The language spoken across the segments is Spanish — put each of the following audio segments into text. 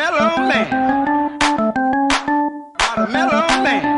mellow man. Not a mellow man.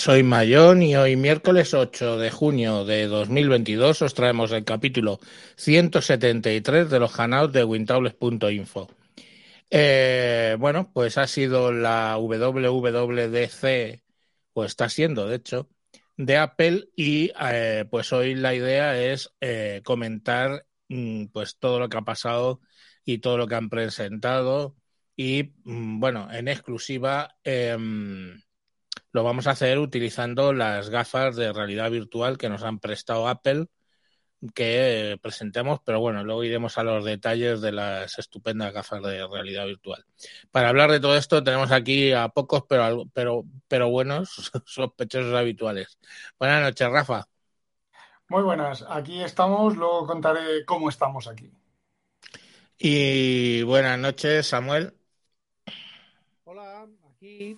Soy Mayón y hoy miércoles 8 de junio de 2022 os traemos el capítulo 173 de los canales de wintaules.info. Eh, bueno, pues ha sido la WWDC, o está siendo de hecho, de Apple y eh, pues hoy la idea es eh, comentar mm, pues todo lo que ha pasado y todo lo que han presentado y mm, bueno, en exclusiva em, lo vamos a hacer utilizando las gafas de realidad virtual que nos han prestado Apple, que presentemos, pero bueno, luego iremos a los detalles de las estupendas gafas de realidad virtual. Para hablar de todo esto tenemos aquí a pocos, pero, pero, pero buenos sospechosos habituales. Buenas noches, Rafa. Muy buenas, aquí estamos, luego contaré cómo estamos aquí. Y buenas noches, Samuel. Hola, aquí.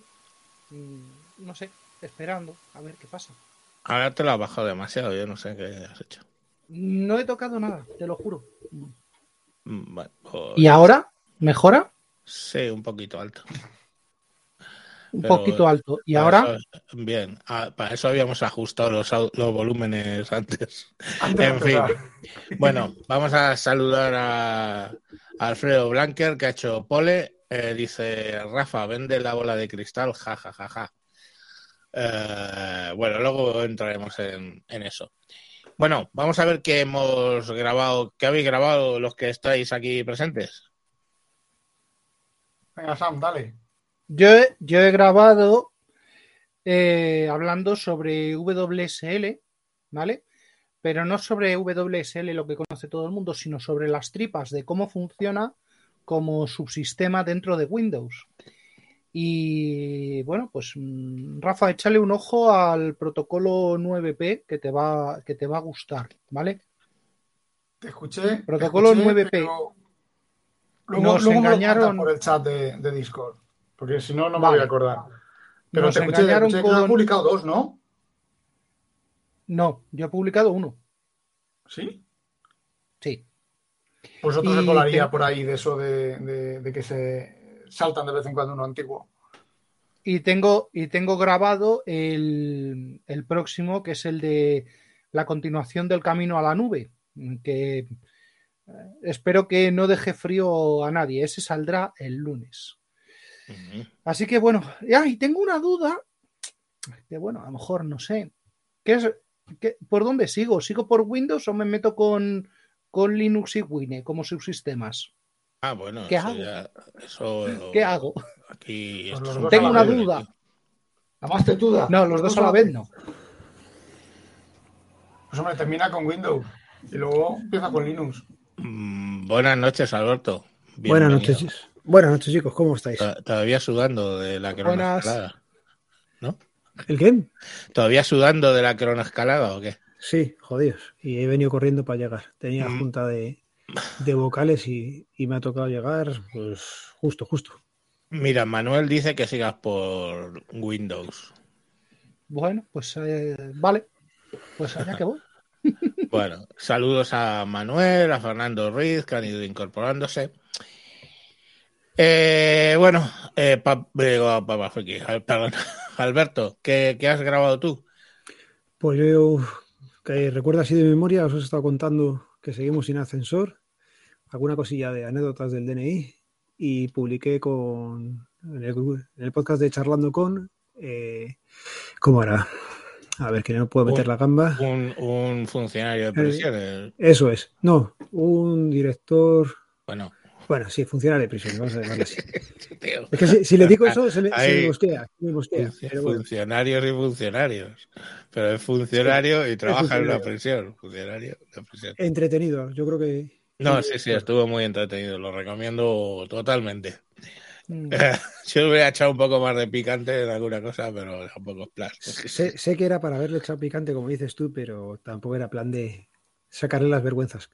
mm, No sé, esperando a ver qué pasa. Ahora te lo has bajado demasiado, yo no sé qué has hecho. No he tocado nada, te lo juro. Mm, pues, ¿Y ahora? ¿Mejora? sí, un poquito alto. Un Pero, poquito alto. ¿Y ahora? eso- bien, Ah, para eso habíamos ajustado los, los volúmenes antes. Antes de En fin. Bueno, vamos a saludar a, a Alfredo Blanquer, que ha hecho pole. Eh, dice, Rafa, vende la bola de cristal, ja, ja, ja, ja. Eh, bueno, luego entraremos en, en eso. Bueno, vamos a ver qué hemos grabado, qué habéis grabado los que estáis aquí presentes. Venga, Sam, dale. Yo he, yo he grabado eh, hablando sobre WSL, ¿vale? Pero no sobre WSL, lo que conoce todo el mundo, sino sobre las tripas de cómo funciona como subsistema dentro de Windows. Y bueno, pues mm, Rafa, échale un ojo al protocolo 9P que te va, que te va a gustar, ¿vale? Te escuché. te Protocolo escuché, 9P. pero Luego, Nos luego engañaron- por el chat de, de Discord, porque si no, no me voy a acordar. Pero Nos te escuché, engañaron escuché que has con- publicado dos, ¿no? No, yo he publicado uno, ¿Sí? sí. Pues otro se colaría te- por ahí de eso de, de- de que se saltan de vez en cuando uno antiguo. Y tengo, y tengo grabado el, el próximo, que es el de la continuación del camino a la nube, que eh, espero que no deje frío a nadie. Ese saldrá el lunes. Así que bueno, ya, y tengo una duda, que bueno, a lo mejor no sé. ¿Qué es, qué- ¿Por dónde sigo? ¿Sigo por Windows o me meto con, con Linux y Wine como subsistemas? Ah, bueno, ¿Qué eso hago? ya- eso- ¿Qué hago? Aquí Pues los Tengo una duda. ¿La más tetuda? No, los dos a la vez no. Pues hombre, termina con Windows y luego empieza con Linux. Mm, Buenas noches, Alberto. Buenas noches. Buenas noches, chicos. ¿Cómo estáis? To- Todavía sudando de la Buenas. cronoescalada. ¿El qué? ¿Todavía sudando de la cronoescalada o qué? Sí, jodidos. Y he venido corriendo para llegar. Tenía Mm. junta de, de vocales y, y me ha tocado llegar, pues justo, justo. Mira, Manuel dice que sigas por Windows. Bueno, pues eh, vale. Pues allá que voy. Bueno, saludos a Manuel, a Fernando Ruiz, que han ido incorporándose. Eh, bueno, eh, pa- perdón, Alberto, ¿qué, qué has grabado tú? Pues yo, que recuerdo así de memoria, os he estado contando que seguimos sin ascensor, alguna cosilla de anécdotas del DNI y publiqué con en el, en el podcast de Charlando con, eh, ¿cómo era? A ver, que no puedo meter Un- la gamba. Un, un funcionario de prisiones. Eso es. No, un director Bueno, Bueno, sí, funcionario de prisión, vamos a llamarlo así. Tío. Es que si, si le digo eso, se me, se Ahí- me mosquea. se me mosquea, pero bueno. Funcionarios y funcionarios. Pero es funcionario y trabaja en una prisión. Funcionario de prisión. entretenido, yo creo que. No, sí, sí, estuvo muy entretenido. Lo recomiendo totalmente. Mm. Yo hubiera echado un poco más de picante en alguna cosa, pero tampoco es plan. Sé, sé que era para haberle echado picante, como dices tú, pero tampoco era plan de sacarle las vergüenzas.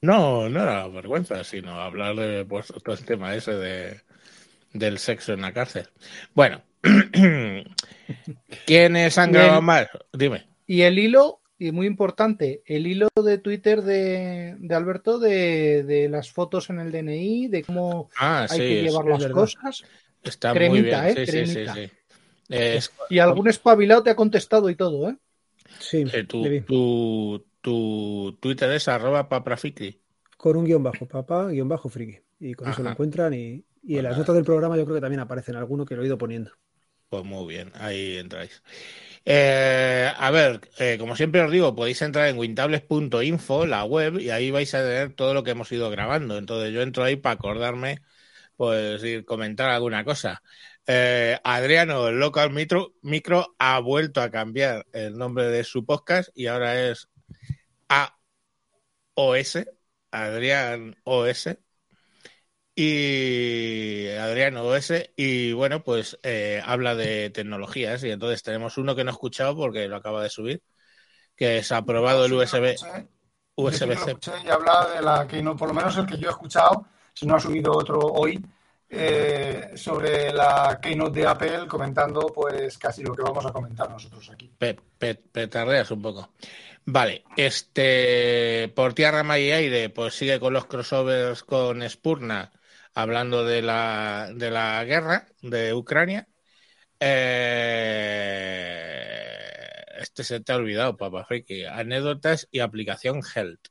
No, no era vergüenza, sino hablar de pues, todo el tema ese de, del sexo en la cárcel. Bueno, ¿quiénes han grabado más? Dime. Y el hilo, y muy importante, el hilo de Twitter de, de Alberto de, de las fotos en el DNI, de cómo Ah, hay sí, que llevar las verdad. cosas. está muy bien. ¿eh? Sí, sí, sí, Cremita. sí. Es- Y algún espabilado te ha contestado y todo, ¿eh? Sí, eh, tu, tu, tu Twitter es arroba paprafikri. con un guion bajo, papá, guion bajo, friki. Y con eso lo encuentran. Y, y en las notas del programa yo creo que también aparecen alguno que lo he ido poniendo. Pues muy bien, ahí entráis. Eh, a ver, eh, como siempre os digo, podéis entrar en wintables.info, la web, y ahí vais a tener todo lo que hemos ido grabando. Entonces yo entro ahí para acordarme, pues, y comentar alguna cosa. Eh, Adriano, el Local Micro, Micro, ha vuelto a cambiar el nombre de su podcast y ahora es AOS, Adrián OS. Y Adrián OS, y bueno, pues eh, habla de tecnologías. Y entonces tenemos uno que no he escuchado porque lo acaba de subir, que es aprobado el USB, USB-C. y habla de la que no, por lo menos el que yo he escuchado, si no ha subido otro hoy, eh, sobre la Keynote de Apple, comentando pues casi lo que vamos a comentar nosotros aquí. Pe- pe- petardeas un poco. Vale, este por tierra, mar y aire, pues sigue con los crossovers con Spurna, hablando de la, de la guerra de Ucrania. Eh, este se te ha olvidado, Papa Friki. Anécdotas y aplicación Health.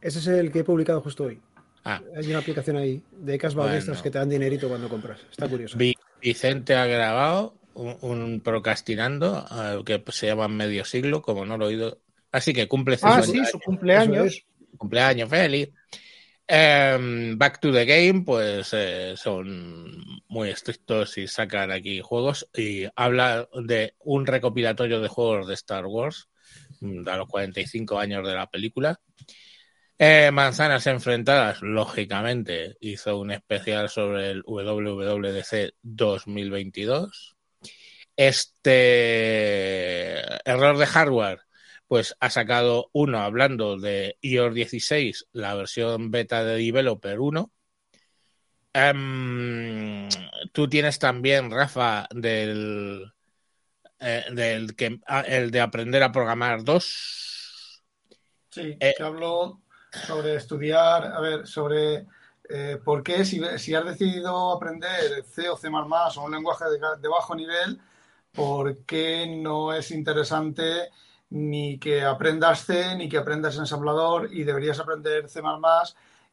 Ese es el que he publicado justo hoy. Ah, Hay una aplicación ahí de cashback Bueno. estas que te dan dinerito cuando compras. Está curioso. Vi- Vicente ha grabado un, un procrastinando eh, que se llama Medio Siglo, como no lo he oído. Así que cumple Ah, 50 sí, su cumpleaños. Cumpleaños feliz. Em, Back to the Game, pues eh, son muy estrictos y sacan aquí juegos y habla de un recopilatorio de juegos de Star Wars mm, a los 45 años de la película. Eh, Manzanas Enfrentadas, lógicamente, hizo un especial sobre el WWDC 2022. Este error de hardware, pues ha sacado uno hablando de iOS 16, la versión beta de Developer 1. Em, tú tienes también, Rafa, del, eh, del que, ah, el de aprender a programar 2. Sí, Eh. que hablo sobre estudiar, a ver, sobre eh, por qué si, si has decidido aprender C o C++ o un lenguaje de, de bajo nivel, por qué no es interesante ni que aprendas C ni que aprendas ensamblador y deberías aprender C++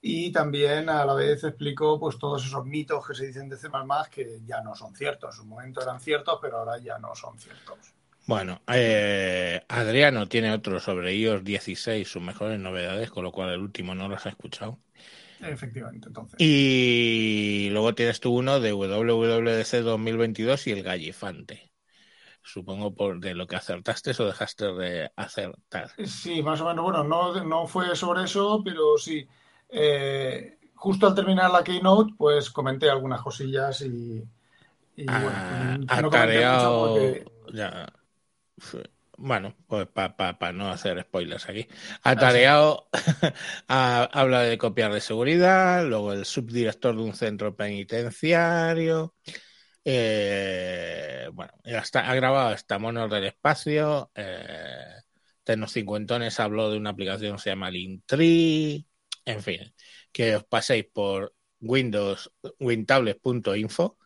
y también a la vez explico pues todos esos mitos que se dicen de C++ que ya no son ciertos. En su momento eran ciertos, pero ahora ya no son ciertos. Bueno, eh, Adriano tiene otro sobre iOS 16, sus mejores novedades, con lo cual el último no los ha escuchado. Efectivamente, entonces. Y luego tienes tú uno de WWDC 2022 y el Gallifante. Supongo por de lo que acertaste o dejaste de acertar. Sí, más o menos. Bueno, no, no fue sobre eso, pero sí. Eh, justo al terminar la keynote, pues comenté algunas cosillas y, y Ah, bueno, no atareado. porque ya. Bueno, pues para no hacer spoilers aquí. Atareado ha- habla de copiar de seguridad, luego el subdirector de un centro penitenciario. Eh, bueno, hasta, ha grabado hasta Monos del Espacio. Eh, Cincuentones habló de una aplicación que se llama Linktree. En fin, que os paséis por Windows, wintables.info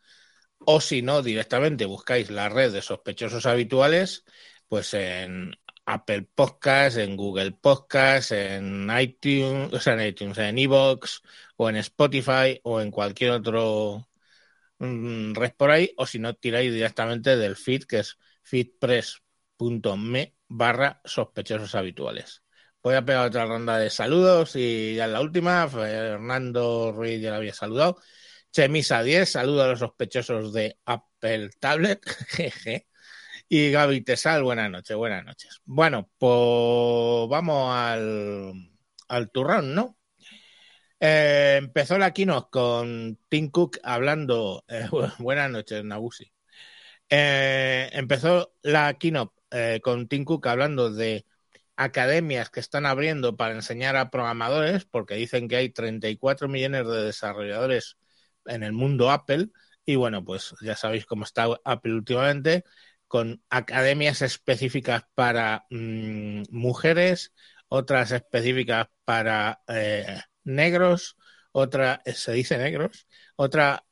o si no, directamente buscáis la red de sospechosos habituales, pues en Apple Podcasts, en Google Podcasts, en iTunes, o sea, en iTunes, en iVoox, o en Spotify, o en cualquier otro red por ahí, o si no, tiráis directamente del feed, que es feedpress.me barra sospechosos habituales. voy a pegar otra ronda de saludos y ya en la última, Fernando Ruiz ya la había saludado. Chemisa 10, saludo a los sospechosos de Apple Tablet. Jeje. Y Gaby Tesal, buenas noches, buenas noches. Bueno, pues vamos al, al turrón, ¿no? Eh, empezó la keynote con Tim Cook hablando. eh, buenas noches, Nabusi. Eh, empezó la keynote con Tim Cook hablando de academias que están abriendo para enseñar a programadores, porque dicen que hay 34 millones de desarrolladores en el mundo Apple. Y bueno, pues ya sabéis cómo está Apple últimamente, con academias específicas para mm, mujeres, otras específicas para negros, otra se dice negros, otra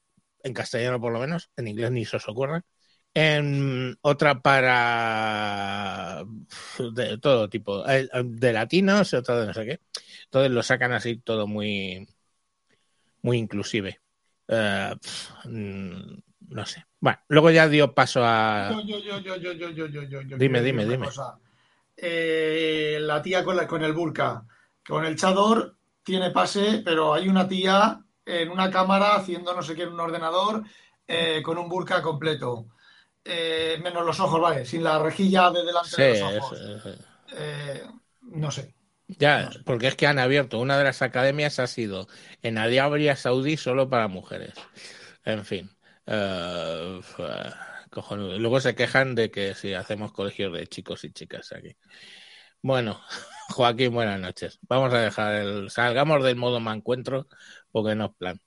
en castellano por lo menos, en inglés ni se os ocurre, en otra para de todo tipo, de latinos otra de no sé qué. Entonces lo sacan así todo muy, muy inclusive. No sé. Bueno, luego ya dio paso a. Dime, dime, dime. Eh, la tía con, la, con el burka, con el chador tiene pase, pero hay una tía en una cámara haciendo no sé qué en un ordenador eh, con un burka completo. Eh, menos los ojos, vale, sin la rejilla de delante Sí, de los ojos. Eh, no sé. ya, porque es que han abierto una de las academias ha sido en Arabia Saudí solo para mujeres. En fin. cojonudo. Luego se quejan de que si hacemos colegios de chicos y chicas aquí. Bueno, Joaquín, buenas noches. Vamos a dejar el. Salgamos del modo me encuentro porque no es plan.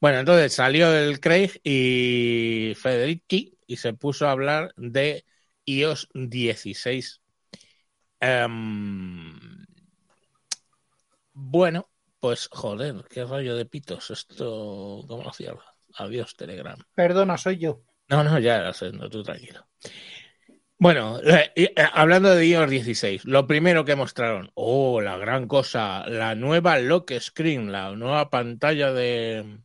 Bueno, entonces salió el Craig y Federici y se puso a hablar de iOS 16. Em, bueno, pues joder, qué rollo de pitos. Esto, ¿cómo lo cierro? Adiós, Telegram. Perdona, soy yo. No, no, ya lo sé, no, tú tranquilo. Bueno, eh, eh, hablando de iOS 16, lo primero que mostraron, oh, la gran cosa, la nueva lock screen, la nueva pantalla de,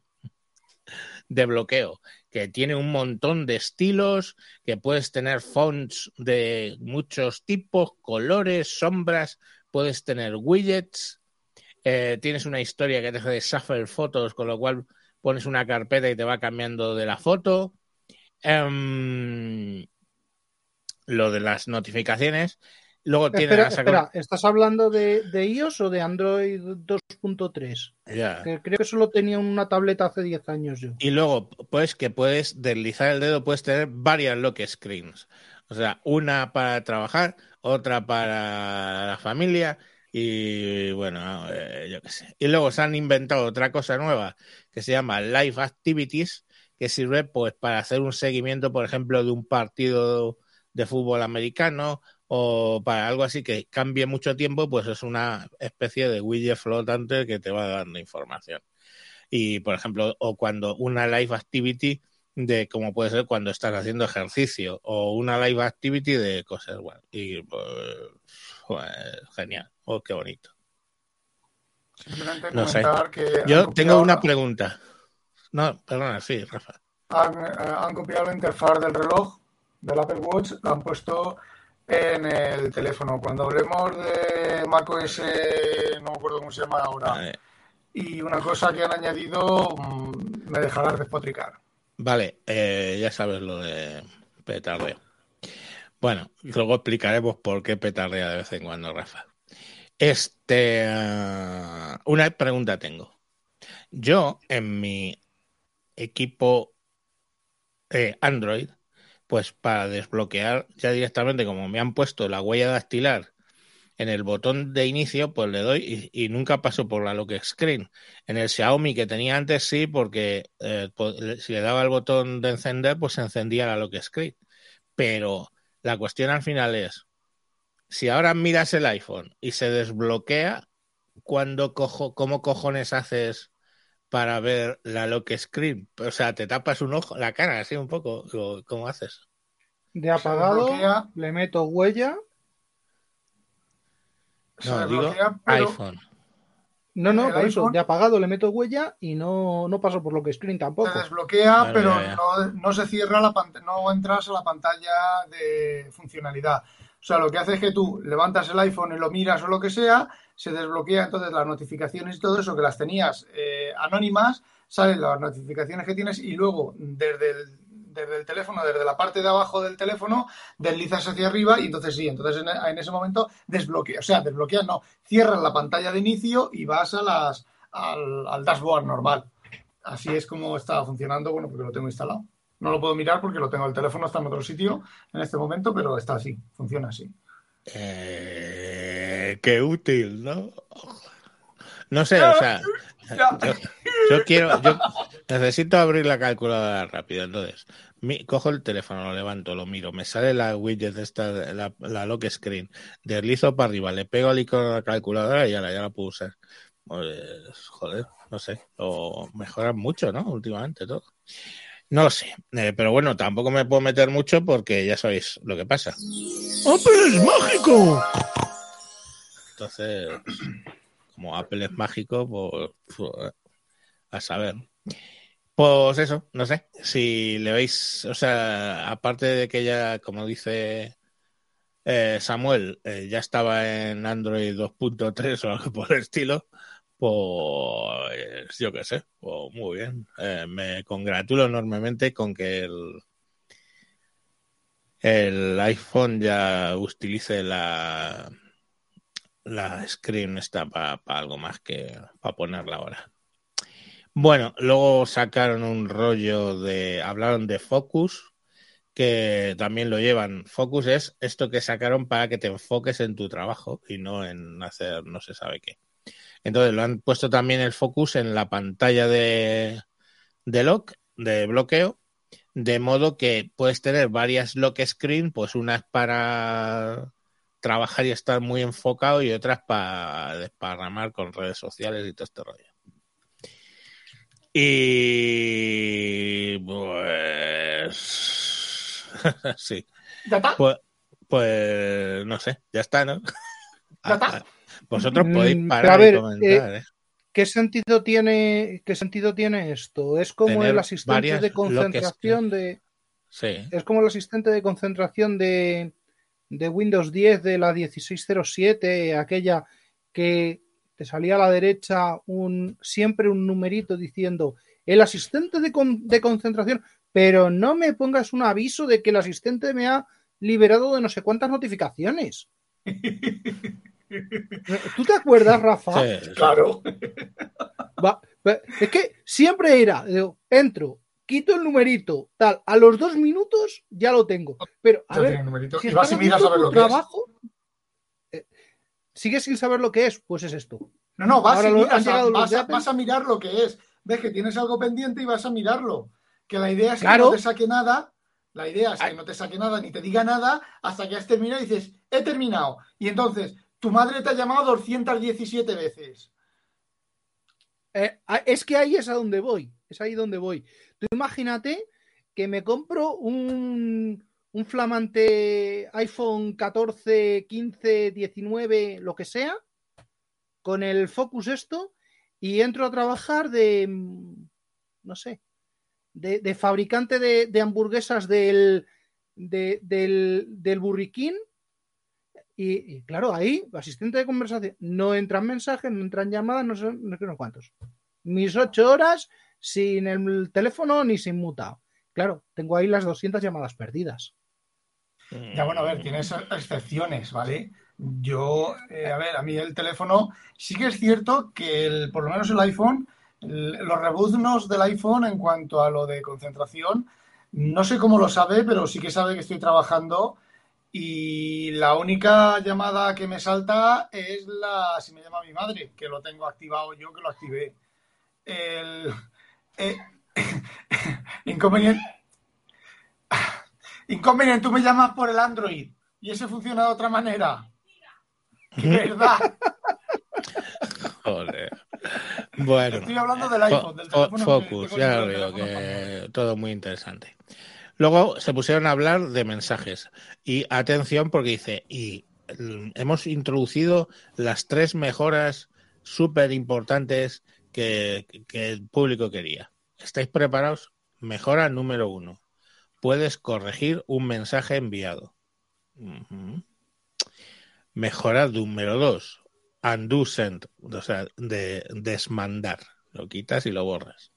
de bloqueo, que tiene un montón de estilos, que puedes tener fonts de muchos tipos, colores, sombras, puedes tener widgets, eh, tienes una historia que te hace de shuffle fotos, con lo cual pones una carpeta y te va cambiando de la foto. Em, lo de las notificaciones. Luego tiene Espera, la saca- espera, ¿estás hablando de, de iOS o de Android 2.3? Ya. Que creo que solo tenía una tableta hace 10 años yo. Y luego, pues que puedes deslizar el dedo, puedes tener varias lock screens. O sea, una para trabajar, otra para la familia y bueno, eh, yo qué sé. Y luego se han inventado otra cosa nueva que se llama Live Activities, que sirve pues para hacer un seguimiento, por ejemplo, de un partido de fútbol americano o para algo así que cambie mucho tiempo, pues es una especie de widget flotante que te va dando información. Y por ejemplo o cuando una live activity de como puede ser cuando estás haciendo ejercicio o una live activity de cosas bueno y pues, pues, genial. Oh qué bonito. Simplemente No sé. que yo tengo una pregunta. No perdona sí Rafa. Han, eh, han copiado la interfaz del reloj del Apple Watch, la han puesto en el teléfono. Cuando hablemos de macOS, no me acuerdo cómo se llama ahora, Vale. y una cosa que han añadido, mm, me dejarás despotricar. Vale, eh, ya sabes lo de petardeo. Bueno, luego explicaremos por qué petardea de vez en cuando, Rafa. Este, eh, una pregunta tengo. Yo en mi equipo eh, Android, pues para desbloquear ya directamente, como me han puesto la huella dactilar en el botón de inicio, pues le doy y, nunca paso por la lock screen. En el Xiaomi que tenía antes sí, porque eh, si le daba el botón de encender, pues se encendía la lock screen. Pero la cuestión al final es, si ahora miras el iPhone y se desbloquea, ¿cuándo cojo, ¿cómo cojones haces para ver la lock screen? O sea, te tapas un ojo, la cara así un poco, ¿cómo haces? De apagado, desbloquea. le meto huella. Se No, digo desbloquea, pero iPhone. No, no, eso, de apagado le meto huella y no, no paso por lo que screen se tampoco. desbloquea, Vale, pero no, no se cierra la pantalla, no entras a la pantalla de funcionalidad. O sea, lo que hace es que tú levantas el iPhone y lo miras o lo que sea, se desbloquea entonces las notificaciones y todo eso que las tenías eh, anónimas, salen las notificaciones que tienes y luego desde el, desde el teléfono, desde la parte de abajo del teléfono, deslizas hacia arriba y entonces sí, entonces en, ese momento desbloquea, o sea, desbloqueas, no, cierras la pantalla de inicio y vas a las, al, al dashboard normal. Así es como está funcionando, bueno, porque lo tengo instalado. No lo puedo mirar porque lo tengo, el teléfono está en otro sitio en este momento, pero está así, funciona así. Eh, qué útil, ¿no? No sé, o sea, yo, yo quiero, yo necesito abrir la calculadora rápido, entonces cojo el teléfono, lo levanto, lo miro, me sale la widget esta, la, la lock screen, deslizo para arriba, le pego al icono de la calculadora y ahora ya la puedo usar. Pues, joder, no sé, o mejoran mucho, ¿no? Últimamente todo. No lo sé, eh, pero bueno, tampoco me puedo meter mucho porque ya sabéis lo que pasa. ¡Apple es mágico! Entonces, como Apple es mágico, pues a saber. Pues eso, no sé. Si le veis, o sea, aparte de que ya, como dice eh, Samuel, eh, ya estaba en Android 2.3 o algo por el estilo, pues yo qué sé, pues muy bien. Eh, me congratulo enormemente con que el, el iPhone ya utilice la, la screen está para algo más que para ponerla ahora. Bueno, luego sacaron un rollo de, hablaron de Focus, que también lo llevan. Focus es esto que sacaron para que te enfoques en tu trabajo y no en hacer no se sabe qué. Entonces lo han puesto también el Focus en la pantalla de, de lock, de bloqueo, de modo que puedes tener varias lock screen, pues unas para trabajar y estar muy enfocado y otras para desparramar con redes sociales y todo este rollo. Y pues sí, ¿Ya está? pues, pues no sé, ya está, ¿no? ¿Ya está? Vosotros podéis Mm, parar pero a ver, y comentar, ¿eh? ¿Qué sentido tiene, qué sentido tiene esto? Es como Tener el asistente varias de concentración de. Sí, Es como el asistente de concentración de, de Windows 10 de la 1607, aquella que te salía a la derecha un siempre un numerito diciendo el asistente de, con- de concentración, pero no me pongas un aviso de que el asistente me ha liberado de no sé cuántas notificaciones. ¿Tú te acuerdas, Rafa? sí. Claro. Va- es que siempre era, digo, entro, quito el numerito, tal, a los dos minutos ya lo tengo. Pero, a ver, si y vas y miras a ver lo que es. trabajo, eh, sigues sin saber lo que es, pues es esto. No, no, vas, y miras a- vas a, Apple. vas a mirar lo que es. Ves que tienes algo pendiente y vas a mirarlo. Que la idea es que Claro. no te saque nada. La idea es que no te saque nada ni te diga nada hasta que has terminado y dices, he terminado. Y entonces, tu madre te ha llamado 217 veces. Eh, es que ahí es a donde voy, es ahí donde voy. Tú imagínate que me compro un, un flamante iPhone 14, 15, 19, lo que sea, con el Focus esto, y entro a trabajar de, no sé, de, de fabricante de, de hamburguesas del, de- del, del burriquín. Y, claro, ahí, asistente de conversación, no entran mensajes, no entran llamadas, no sé, no sé cuántos. Mis ocho horas sin el teléfono ni sin mutado. Claro, tengo ahí las 200 llamadas perdidas. Ya, bueno, a ver, tienes excepciones, ¿vale? Yo, eh, a ver, a mí el teléfono, sí que es cierto que el, por lo menos el iPhone, el- los rebuznos del iPhone en cuanto a lo de concentración, no sé cómo lo sabe, pero sí que sabe que estoy trabajando y la única llamada que me salta es la, si me llama mi madre, que lo tengo activado yo, que lo activé. El eh, inconveniente. Inconveniente, tú me llamas por el Android y ese funciona de otra manera. ¡Qué verdad! Joder. Bueno. Estoy hablando del iPhone, del teléfono. Focus, que ya lo digo, que todo muy interesante. Luego se pusieron a hablar de mensajes. Y atención, porque dice, y mm, hemos introducido las tres mejoras súper importantes que, que el público quería. ¿Estáis preparados? Mejora número uno. Puedes corregir un mensaje enviado. Mejora número 2. Undo send, o sea, de desmandar. Lo quitas y lo borras.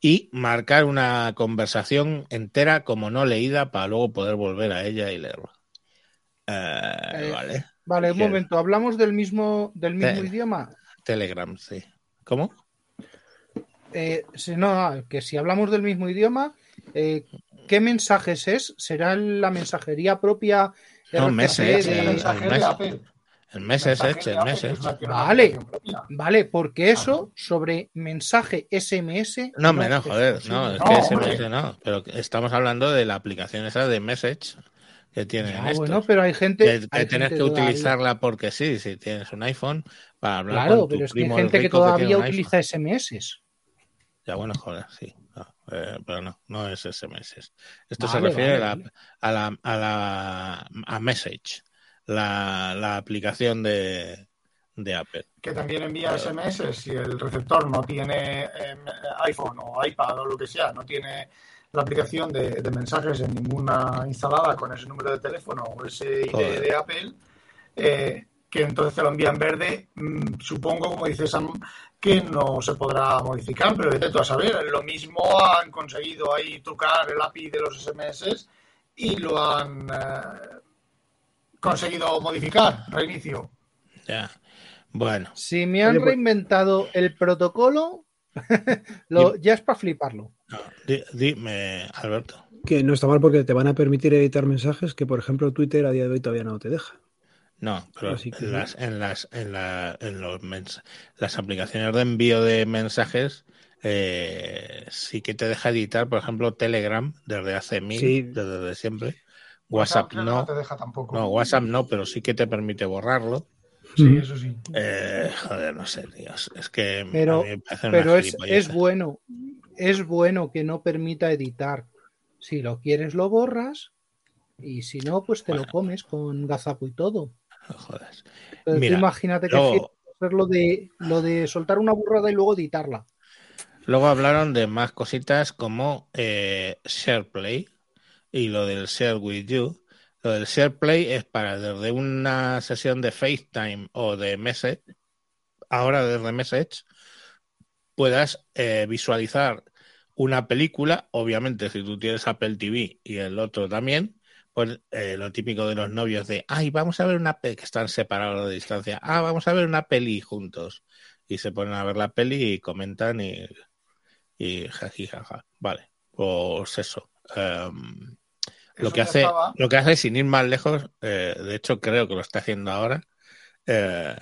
Y marcar una conversación entera como no leída para luego poder volver a ella y leerla. Eh, Eh, vale. Vale, un momento, ¿hablamos del mismo, del mismo idioma? Telegram, sí. ¿Cómo? Eh, si no, que si hablamos del mismo idioma, eh, ¿qué mensajes es? ¿Será la mensajería propia No, de- el- mensaje de mes- Apple. El Mensaje el Apple, Message. es una- una Vale. Vale, porque eso sobre mensaje SMS. No, hombre, no, joder, no, es No, que. SMS no, pero estamos hablando de la aplicación esa de Message que tienen Ya, estos. bueno, pero hay gente. que, que hay tienes gente que utilizarla porque sí, si tienes un iPhone, para hablar Claro, con tu pero es que hay el gente que todavía utiliza SMS. Ya, bueno, joder, sí. no, eh, pero no, no es SMS. Esto se refiere vale, a, la, vale. a la a la a Message, la, la aplicación de, de Apple. que también envía SMS si el receptor no tiene eh, iPhone o iPad o lo que sea, no tiene la aplicación de, de mensajes en ninguna instalada con ese número de teléfono o ese ID Joder. de Apple, eh, que entonces te lo envía en verde, mm, supongo, como dice Sam, que no se podrá modificar, pero vete tú a saber, lo mismo han conseguido ahí trucar el API de los SMS y lo han eh, conseguido modificar, reinicio. Ya. Bueno, Si me han pues- reinventado el protocolo, lo- ya es para fliparlo. no, di- dime, Alberto. Que no está mal porque te van a permitir editar mensajes que, por ejemplo, Twitter a día de hoy todavía no te deja. No, pero Así que- en las, en las, en la, en los mens- las aplicaciones de envío de mensajes eh, sí que te deja editar, por ejemplo, Telegram desde hace mil, Sí. desde siempre. WhatsApp que no, te deja tampoco. no, WhatsApp no, pero sí que te permite borrarlo. Sí, Mm. eso sí. Eh, joder, no sé, tío, es que Pero- a mí me parece una Pero es, es bueno, es bueno que no permita editar. Si lo quieres, lo borras. Y si no, pues te lo comes con gazapo y todo. No jodas. Mira, imagínate que luego- hacer lo de, lo de soltar una burrada y luego editarla. Luego hablaron de más cositas como eh, SharePlay y lo del Share with You. Lo del SharePlay es para desde una sesión de FaceTime o de Message, ahora desde Message, puedas eh, visualizar una película. Obviamente, si tú tienes Apple TV y el otro también, pues eh, lo típico de los novios de, ay, vamos a ver una peli, que están separados de distancia, ah, vamos a ver una peli juntos. Y se ponen a ver la peli y comentan y y jaji, jaja. Vale, pues eso. Em, lo, que hace, estaba. lo que hace, sin ir más lejos, eh, de hecho creo que lo está haciendo ahora, eh,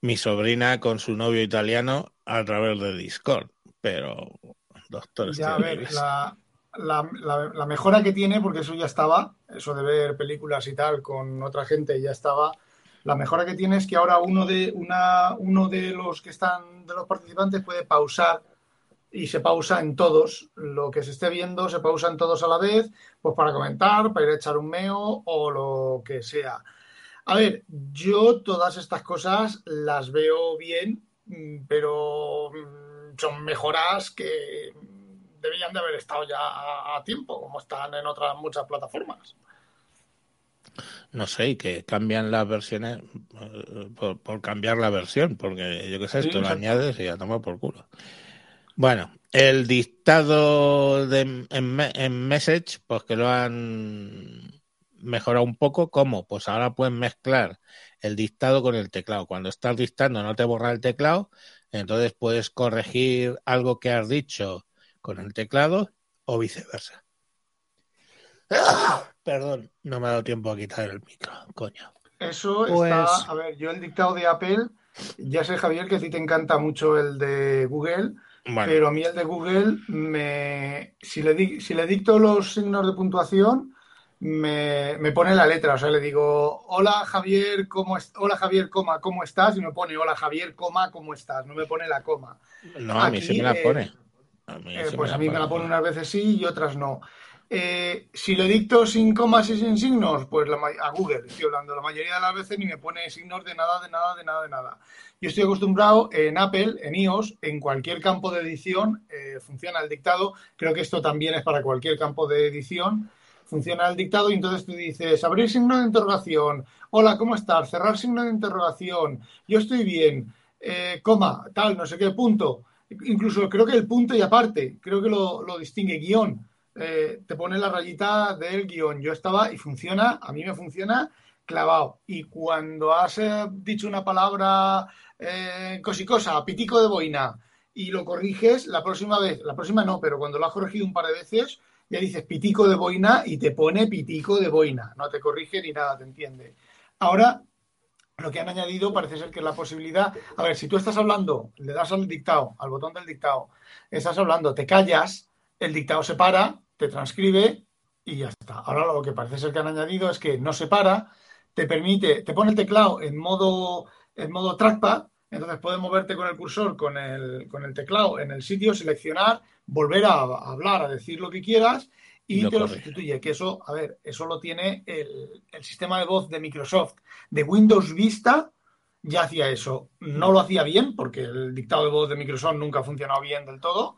mi sobrina con su novio italiano a través de Discord. Pero, doctor, Ya, a Steve ver, Davis, la, la- la- mejora que tiene, porque eso ya estaba, eso de ver películas y tal con otra gente ya estaba. La mejora que tiene es que ahora uno de, una, uno de los que están, de los participantes puede pausar y se pausa en todos. Lo que se esté viendo se pausa en todos a la vez, pues para comentar, para echar un meo o lo que sea. A ver, yo todas estas cosas las veo bien, mm, pero mm, son mejoras que debían de haber estado ya a, a tiempo, como están en otras muchas plataformas. no sé, y que cambian las versiones eh, por, por cambiar la versión, porque yo qué sé, Sí, esto lo añades y ya toma por culo. Bueno, el dictado de, en, en Message, pues que lo han mejorado un poco. ¿Cómo? Pues ahora pueden mezclar el dictado con el teclado. Cuando estás dictando no te borra el teclado, entonces puedes corregir algo que has dicho con el teclado o viceversa. Perdón, no me ha dado tiempo a quitar el micro, coño. Eso Pues- está, a ver, yo el dictado de Apple, ya sé Javier que a ti te encanta mucho el de Google, Bueno, pero a mí el de Google, me, si, le di- si le dicto los signos de puntuación, me, me pone la letra. O sea, le digo, hola Javier, ¿cómo es? Hola Javier, coma, ¿cómo estás? Y me pone, hola Javier, coma, ¿cómo estás? No me pone la coma. no, a mí sí me la eh, pone. A mí Eh, pues a mí me la pone unas veces sí y otras no. Eh, si le dicto sin comas y sin signos, pues la a Google estoy hablando. La mayoría de las veces ni me pone signos de nada, de nada, de nada, de nada. Yo estoy acostumbrado en Apple, en iOS, en cualquier campo de edición, eh, funciona el dictado. Creo que esto también es para cualquier campo de edición. funciona el dictado y entonces tú dices, abrir signo de interrogación, hola, ¿cómo estás? Cerrar signo de interrogación, yo estoy bien, eh, coma, tal, no sé qué, punto. Incluso creo que el punto y aparte, creo que lo, lo distingue guion. Eh, te pone la rayita del guion. Yo estaba y funciona, a mí me funciona clavado. Y cuando has eh, dicho una palabra eh, cosicosa, pitico de boina, y lo corriges, la próxima vez, la próxima no, pero cuando lo has corregido un par de veces, ya dices pitico de boina y te pone pitico de boina. No te corrige ni nada, te entiende. Ahora, lo que han añadido parece ser que es la posibilidad. A ver, si tú estás hablando, le das al dictado, al botón del dictado, estás hablando, te callas, el dictado se para, te transcribe y ya está. Ahora lo que parece ser que han añadido es que no se para, te permite, te pone el teclado en modo, en modo trackpad, entonces puedes moverte con el cursor, con el, con el teclado en el sitio, seleccionar, volver a, a hablar, a decir lo que quieras y te lo sustituye. Que eso, a ver, eso lo tiene el, el sistema de voz de Microsoft. De Windows Vista ya hacía eso. No lo hacía bien, porque el dictado de voz de Microsoft nunca ha funcionado bien del todo,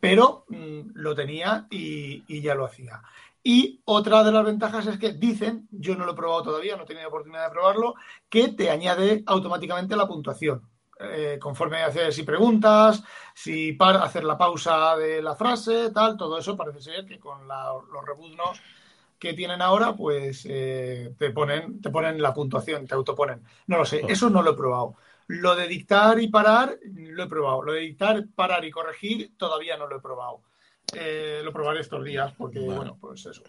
pero mm, lo tenía y, y ya lo hacía. Y otra de las ventajas es que dicen, yo no lo he probado todavía, no he tenido oportunidad de probarlo, que te añade automáticamente la puntuación. Eh, conforme haces si preguntas, si para hacer la pausa de la frase, tal, todo eso parece ser que con la- los rebuznos que tienen ahora, pues eh, te ponen, te ponen la puntuación, te autoponen. No lo sé, eso no lo he probado. Lo de dictar y parar, lo he probado. Lo de dictar, parar y corregir, todavía no lo he probado. Eh, lo probaré estos días porque, Vale. bueno, pues eso.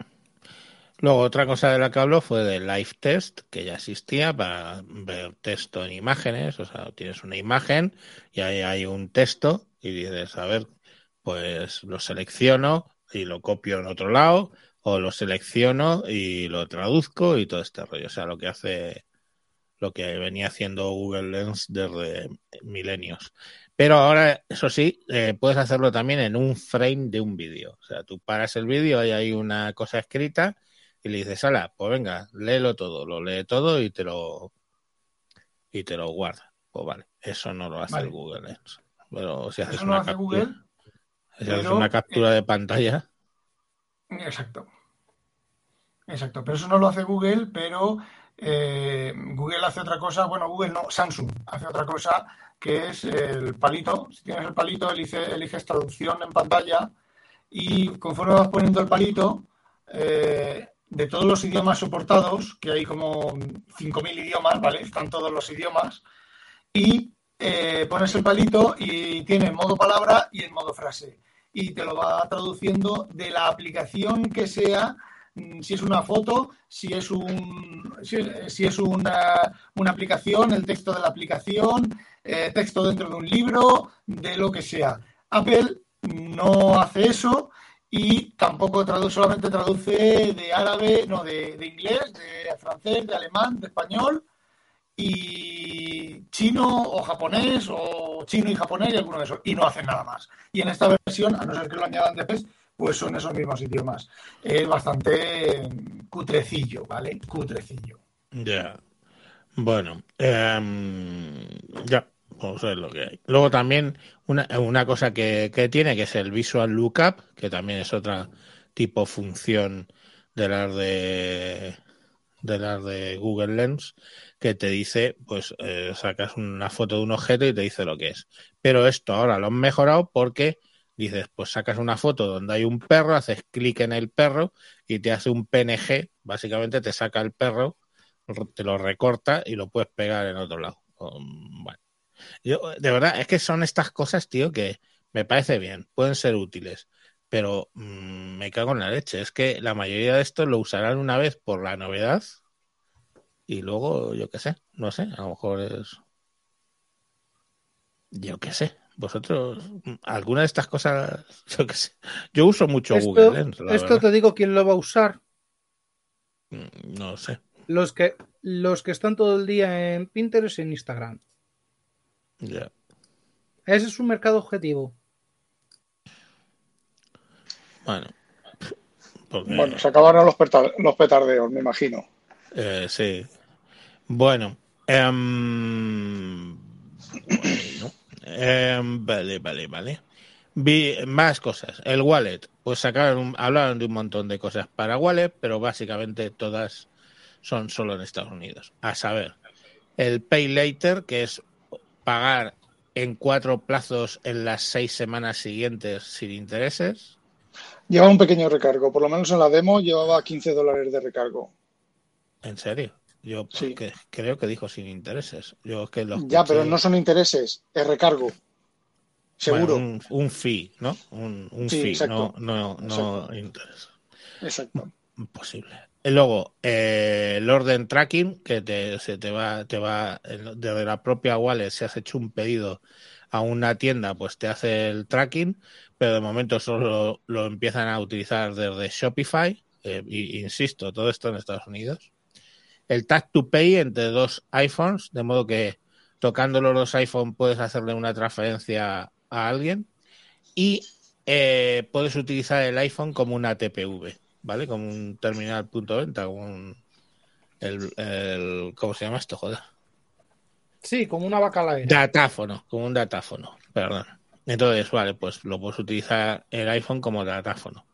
Luego, otra cosa de la que habló fue de Live Test, que ya existía para ver texto en imágenes. O sea, tienes una imagen y ahí hay un texto y dices, a ver, pues lo selecciono y lo copio en otro lado, o lo selecciono y lo traduzco y todo este rollo. O sea, lo que hace, lo que venía haciendo Google Lens desde milenios. Pero ahora, eso sí, eh, puedes hacerlo también en un frame de un vídeo. O sea, tú paras el vídeo y hay una cosa escrita y le dices, ala, pues venga, léelo todo, lo lee todo y te lo y te lo guarda. Pues vale, eso no lo hace Vale. el Google Lens. Pero si haces Eso no una lo hace captura, Google. si haces pero, una captura de pantalla, Exacto. Exacto, pero eso no lo hace Google, pero eh, Google hace otra cosa, bueno, Google no, Samsung hace otra cosa que es el palito. Si tienes el palito, elige- eliges traducción en pantalla y conforme vas poniendo el palito, eh, de todos los idiomas soportados, que hay como 5.000 idiomas, ¿vale? Están todos los idiomas, y eh, pones el palito y tiene en modo palabra y en modo frase. Y te lo va traduciendo de la aplicación que sea, mm, si es una foto, si es, un, si, si es una, una aplicación, el texto de la aplicación, eh, texto dentro de un libro, de lo que sea. Apple no hace eso y tampoco traduce, solamente traduce de árabe, no, de, inglés, de francés, de alemán, de español y chino o japonés o chino y japonés y alguno de esos y no hacen nada más. Y en esta versión, a no ser que lo añadan después, pues son esos mismos idiomas. Es bastante cutrecillo, ¿vale? Cutrecillo. ya. Bueno, em, ya, pues. Luego también una, una cosa que, que tiene, que es el Visual Lookup, que también es otra tipo función de las de, de las de Google Lens, que te dice, pues eh, sacas una foto de un objeto y te dice lo que es. Pero esto ahora lo han mejorado porque dices, pues sacas una foto donde hay un perro, haces clic en el perro y te hace un PNG, básicamente te saca el perro, te lo recorta y lo puedes pegar en otro lado. Yo, de verdad, es que son estas cosas, tío, que me parece bien, pueden ser útiles, pero mmm, me cago en la leche. Es que la mayoría de estos lo usarán una vez por la novedad y luego, yo qué sé, no sé, a lo mejor es. Yo qué sé, vosotros, alguna de estas cosas, yo qué sé. Yo uso mucho esto, Google esto verdad. te digo quién lo va a usar. Mm, No sé. Los que, los que están todo el día en Pinterest y en Instagram. Ya. Ese es un mercado objetivo. Bueno. Porque, Bueno, se acabaron los, petar- los petardeos, me imagino. eh, sí. Bueno. em, bueno, em, vale, vale, vale. Vi más cosas. El wallet, pues sacaron, hablaron de un montón de cosas para wallet, pero básicamente todas son solo en Estados Unidos. A saber, el Pay Later, que es pagar en cuatro plazos en las seis semanas siguientes sin intereses. Lleva un pequeño recargo, por lo menos en la demo llevaba 15 dólares de recargo. ¿En serio? Yo Sí. que- creo que dijo sin intereses. Yo es que lo Ya, pero no son intereses, es recargo. Seguro. Bueno, un, un fee, ¿no? Un, un Sí, fee, exacto. no, no, no interés. Exacto. Imposible. Luego, eh, el orden tracking, que te, se te va, te va desde la propia wallet, si has hecho un pedido a una tienda, pues te hace el tracking, pero de momento solo lo empiezan a utilizar desde Shopify, eh, insisto, todo esto en Estados Unidos. El tag to pay entre dos iPhones, de modo que tocando los dos iPhones puedes hacerle una transferencia a alguien y eh, puedes utilizar el iPhone como una TPV, ¿vale? Como un terminal punto de venta, como un, el, el- ¿cómo se llama esto? Joder. Sí, como una bacalaera. Datáfono, como un datáfono, perdón. Entonces, vale, pues lo puedes utilizar el iPhone como datáfono.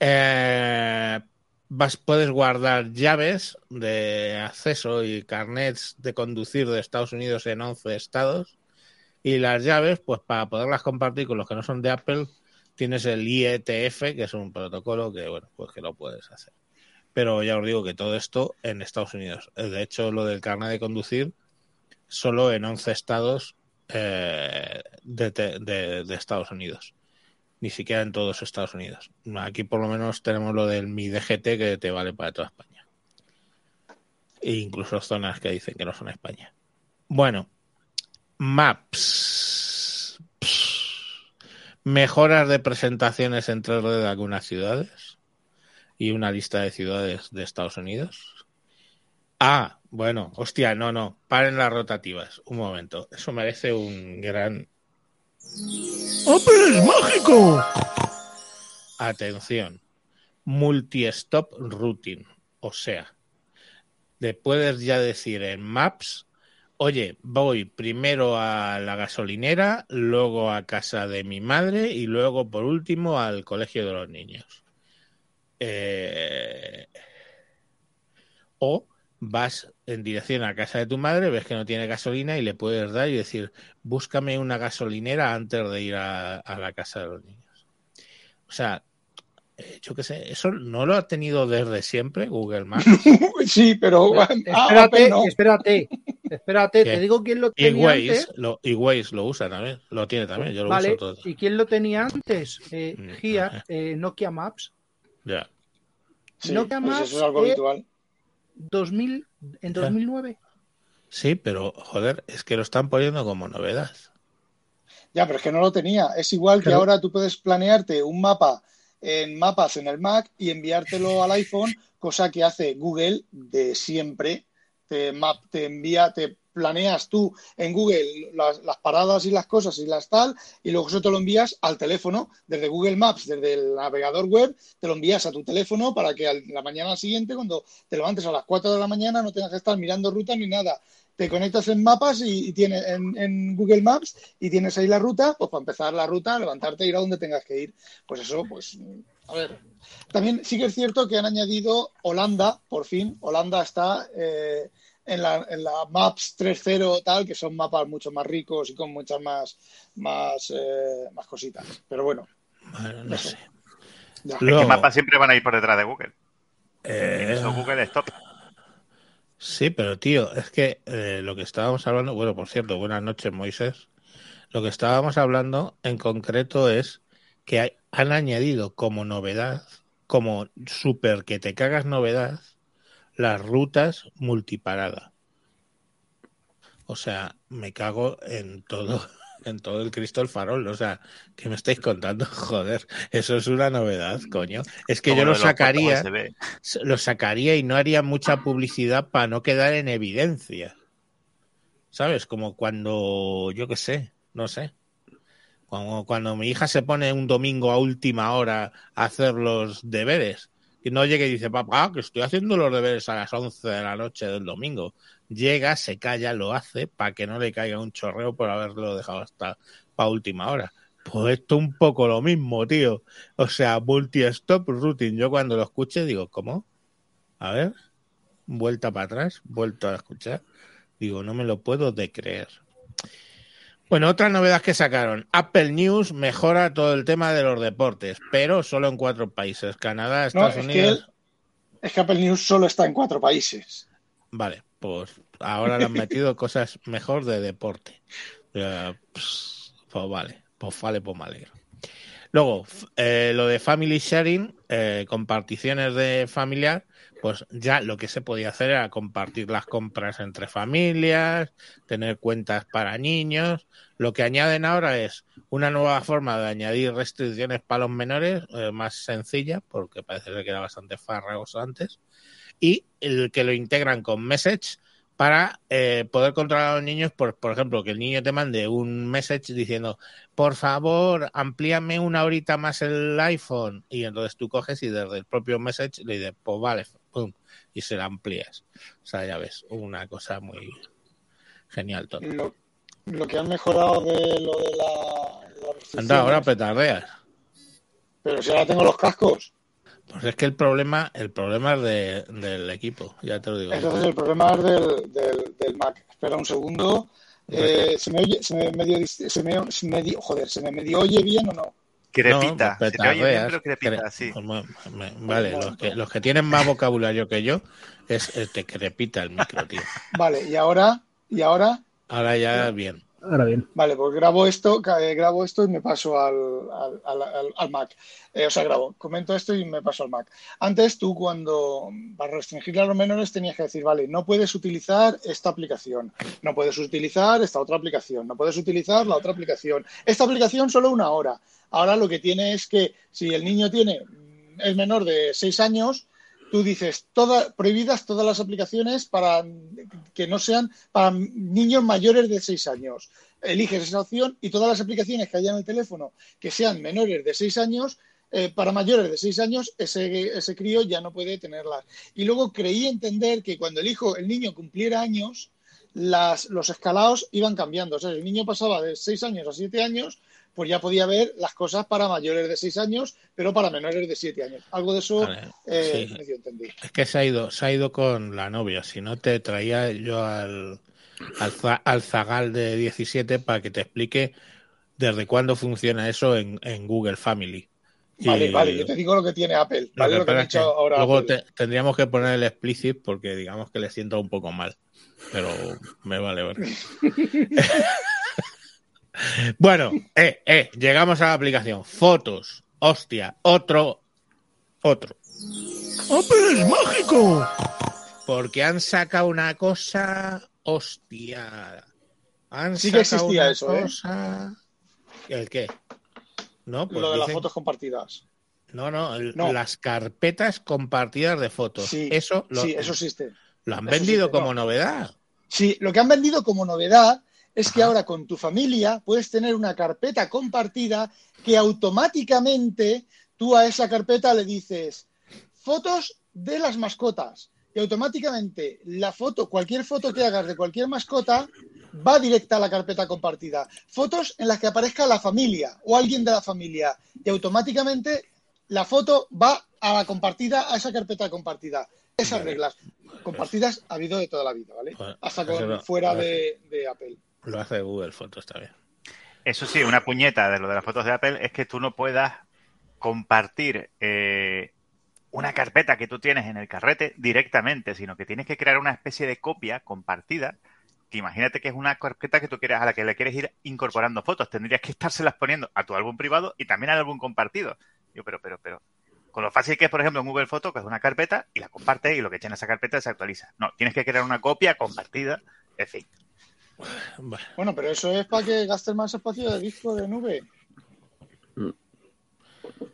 Eh, vas, puedes guardar llaves de acceso y carnets de conducir de Estados Unidos en 11 estados. Y las llaves, pues para poderlas compartir con los que no son de Apple, tienes el IETF, que es un protocolo que, bueno, pues que lo puedes hacer. Pero ya os digo que todo esto en Estados Unidos. De hecho, lo del carnet de conducir, solo en 11 estados eh, de, de, de, Estados Unidos. Ni siquiera en todos Estados Unidos. Aquí por lo menos tenemos lo del Mi DGT que te vale para toda España. E incluso zonas que dicen que no son España. Bueno, Maps. Mejoras de presentaciones en 3D de algunas ciudades y una lista de ciudades de Estados Unidos. Ah, bueno, hostia, no, no, paren las rotativas. Un momento, eso merece un gran. ¡Apple es mágico! Atención, multi-stop routing, o sea, le puedes ya decir en Maps, oye, voy primero a la gasolinera, luego a casa de mi madre y luego, por último, al colegio de los niños. Eh... O vas en dirección a casa de tu madre, ves que no tiene gasolina y le puedes dar y decir, búscame una gasolinera antes de ir a, a la casa de los niños. O sea, eh, yo qué sé, eso no lo ha tenido desde siempre Google Maps. sí, pero ah, espérate, no. espérate, espérate, ¿Qué? te digo quién lo tenía y Waze, antes. Lo, y Waze lo usa también, lo tiene también, yo lo vale, uso todo. ¿Y quién lo tenía antes? Eh, Gia, eh, Nokia Maps. Ya. Sí, Nokia pues Maps eso es algo habitual. 2000, en 2009. Sí, pero joder, es que lo están poniendo como novedad. Ya, pero es que no lo tenía. Es igual que Pero- ahora tú puedes planearte un mapa en mapas en el Mac y enviártelo al iPhone, cosa que hace Google de siempre. Te, map, te envía, te planeas tú en Google las, las paradas y las cosas y las tal, y luego eso te lo envías al teléfono desde Google Maps, desde el navegador web, te lo envías a tu teléfono para que a la mañana siguiente, cuando te levantes a las 4 de la mañana, no tengas que estar mirando ruta ni nada. Te conectas en mapas y, y en, en Google Maps y tienes ahí la ruta, pues para empezar la ruta, levantarte e ir a donde tengas que ir. Pues eso, pues, a ver. También sí que es cierto que han añadido Holanda, por fin. Holanda está eh, en, la, en la Maps 3.0 tal, que son mapas mucho más ricos y con muchas más, más, eh, más cositas. Pero bueno, Bueno, no Eso. sé. ya. Luego- que mapas siempre van a ir por detrás de Google. Eh, Eso Google es top. Sí, pero tío, es que eh, lo que estábamos hablando, bueno, por cierto, buenas noches, Moisés. Lo que estábamos hablando en concreto es que hay- han añadido como novedad, como súper que te cagas novedad, las rutas multiparada. O sea, me cago en todo, en todo el Cristo el farol. O sea, ¿qué me estáis contando? Joder, eso es una novedad, coño. Es que yo lo sacaría lo sacaría y no haría mucha publicidad para no quedar en evidencia. ¿Sabes? Como cuando, yo qué sé, no sé. Cuando mi hija se pone un domingo a última hora a hacer los deberes. Y no llega y dice, papá, que estoy haciendo los deberes a las 11 de la noche del domingo. Llega, se calla, lo hace para que no le caiga un chorreo por haberlo dejado hasta para última hora. Pues esto un poco lo mismo, tío. O sea, multi-stop routing. Yo cuando lo escuché digo, ¿cómo? A ver, vuelta para atrás, vuelto a escuchar. Digo, no me lo puedo de creer. Bueno, otra novedad que sacaron. Apple News mejora todo el tema de los deportes, pero solo en cuatro países. Canadá, No, Estados que, Unidos. es que Apple News solo está en cuatro países. Vale, pues ahora le han metido cosas mejor de deporte. Eh, pues, pues vale, pues vale, pues me alegro. Luego, eh, lo de family sharing, eh, comparticiones de familiar, pues ya lo que se podía hacer era compartir las compras entre familias, tener cuentas para niños. Lo que añaden ahora es una nueva forma de añadir restricciones para los menores, eh, más sencilla, porque parece que era bastante farragoso antes y el que lo integran con Message para eh, poder controlar a los niños, por, por ejemplo, que el niño te mande un message diciendo, por favor, amplíame una horita más el iPhone. Y entonces tú coges y desde el propio message le dices, pues vale, pum, y se la amplías. O sea, ya ves, una cosa muy genial todo. Lo, lo que han mejorado de lo de la, Anda, ahora petardeas. Pero si ahora tengo los cascos. Pues es que el problema, el problema es de- del equipo, ya te lo digo. Entonces el problema es del, del, del Mac. Espera un segundo. Eh, ¿Se me oye? ¿Se me medio, se me, se me joder, ¿se me medio oye bien o no? Crepita. No, pues Se te oye bien, pero crepita, cre- sí. pues, Vale, los que, los que tienen más vocabulario que yo es, es te crepita el micro, tío. Vale, y ahora, y ahora, Ahora ya bien. Ahora bien. vale, pues grabo esto, eh, grabo esto y me paso al, al, al- al- al Mac. Eh, o sea, grabo, comento esto y me paso al Mac. Antes tú cuando, para restringirle a los menores tenías que decir, vale, no puedes utilizar esta aplicación, no puedes utilizar esta otra aplicación, no puedes utilizar la otra aplicación. Esta aplicación solo una hora. Ahora lo que tiene es que si el niño tiene, es menor de seis años, tú dices todas prohibidas todas las aplicaciones para que no sean para niños mayores de 6 años. Eliges esa opción y todas las aplicaciones que haya en el teléfono que sean menores de 6 años, eh, para mayores de 6 años, ese, ese crío ya no puede tenerlas. Y luego creí entender que cuando el hijo, el niño cumpliera años, las, los escalados iban cambiando. O sea, el niño pasaba de 6 años a 7 años, pues ya podía ver las cosas para mayores de 6 años, pero para menores de 7 años. Algo de eso Vale, eh, sí. medio entendí. Es que se ha ido, se ha ido con la novia. Si no te traía yo al, al, al zagal de 17 para que te explique desde cuándo funciona eso en, en Google Family. Y Vale, vale, yo te digo lo que tiene Apple, lo ¿vale? que Lo que es que dicho ahora luego te- tendríamos que poner el explicit porque digamos que le siento un poco mal. Pero me vale ver. bueno, eh, eh, llegamos a la aplicación. Fotos. Hostia, otro. Otro. ¡Apple es mágico! Porque han sacado una cosa. Hostia. Han Sí que sacado existía una eso, ¿eh? cosa. ¿El qué? No, pues Lo de las fotos compartidas. No, no, el- No. las carpetas compartidas de fotos. Sí, eso lo, sí, eso existe. lo han eso vendido existe, como no. novedad. Sí, lo que han vendido como novedad es que ahora con tu familia puedes tener una carpeta compartida que automáticamente tú a esa carpeta le dices fotos de las mascotas y automáticamente la foto, cualquier foto que hagas de cualquier mascota va directa a la carpeta compartida. Fotos en las que aparezca la familia o alguien de la familia y automáticamente la foto va a la compartida, a esa carpeta compartida. Esas reglas compartidas ha habido de toda la vida, ¿vale? Hasta con fuera de, de Apple. Lo hace Google Fotos también. Eso sí, una puñeta de lo de las fotos de Apple es que tú no puedas compartir eh, una carpeta que tú tienes en el carrete directamente, sino que tienes que crear una especie de copia compartida. Que imagínate que es una carpeta que tú quieres a la que le quieres ir incorporando fotos. Tendrías que estárselas poniendo a tu álbum privado y también al álbum compartido. Yo, pero, pero, pero. Con lo fácil que es, por ejemplo, en Google Fotos, que es una carpeta y la compartes y lo que en esa carpeta se actualiza. No, tienes que crear una copia compartida. En fin. Bueno, Bueno, pero eso es para que gastes más espacio de disco de nube.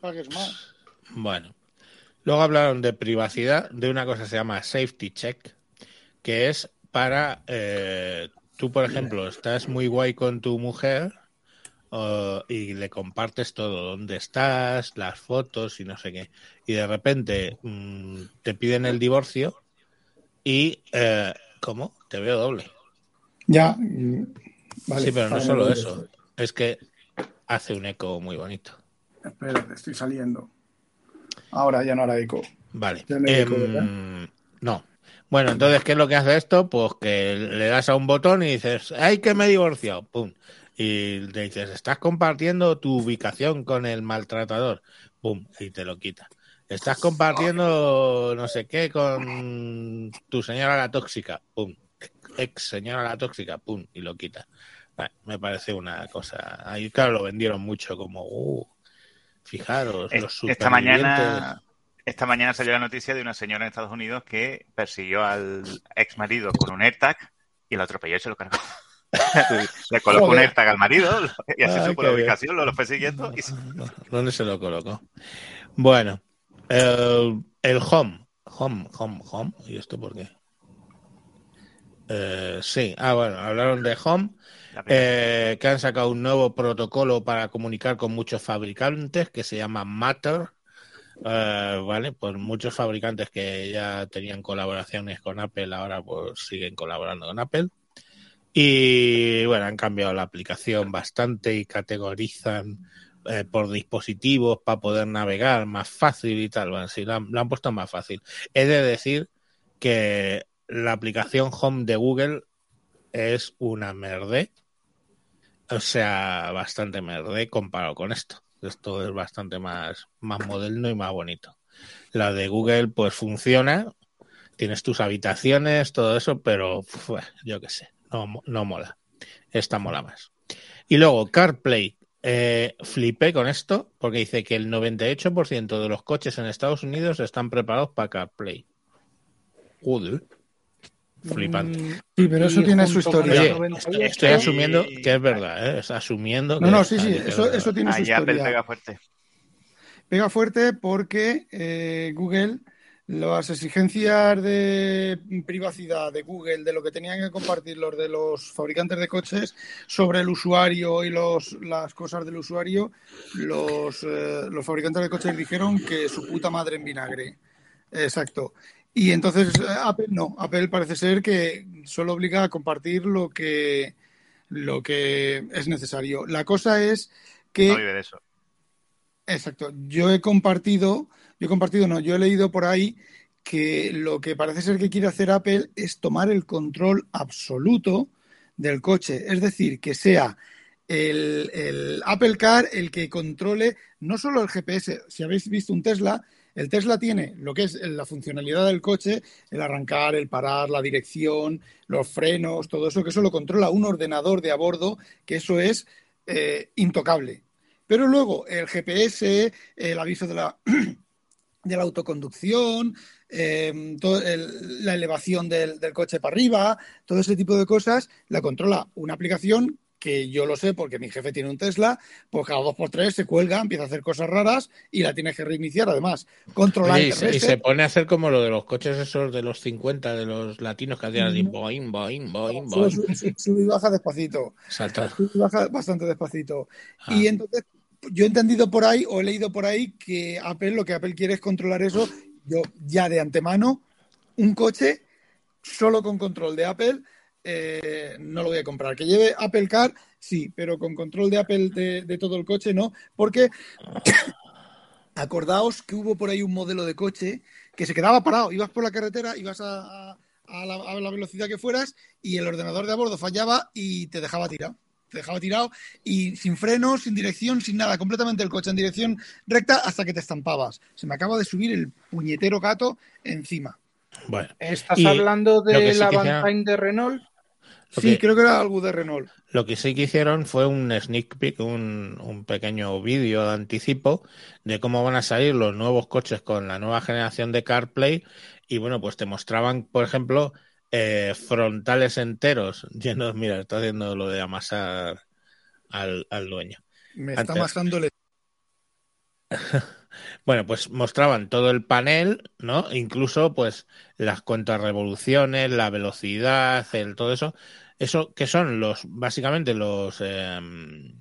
Pagues más. bueno. Luego hablaron de privacidad, de una cosa que se llama Safety Check, que es para, eh, tú por ejemplo, estás muy guay con tu mujer uh, y le compartes todo, dónde estás, las fotos y no sé qué, y de repente mm, te piden el divorcio y, eh, ¿cómo? Te veo doble. Ya. Vale, sí, pero no solo eso, es que hace un eco muy bonito. Espérate, estoy saliendo. Ahora ya no hará eco. Vale. Ya me dijo, Em, no. Bueno, entonces, ¿qué es lo que hace esto? Pues que le das a un botón y dices, ¡ay, que me he divorciado! ¡Pum! Y le dices, estás compartiendo tu ubicación con el maltratador. ¡Pum! Y te lo quita. Estás compartiendo no sé qué con tu señora la tóxica. ¡Pum! Ex señora la tóxica. ¡Pum! Y lo quita. Me parece una cosa. Ahí, claro, lo vendieron mucho como, uh, fijaros, Es- los Esta mañana, esta mañana salió la noticia de una señora en Estados Unidos que persiguió al ex marido con un AirTag y lo atropelló y se lo cargó. Le colocó un. AirTag al marido y así supo la ubicación, lo, lo fue siguiendo y se- ¿Dónde se lo colocó? Bueno, el, el home. Home, home, home. ¿Y esto por qué? Eh, sí, ah, bueno, hablaron de home, eh, que han sacado un nuevo protocolo para comunicar con muchos fabricantes que se llama Matter. Eh, vale, pues muchos fabricantes que ya tenían colaboraciones con Apple ahora pues siguen colaborando con Apple. Y bueno, han cambiado la aplicación bastante y categorizan eh, por dispositivos para poder navegar más fácil y tal. Bueno, sí, la han puesto más fácil. He de decir que la aplicación Home de Google es una merde. O sea, bastante merde comparado con esto. Esto es bastante más, más moderno y más bonito. La de Google, pues funciona. Tienes tus habitaciones, todo eso, pero yo qué sé, no, no mola. Esta mola más. Y luego, CarPlay. Eh, flipé con esto porque dice que el 98% de los coches en Estados Unidos están preparados para CarPlay. Joder. Flipante. Mm, Sí, pero eso y tiene su historia. Oye, 98, estoy Sí. asumiendo que es verdad, ¿eh? Es asumiendo No, que no, sí, sí, es eso, eso tiene su Ahí Apple historia. pega fuerte. Pega fuerte porque eh, Google, las exigencias de privacidad de Google, de lo que tenían que compartir los de los fabricantes de coches sobre el usuario y los, las cosas del usuario, los, eh, los fabricantes de coches dijeron que su puta madre en vinagre. Exacto. Y entonces eh, Apple no, Apple parece ser que solo obliga a compartir lo que, lo que es necesario. La cosa es que... No vive de eso. Exacto. Yo he compartido, yo he compartido, no, yo he leído por ahí que lo que parece ser que quiere hacer Apple es tomar el control absoluto del coche. Es decir, que sea el, el Apple Car el que controle no solo el GPS. Si habéis visto un Tesla, el Tesla tiene lo que es la funcionalidad del coche, el arrancar, el parar, la dirección, los frenos, todo eso, que eso lo controla un ordenador de a bordo, que eso es eh, intocable. Pero luego el GPS, el aviso de la, autoconducción, el- la elevación del, del coche para arriba, todo ese tipo de cosas, la controla una aplicación que yo lo sé porque mi jefe tiene un Tesla, pues cada dos por tres se cuelga, empieza a hacer cosas raras y la tienes que reiniciar. Además, controlar Oye, y, se, y reset. se pone a hacer como lo de los coches esos de los 50, de los latinos que hacían así, boing, boing, boing, sube, sube- sube y baja despacito. Salta. Sube y baja bastante despacito. Ah. Y entonces, yo he entendido por ahí, o he leído por ahí, que Apple, lo que Apple quiere es controlar eso. Yo, ya de antemano, un coche solo con control de Apple, eh, no lo voy a comprar. Que lleve Apple Car, sí, pero con control de Apple de, de todo el coche, no. Porque acordaos que hubo por ahí un modelo de coche que se quedaba parado. Ibas por la carretera, ibas a, a- a la, a la velocidad que fueras y el ordenador de a bordo fallaba y te dejaba tirado. Te dejaba tirado y sin frenos, sin dirección, sin nada, completamente el coche en dirección recta hasta que te estampabas. Se me acaba de subir el puñetero gato encima. Bueno, ¿Estás Y hablando de sí la hicieron- Valentine de Renault? Sí, creo que era algo de Renault. Lo que sí que hicieron fue un sneak peek, un, un pequeño vídeo de anticipo de cómo van a salir los nuevos coches con la nueva generación de CarPlay. Y bueno, pues te mostraban, por ejemplo, eh, frontales enteros llenos. Mira, está haciendo lo de amasar al, al dueño. Me está Antes. amasando el Bueno, pues mostraban todo el panel, ¿no? Incluso, pues, las contrarrevoluciones, la velocidad, el todo eso. Eso que son los, básicamente, los, em,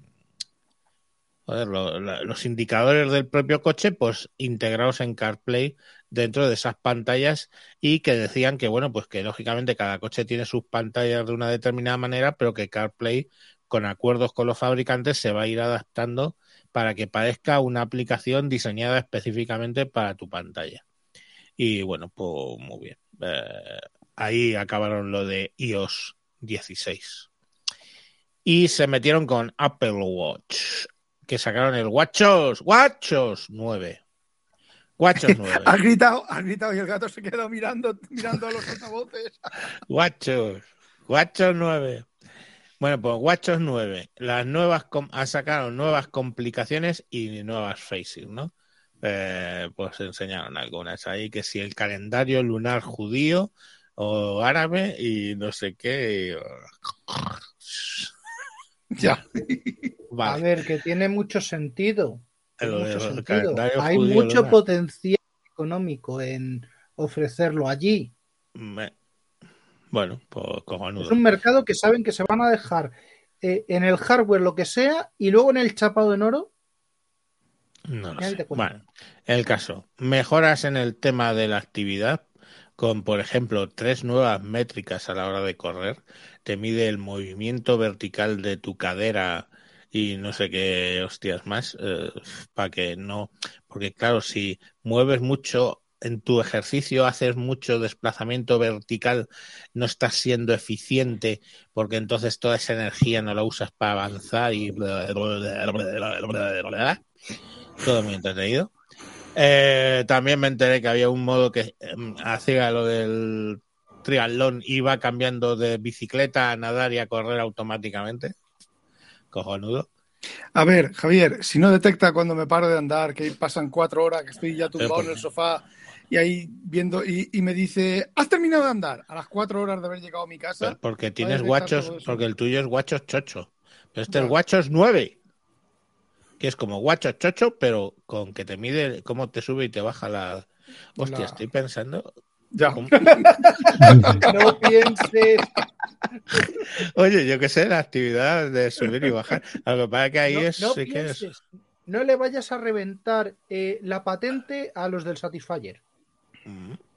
los indicadores del propio coche, pues, integrados en CarPlay dentro de esas pantallas y que decían que, bueno, pues que lógicamente cada coche tiene sus pantallas de una determinada manera, pero que CarPlay con acuerdos con los fabricantes, se va a ir adaptando para que parezca una aplicación diseñada específicamente para tu pantalla. Y bueno, pues muy bien. Eh, ahí acabaron lo de iOS 16. Y se metieron con Apple Watch, que sacaron el WatchOS, WatchOS 9. WatchOS 9. Has gritado, has gritado y el gato se quedó mirando, mirando a los altavoces. WatchOS, WatchOS 9. Bueno, pues WatchOS 9. Las nuevas com- ha sacado nuevas complicaciones y nuevas faces, ¿no? Eh, pues enseñaron algunas ahí, que si el calendario lunar judío o árabe y no sé qué. Ya. Vale. A ver, que tiene mucho sentido. Tiene Lo del mucho sentido. calendario Hay judío mucho lunar. potencial económico en ofrecerlo allí. Me- Bueno, pues cojonudo. Es un mercado que saben que se van a dejar eh, en el hardware lo que sea y luego en el chapado en oro. No lo sé. Bueno, el caso, mejoras en el tema de la actividad con, por ejemplo, tres nuevas métricas a la hora de correr. Te mide el movimiento vertical de tu cadera y no sé qué hostias más, para que no, porque claro, si mueves mucho en tu ejercicio, haces mucho desplazamiento vertical, no estás siendo eficiente, porque entonces toda esa energía no la usas para avanzar y todo muy entretenido. Eh, también me enteré que había un modo que eh, hacía lo del triatlón, iba cambiando de bicicleta a nadar y a correr automáticamente. Cojonudo. A ver, Javier, si no detecta cuando me paro de andar, que pasan cuatro horas, que estoy ya tumbado en el sofá y ahí viendo, y, y me dice, ¿has terminado de andar? A las cuatro horas de haber llegado a mi casa. Pero porque tienes guachos, porque el tuyo es guachos chocho. Pero este es guachos 9. Que es como guachos chocho, pero con que te mide cómo te sube y te baja la. Hostia, La- estoy pensando. Ya. ¿cómo? No pienses. Oye, yo qué sé, la actividad de subir y bajar. Lo que pasa que ahí No, es. no sí que es- pienses. No le vayas a reventar eh, la patente a los del Satisfyer.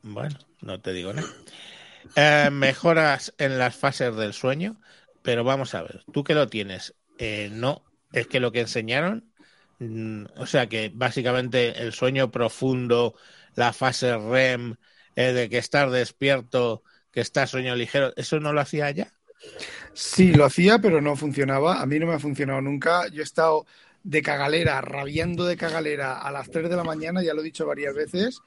Bueno, no te digo nada. Eh, mejoras en las fases del sueño, pero vamos a ver, tú que lo tienes, eh, no, es que lo que enseñaron, mm, o sea que básicamente el sueño profundo, la fase REM, eh, de que estás despierto, que estás sueño ligero, ¿eso no lo hacía ya? Sí, lo hacía, pero no funcionaba. A mí no me ha funcionado nunca. Yo he estado de cagalera, rabiando de cagalera a las 3 de la mañana, ya lo he dicho varias veces,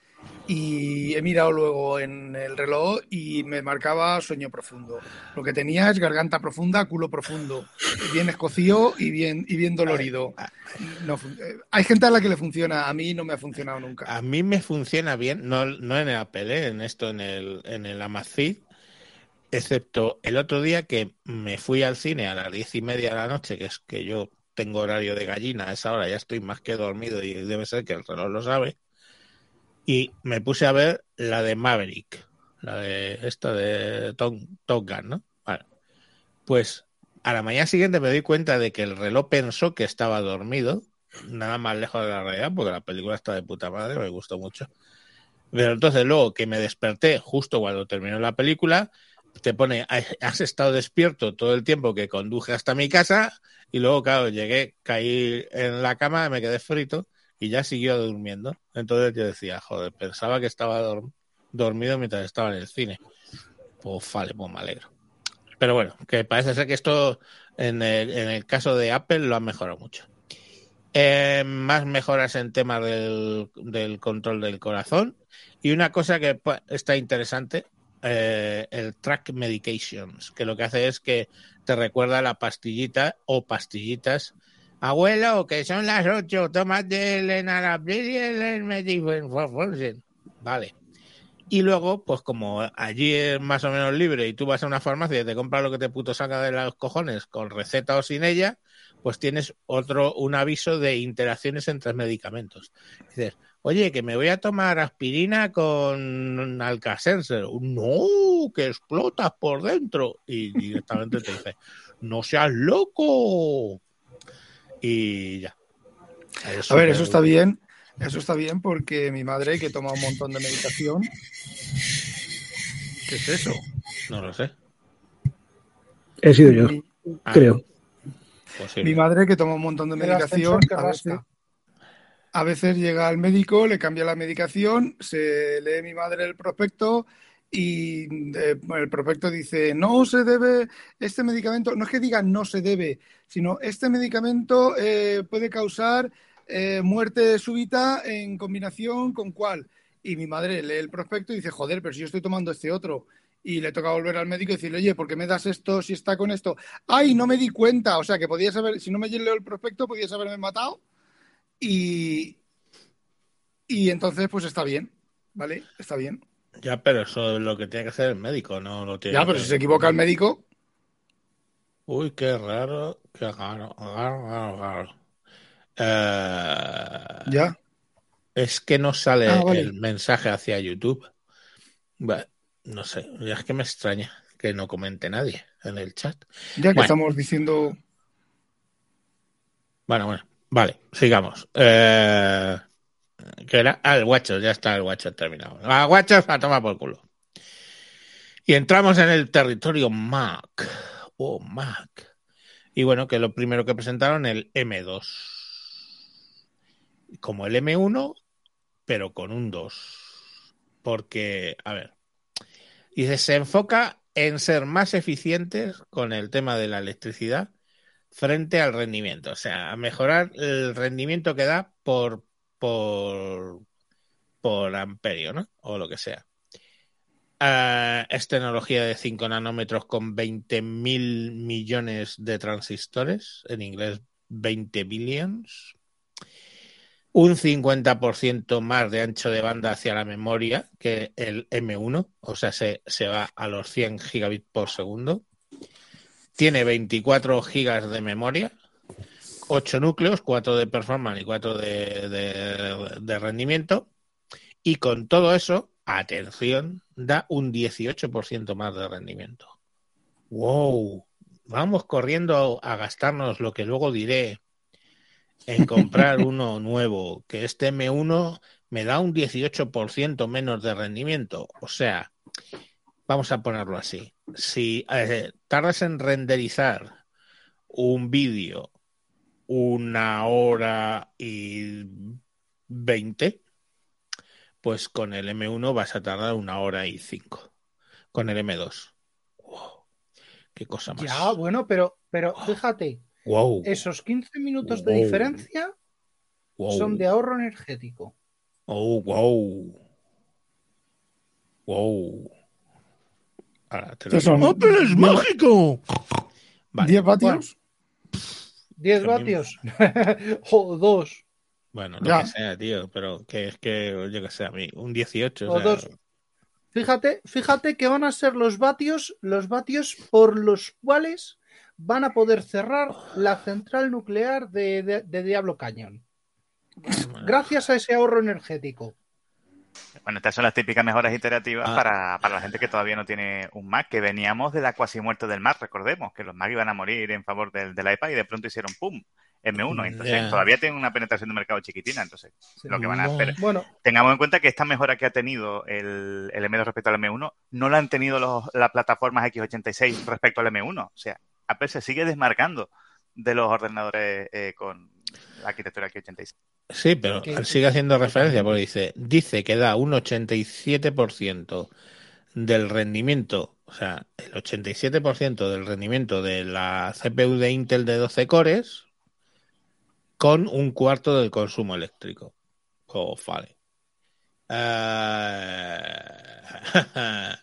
y he mirado luego en el reloj y me marcaba sueño profundo. Lo que tenía es garganta profunda, culo profundo, bien escocido y bien, y bien dolorido. No eh, hay gente a la que le funciona, a mí no me ha funcionado nunca. A mí me funciona bien, no, no en el Apple, ¿eh? en esto, en el, en el Amazfit, excepto el otro día que me fui al cine a las diez y media de la noche, que es que yo tengo horario de gallina, a esa hora ya estoy más que dormido y debe ser que el reloj lo sabe, y me puse a ver la de Maverick, la de esta de Top, Top Gun, ¿no? Vale. Pues a la mañana siguiente me doy cuenta de que el reloj pensó que estaba dormido, nada más lejos de la realidad, porque la película está de puta madre, me gustó mucho. Pero entonces luego que me desperté justo cuando terminó la película, te pone, has estado despierto todo el tiempo que conduje hasta mi casa y luego, claro, llegué, caí en la cama, me quedé frito y ya siguió durmiendo. Entonces yo decía, joder, pensaba que estaba dorm- dormido mientras estaba en el cine. Pues vale, pues me alegro. Pero bueno, que parece ser que esto en el, en el caso de Apple lo han mejorado mucho. Eh, más mejoras en temas del, del control del corazón. Y una cosa que está interesante, eh, el Track Medications, que lo que hace es que te recuerda la pastillita o pastillitas. Abuelo, que son las 8, tómate el enalapril y el Medications. Vale. Y luego, pues como allí es más o menos libre y tú vas a una farmacia y te compras lo que te puto saca de los cojones con receta o sin ella, pues tienes otro, un aviso de interacciones entre medicamentos. Dices, oye, que me voy a tomar aspirina con Alcacenser. No, que explotas por dentro. Y directamente te dice, no seas loco. Y ya. A ver, eso está bien. Eso está bien porque mi madre, que toma un montón de medicación. ¿Qué es eso? No lo sé. He sido yo, Mi- Ah, creo. posible. Mi madre que toma un montón de medicación, a veces, a veces llega al médico, le cambia la medicación, se lee mi madre el prospecto y eh, el prospecto dice, no se debe, este medicamento, no es que diga no se debe, sino este medicamento eh, puede causar eh, muerte súbita en combinación con cuál. Y mi madre lee el prospecto y dice, joder, pero si yo estoy tomando este otro. Y le toca volver al médico y decirle, oye, ¿por qué me das esto si está con esto? Ay, no me di cuenta. O sea, que podías haber, si no me leo el prospecto, podías haberme matado. Y, y entonces, pues está bien, ¿vale? Está bien. Ya, pero eso es lo que tiene que hacer el médico, no lo tiene Ya, que pero si se equivoca el médico, Uy, qué raro, qué raro, raro, raro, raro. Eh, ya. Es que no sale Ah, vale. el mensaje hacia YouTube. Bueno, no sé, es que me extraña que no comente nadie en el chat. Ya que Bueno. estamos diciendo. Bueno, bueno, vale, sigamos. Eh, ¿Qué era? Ah, el guacho, ya está el guacho terminado. Ah, guachos, a tomar por culo. Y entramos en el territorio Mac. Oh, Mac. Y bueno, que lo primero que presentaron, el M2. Como el M1, pero con un 2. Porque, a ver, dice, se enfoca en ser más eficientes con el tema de la electricidad frente al rendimiento. O sea, a mejorar el rendimiento que da por, por, por amperio, ¿no? O lo que sea. Ah, es tecnología de 5 nanómetros con 20 mil millones de transistores, en inglés 20 billions. Un 50% más de ancho de banda hacia la memoria que el M1, o sea, se, se va a los 100 gigabits por segundo. Tiene 24 gigas de memoria, 8 núcleos, 4 de performance y 4 de, de- de rendimiento. Y con todo eso, atención, da un 18% más de rendimiento. ¡Wow! Vamos corriendo a gastarnos lo que luego diré en comprar uno nuevo, que este M1 me da un 18% menos de rendimiento. O sea, vamos a ponerlo así. Si eh, tardas en renderizar un vídeo una hora y 20, pues con el M1 vas a tardar una hora y 5. Con el M2. Wow, qué cosa más. Ya, bueno, pero, pero fíjate, Wow, esos 15 minutos de diferencia wow. son de ahorro energético. Oh, wow. Wow. Ahora te lo ¿Qué son? ¡Oh, pero es mágico! Vale. 10 vatios. 10 Lo vatios o 2 Bueno, lo Ya. que sea, tío, pero que es que, yo que sé, a mí, un 18. o o sea, 2. Fíjate, fíjate que van a ser los vatios, los vatios por los cuales van a poder cerrar la central nuclear de, de- de Diablo Cañón. Gracias a ese ahorro energético. Bueno, estas son las típicas mejoras iterativas Ah. para, para la gente que todavía no tiene un Mac, que veníamos de la cuasi muerte del Mac, recordemos, que los Mac iban a morir en favor del, del iPad y de pronto hicieron ¡pum! M1. Entonces todavía tienen una penetración de mercado chiquitina, entonces lo que van a hacer. Bueno, Tengamos en cuenta que esta mejora que ha tenido el, el M2 respecto al M1 no la han tenido los, las plataformas X86 respecto al M1. O sea, Apple se sigue desmarcando de los ordenadores eh, con la arquitectura X86. Sí, pero Que- sigue haciendo referencia porque dice, dice que da un 87% del rendimiento, o sea, el 87% del rendimiento de la CPU de Intel de 12 cores con un cuarto del consumo eléctrico. Oh, vale. Eh,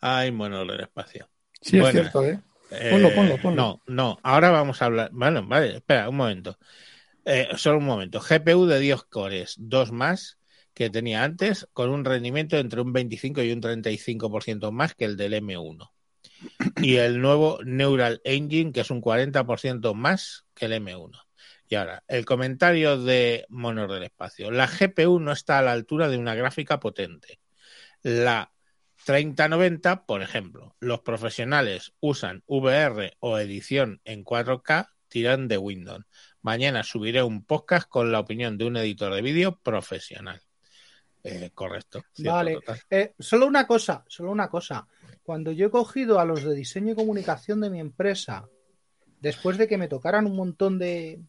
Ay, bueno, el espacio. Sí, es cierto, ¿eh? Eh, Ponlo, ponlo, ponlo. No, no, ahora vamos a hablar. Bueno, vale, espera un momento. Eh, solo un momento. GPU de 10 cores, dos más que tenía antes, con un rendimiento entre un 25 y un 35% más que el del M1. Y el nuevo Neural Engine, que es un 40% más que el M1. Y ahora, el comentario de Monor del Espacio. La GPU no está a la altura de una gráfica potente. La 3090, por ejemplo, los profesionales usan VR o edición en 4K, tiran de Windows. Mañana subiré un podcast con la opinión de un editor de vídeo profesional. Eh, correcto. cierto, Vale. Eh, solo una cosa, solo una cosa. Cuando yo he cogido a los de diseño y comunicación de mi empresa después de que me tocaran un montón de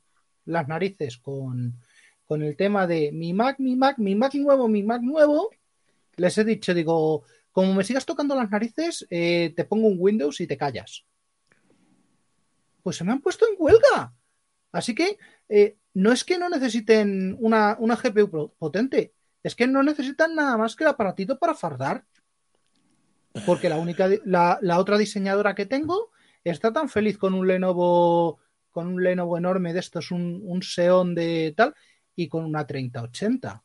las narices con, con el tema de mi Mac, mi Mac, mi Mac nuevo, mi Mac nuevo, les he dicho, digo, como me sigas tocando las narices, eh, te pongo un Windows y te callas. Pues se me han puesto en huelga. Así que eh, no es que no necesiten una, una GPU potente, es que no necesitan nada más que el aparatito para fardar. Porque la única, la, la otra diseñadora que tengo está tan feliz con un Lenovo, con un Lenovo enorme de estos, un, un Xeon de tal, y con una 3080.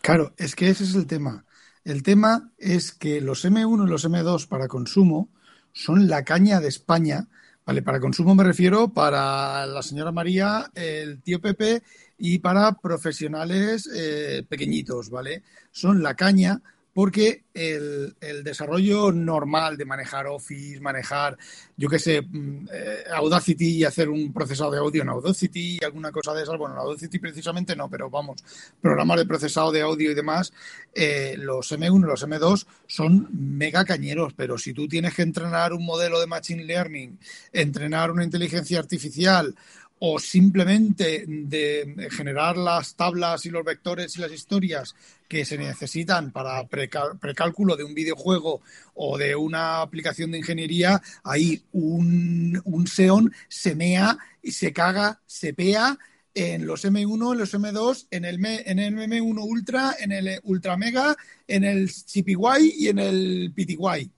Claro, es que ese es el tema. El tema es que los M1 y los M2 para consumo son la caña de España. Vale, para consumo me refiero para la señora María, el tío Pepe y para profesionales eh, pequeñitos, ¿vale? Son la caña porque el, desarrollo normal de manejar Office, manejar, yo qué sé, mm, eh, Audacity y hacer un procesado de audio en Audacity y alguna cosa de esas, bueno, en Audacity precisamente no, pero vamos, programas de procesado de audio y demás, eh, los M1 y los M2 son mega cañeros, pero si tú tienes que entrenar un modelo de Machine Learning, entrenar una inteligencia artificial o simplemente de generar las tablas y los vectores y las historias que se necesitan para precálculo de un videojuego o de una aplicación de ingeniería, ahí un, un Xeon se mea y se caga, se pea en los M1, en los M2, en el, M- en el M1 Ultra, en el Ultra Mega, en el CPY y en el PTY.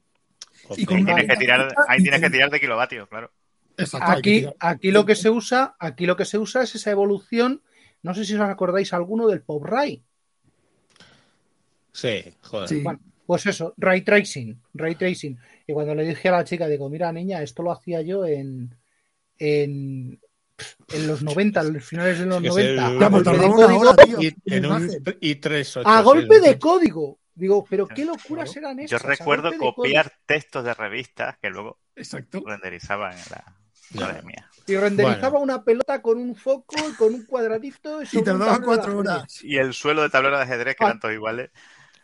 Y con Ahí tienes que tirar, ventaja ahí tienes que inten- tirar de kilovatios, claro. Exacto, Aquí, aquí lo que se usa, aquí lo que se usa es esa evolución. No sé si os acordáis alguno del PopRay. Sí, joder. Sí. Bueno, pues eso, ray tracing, ray tracing. Y cuando le dije a la chica, digo, mira, niña, esto lo hacía yo en, en, en los 90, en los finales de los Sí, que se- 90. Ya, a pues golpe de código, a golpe de código. Digo, pero qué locuras Claro. eran Yo estas. a recuerdo copiar textos de revistas que luego Exacto. renderizaban en la. Madre mía. Y renderizaba Bueno. una pelota con un foco y con un cuadradito. Y tardaba cuatro horas. Y el suelo de tablero de ajedrez, que Ah. eran todos iguales.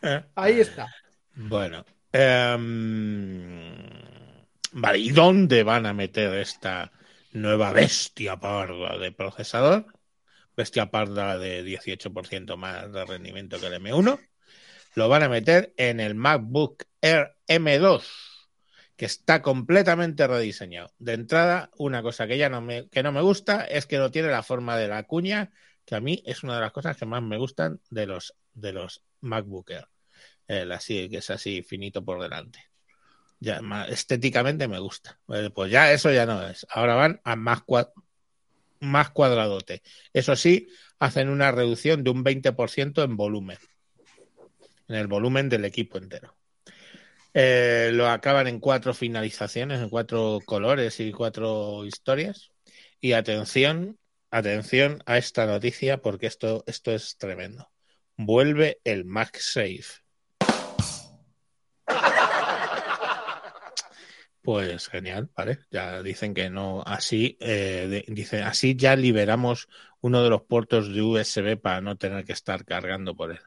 Ahí está. Bueno. em, vale, ¿y dónde van a meter esta nueva bestia parda de procesador? Bestia parda de 18% más de rendimiento que el M1. Lo van a meter en el MacBook Air M2, que está completamente rediseñado. De entrada, una cosa que ya no me, que no me gusta es que no tiene la forma de la cuña, que a mí es una de las cosas que más me gustan de los, de los MacBook Air. Así, que es así finito por delante. Ya, ma- estéticamente me gusta. Eh, Pues ya eso ya no es. Ahora van a más, más cuadradote. Eso sí, hacen una reducción de un 20% en volumen. En el volumen del equipo entero. Eh, lo acaban en cuatro finalizaciones, en cuatro colores y cuatro historias. Y atención, atención a esta noticia porque esto, esto es tremendo. Vuelve el MagSafe. Pues genial, ¿vale? Ya dicen que no, así, eh, así ya liberamos uno de los puertos de USB para no tener que estar cargando por él.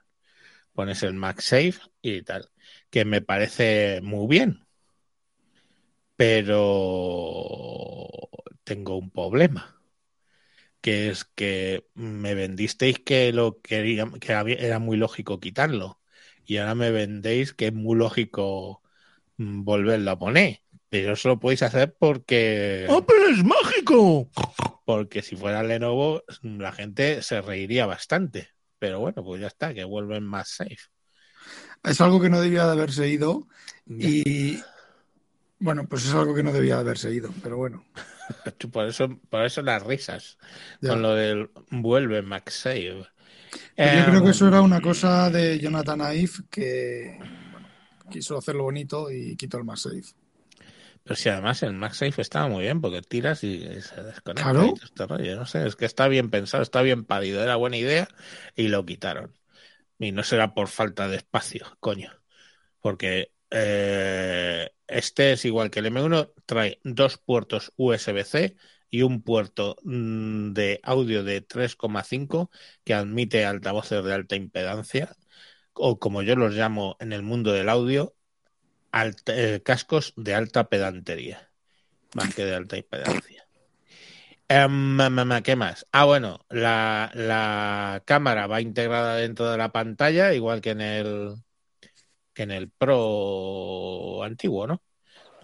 Pones el MagSafe y tal, que me parece muy bien, pero tengo un problema, que es que me vendisteis que lo quería, que era muy lógico quitarlo, y ahora me vendéis que es muy lógico mm, volverlo a poner. Pero eso lo podéis hacer porque. ¡Apple es mágico! Porque si fuera Lenovo, la gente se reiría bastante. Pero bueno, pues ya está, que vuelven más safe. Es algo que no debía de haberse ido y bueno, pues es algo que no debía de haberse ido, pero bueno. Por eso, por eso las risas. Ya. Con lo del vuelve MagSafe. Pero yo Eh, creo que eso era una cosa de Jonathan Ive que bueno, quiso hacerlo bonito y quitó el más safe. Pero si además el MagSafe estaba muy bien, porque tiras y se desconecta. Claro. y todo este rollo. No sé, es que está bien pensado, está bien parido, era buena idea y lo quitaron. Y no será por falta de espacio, coño. Porque eh, este es igual que el M1, trae dos puertos USB-C y un puerto mm, de audio de 3,5 que admite altavoces de alta impedancia, o como yo los llamo en el mundo del audio, eh, cascos de alta pedantería, más que de alta impedancia. Em, ¿Qué más? Ah, bueno, la, la cámara va integrada dentro de la pantalla, igual que en el que en el Pro antiguo, ¿no?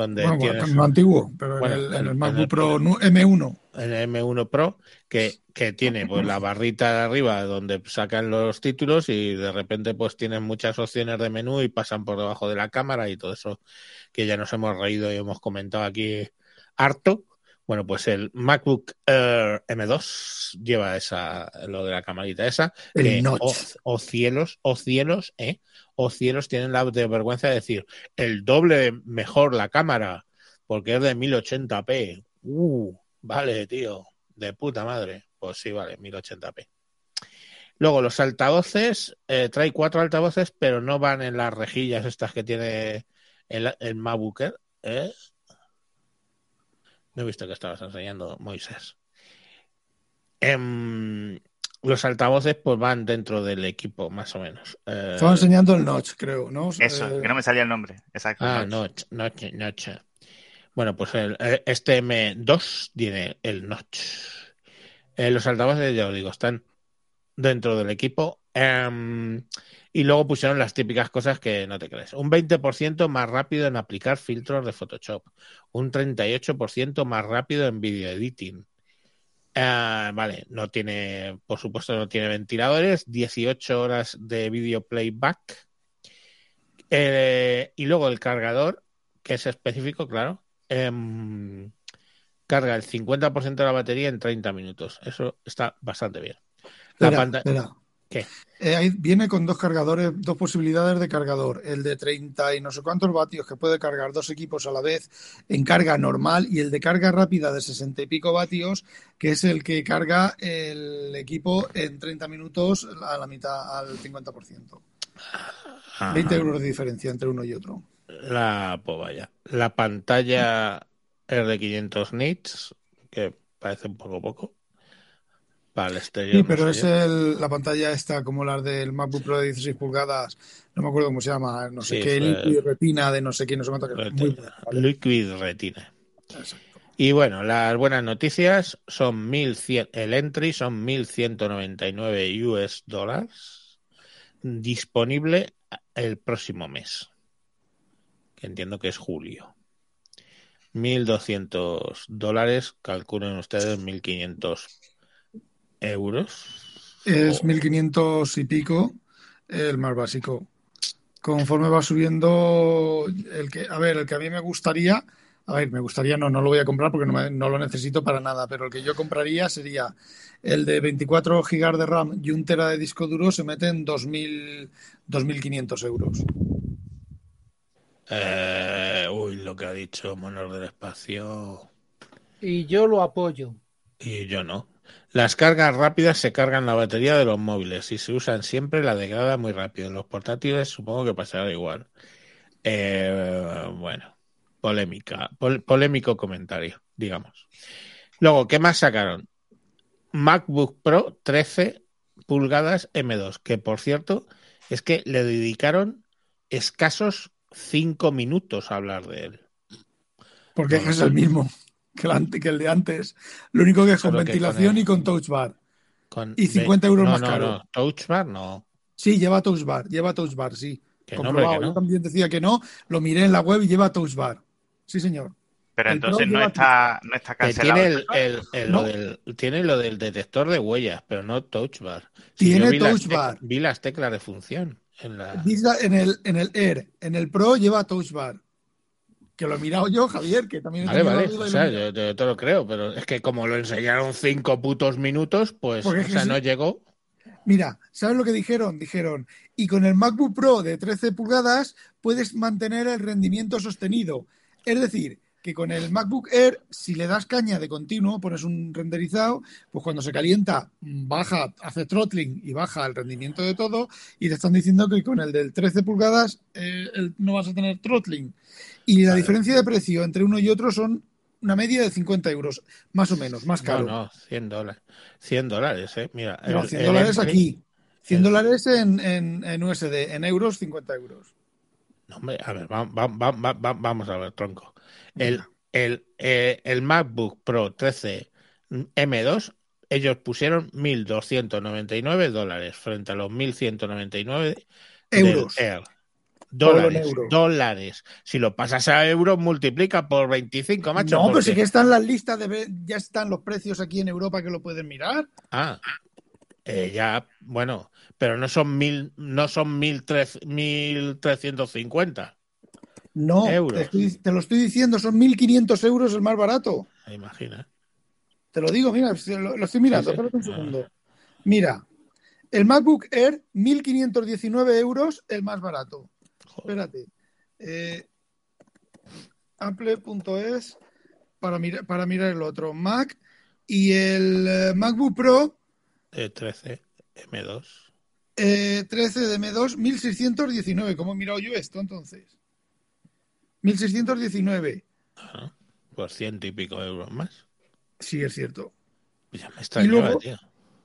Donde Bueno, tienes no antiguo, pero Bueno, en el, en en- el en MacBook el- Pro nu- M1. el M1 Pro, que, que tiene pues la barrita de arriba donde sacan los títulos y de repente pues tienen muchas opciones de menú y pasan por debajo de la cámara y todo eso que ya nos hemos reído y hemos comentado aquí harto. Bueno, pues el MacBook Air M2 lleva esa, lo de la camarita esa, El notch. o, o cielos, o cielos, ¿eh? O cielos tienen la de vergüenza de decir el doble mejor la cámara, porque es de 1080p. Uh, vale, tío, de puta madre. Pues sí, vale, 1080p. Luego, los altavoces, eh, trae cuatro altavoces, pero no van en las rejillas estas que tiene el, el MacBook Air, ¿eh? No he visto que estabas enseñando, Moisés. Em, los altavoces pues van dentro del equipo, más o menos. Eh, Estaba enseñando el notch, creo, ¿no? Eso, Eh, que no me salía el nombre. Exacto. Ah, Notch. notch, notch. Bueno, pues el, este M2 tiene el notch. Eh, los altavoces, ya os digo, están dentro del equipo. Y luego pusieron las típicas cosas que no te crees. Un 20% más rápido en aplicar filtros de Photoshop. Un 38% más rápido en video editing. Ah, vale, no tiene, por supuesto, no tiene ventiladores. 18 horas de video playback. Eh, y luego el cargador, que es específico, claro, em, carga el 50% de la batería en 30 minutos. Eso está bastante bien. La pantalla. ¿Qué? Eh, ahí viene con dos cargadores, dos posibilidades de cargador. El de 30 y no sé cuántos vatios que puede cargar dos equipos a la vez en carga normal y el de carga rápida de 60 y pico vatios, que es el que carga el equipo en 30 minutos a la mitad, al 50%. Ah, 20 euros de diferencia entre uno y otro. La, pues vaya. La pantalla es de 500 nits, que parece un poco poco. Para el exterior. Sí, pero es el, la pantalla esta como las del MacBook Pro de 16 pulgadas, no me acuerdo cómo se llama, no sé Sí, qué, Liquid Retina de no sé quién, no sé cuánto, muy buena, ¿vale? Liquid Retina. Exacto. Y bueno, las buenas noticias son 1100, el entry son 1199 US dólares, disponible el próximo mes, que entiendo que es julio. 1200 dólares, calculen ustedes 1500 euros. Es O- 1500 y pico el más básico. Conforme va subiendo el que, a ver, el que a mí me gustaría, a ver, me gustaría, no, no lo voy a comprar porque no, me- no lo necesito para nada, pero el que yo compraría sería el de 24 GB de RAM y un tera de disco duro, se mete en 2000, 2.500 euros. Eh, uy, lo que ha dicho Monor del Espacio. Y yo lo apoyo. Y yo no. Las cargas rápidas se cargan la batería de los móviles y se usan siempre la degrada muy rápido. En los portátiles supongo que pasará igual. Eh, bueno, polémica, pol- polémico comentario, digamos. Luego, ¿qué más sacaron? MacBook Pro 13 pulgadas M2, que por cierto es que le dedicaron escasos 5 minutos a hablar de él. Porque no. es el mismo que el, ante- que el de antes. Lo único que es con ventilación el- y con touch bar. Con Y 50 euros no, más no, caro. No, Touch Bar no. Sí, lleva touch bar, lleva touch bar, sí. Comprobado. Yo también decía que no, lo miré en la web y lleva touch bar. Sí, señor. Pero El entonces no está, no está cancelado. tiene, el, el- el- No. lo del, tiene lo del detector de huellas, pero no touch bar. Tiene yo vi las touch bar. Vi las teclas de función. En la... En el, en el Air, en el Pro lleva touch bar. Que lo he mirado yo, Javier, que también Vale, vale, o sea, yo, yo te lo creo, pero es que como lo enseñaron cinco putos minutos, pues, o sea, sí. no llegó. Mira, ¿sabes lo que dijeron? Dijeron, y con el MacBook Pro de 13 pulgadas puedes mantener el rendimiento sostenido. Es decir, que con el MacBook Air, si le das caña de continuo, pones un renderizado, pues cuando se calienta, baja, hace throttling y baja el rendimiento de todo, y te están diciendo que con el del 13 pulgadas eh, el- no vas a tener throttling. Y la Vale. diferencia de precio entre uno y otro son una media de 50 euros, más o menos, más caro. No, no, 100 dólares. 100 dólares, eh. Mira, No, el- 100 el dólares entry- aquí. 100 el- dólares en, en, en USD, en euros 50 euros. No, hombre, a ver, va- va- va- va- va- vamos a ver, tronco. El, el, eh, el MacBook Pro 13 M2, ellos pusieron 1.299 dólares frente a los 1.199 del Euros. Air. Dólares, dólares. Si lo pasas a euros, multiplica por 25, macho. No, pero sí que están las listas de. Ya están los precios aquí en Europa que lo pueden mirar. Ah, eh, ya, bueno, pero no son mil, no son mil tres, mil trescientos cincuenta. No, Euros. te, estoy- te lo estoy diciendo, son 1.500 euros el más barato. Imagina. Te lo digo, mira, lo, lo estoy mirando, Sí, sí. espérate un segundo. Mira, el MacBook Air, 1.519 euros el más barato. Espérate. Eh, Apple.es para, mirar para mirar el otro. Mac y el eh, MacBook Pro Eh, 13 M2. eh, 13 de M2, 1.619. ¿Cómo he mirado yo esto entonces? 1.619. Ajá, Por ciento y pico euros más. Sí, es cierto. Ya me luego- tío.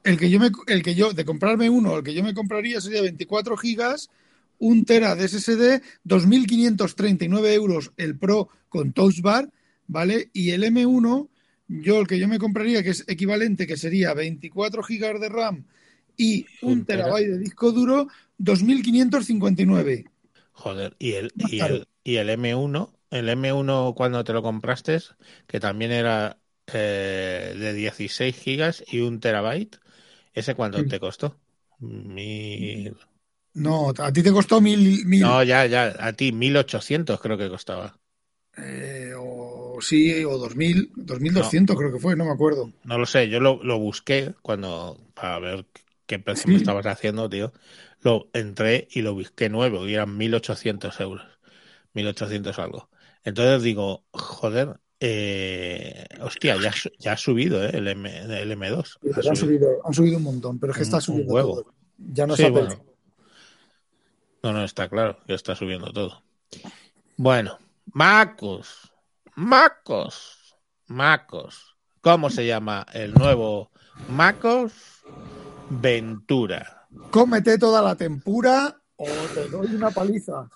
El que yo me, el que yo, de comprarme uno, el que yo me compraría sería 24 gigas, un tera de SSD, 2.539 euros el Pro con Touch Bar, ¿vale? Y el M1, yo el que yo me compraría, que es equivalente, que sería 24 gigas de RAM y un Un tera. terabyte de disco duro, 2.559. Joder, y el, y el, y el M1, el M1 cuando te lo compraste, que también era eh, de 16 gigas y un terabyte, ¿ese cuánto Sí. te costó? Mil... No, a ti te costó mil, mil No, ya, ya, a ti 1800 creo que costaba. eh, o sí, o 2.000, 2.200 creo que fue, no me acuerdo. No lo sé, yo lo, lo busqué cuando para ver qué precio me estabas haciendo, tío. Lo entré y lo busqué nuevo y eran 1800 euros. 1800 algo. Entonces digo, joder, eh, hostia, ya, ha su- ya ha subido eh, el, M, el M2. Ha han, subido. han subido un montón, pero es que Un- está un subiendo huevo. todo. Ya no Sí, Apple. bueno. No, no, está claro que está subiendo todo. Bueno, Macos, Macos, Macos. ¿Cómo se llama el nuevo Macos? Ventura. Cómete toda la tempura o te doy una paliza.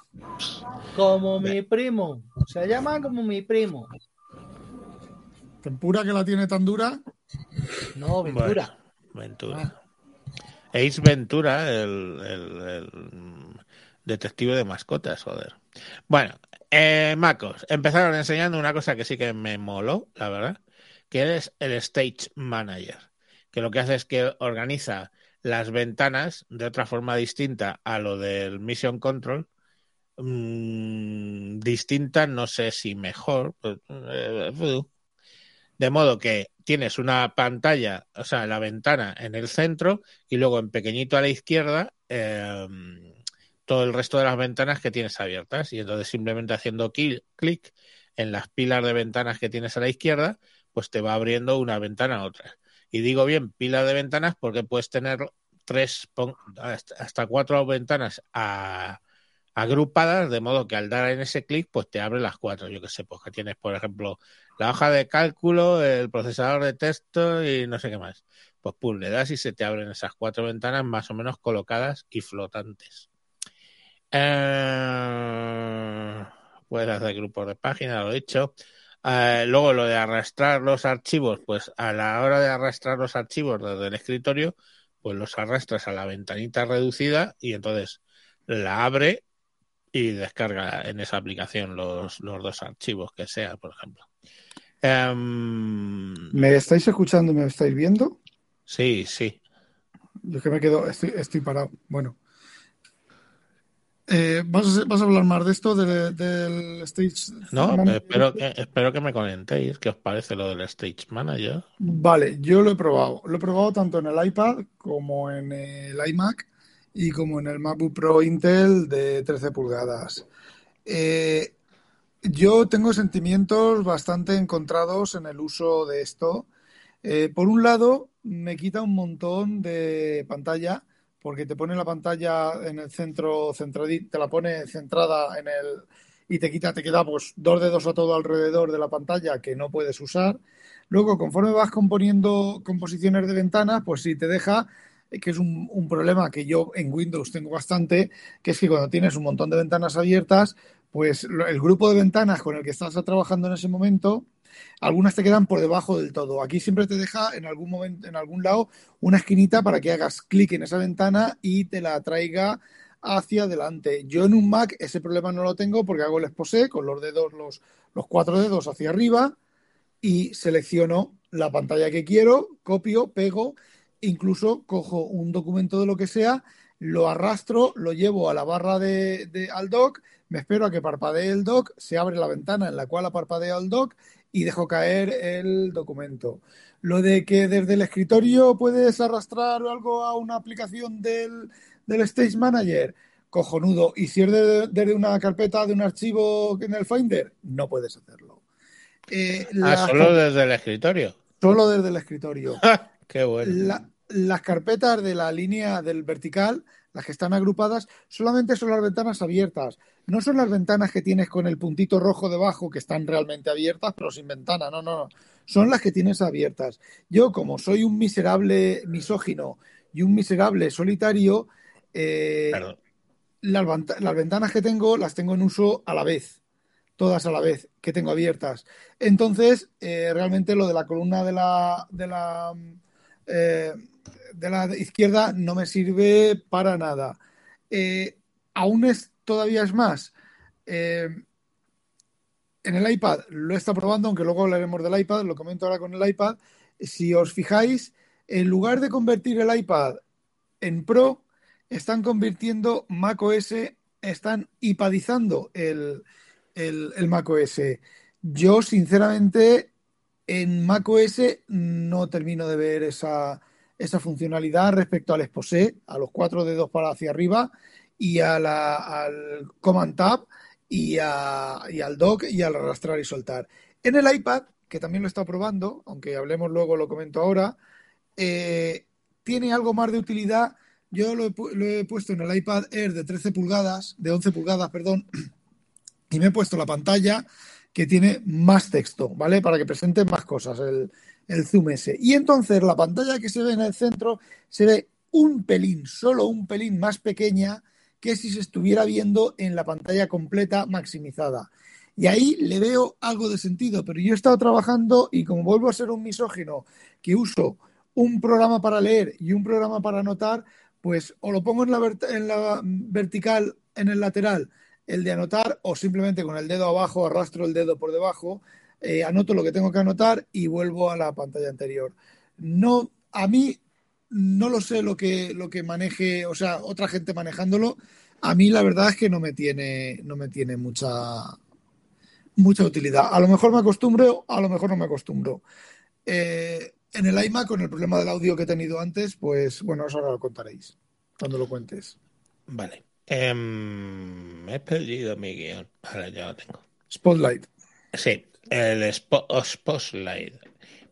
Como mi primo. Se llama como mi primo. Tempura que la tiene tan dura. No, Ventura. Bueno, Ventura. Ace Ventura, el, el- el detective de mascotas, joder. Bueno, eh, Macos, empezaron enseñando una cosa que sí que me moló, la verdad, que es el Stage Manager, que lo que hace es que organiza las ventanas de otra forma distinta a lo del Mission Control. Mm, distinta, no sé si mejor. pues, eh, de modo que tienes una pantalla, o sea, la ventana en el centro y luego en pequeñito a la izquierda eh, todo el resto de las ventanas que tienes abiertas. Y entonces simplemente haciendo cli- clic en las pilas de ventanas que tienes a la izquierda, pues te va abriendo una ventana a otra. Y digo bien pilas de ventanas porque puedes tener tres, hasta cuatro ventanas agrupadas, de modo que al dar en ese clic, pues te abre las cuatro. Yo que sé, pues que tienes, por ejemplo, la hoja de cálculo, el procesador de texto y no sé qué más. Pues pum, le das y se te abren esas cuatro ventanas más o menos colocadas y flotantes. Eh, puedes hacer grupos de páginas, lo he dicho. Eh, luego lo de arrastrar los archivos, pues a la hora de arrastrar los archivos desde el escritorio, pues los arrastras a la ventanita reducida y entonces la abre y descarga en esa aplicación los, los dos archivos que sea, por ejemplo. Em, ¿Me estáis escuchando y me estáis viendo? sí, sí. Yo que me quedo, estoy, estoy parado. Bueno. Eh, ¿vas, a, vas a hablar más de esto, de- del Stage No, Manager? espero que, espero que me comentéis qué os parece lo del Stage Manager. Vale, yo lo he probado. Lo he probado tanto en el iPad como en el iMac y como en el MacBook Pro Intel de 13 pulgadas. Eh, yo tengo sentimientos bastante encontrados en el uso de esto. Eh, por un lado, me quita un montón de pantalla porque te pone la pantalla en el centro, centradi- te la pone centrada en el y te quita, te queda pues dos dedos a todo alrededor de la pantalla que no puedes usar. Luego, conforme vas componiendo composiciones de ventanas, pues sí te deja, eh, que es un, un problema que yo en Windows tengo bastante, que es que cuando tienes un montón de ventanas abiertas, pues el grupo de ventanas con el que estás trabajando en ese momento, Algunas te quedan por debajo del todo. Aquí siempre te deja en algún momento, en algún lado, una esquinita para que hagas clic en esa ventana y te la traiga hacia adelante. Yo en un Mac ese problema no lo tengo porque hago el expose con los dedos, los, los cuatro dedos hacia arriba y selecciono la pantalla que quiero, copio, pego, incluso cojo un documento de lo que sea, lo arrastro, lo llevo a la barra de, de- al dock, me espero a que parpadee el dock, se abre la ventana en la cual ha parpadeado el dock y dejo caer el documento. Lo de que desde el escritorio puedes arrastrar algo a una aplicación del, del Stage Manager, cojonudo. Y si es de- desde una carpeta, de un archivo en el Finder, no puedes hacerlo. Eh, Ah, solo desde el escritorio. solo desde el escritorio. Qué bueno. La- las carpetas de la línea del vertical, las que están agrupadas, solamente son las ventanas abiertas. No son las ventanas que tienes con el puntito rojo debajo, que están realmente abiertas, pero sin ventana. No, no, no. Son las que tienes abiertas. Yo, como soy un miserable misógino y un miserable solitario, eh, las, ventanas que tengo las tengo en uso a la vez, todas a la vez, que tengo abiertas. Entonces, eh, realmente lo de la columna de la, de la, eh, de la izquierda no me sirve para nada. Aún es, todavía es más. eh, en el iPad lo estado probando, aunque luego hablaremos del iPad, lo comento ahora con el iPad. Si os fijáis, en lugar de convertir el iPad en Pro, están convirtiendo macOS, están iPadizando el, el, el macOS. Yo, sinceramente, en macOS no termino de ver esa, esa funcionalidad respecto al exposé, a los cuatro dedos para hacia arriba y a la- al Command Tab y, a- y al dock y al arrastrar y soltar. En el iPad, que también lo estado probando, aunque hablemos luego, lo comento ahora, eh, tiene algo más de utilidad. Yo lo he, lo he puesto en el iPad Air de 13 pulgadas, de 11 pulgadas, perdón, y me he puesto la pantalla que tiene más texto, ¿vale? Para que presente más cosas, el, el zoom ese. Y entonces la pantalla que se ve en el centro se ve un pelín, solo un pelín más pequeña que si se estuviera viendo en la pantalla completa maximizada. Y ahí le veo algo de sentido, pero yo he estado trabajando y como vuelvo a ser un misógino que uso un programa para leer y un programa para anotar, pues o lo pongo en la, vertical, en el lateral, el de anotar, o simplemente con el dedo abajo arrastro el dedo por debajo, eh, anoto lo que tengo que anotar y vuelvo a la pantalla anterior. No, a mí no lo sé lo que, lo que maneje, o sea, otra gente manejándolo. A mí la verdad es que no me tiene, no me tiene mucha, mucha utilidad. A lo mejor me acostumbro, a lo mejor no me acostumbro. Eh, en el iMac, con el problema del audio que he tenido antes, pues bueno, eso ahora lo contaréis cuando lo cuentes. Vale. Em, me he perdido mi guion. Ahora ya lo tengo. Spotlight. Sí, el Spotlight.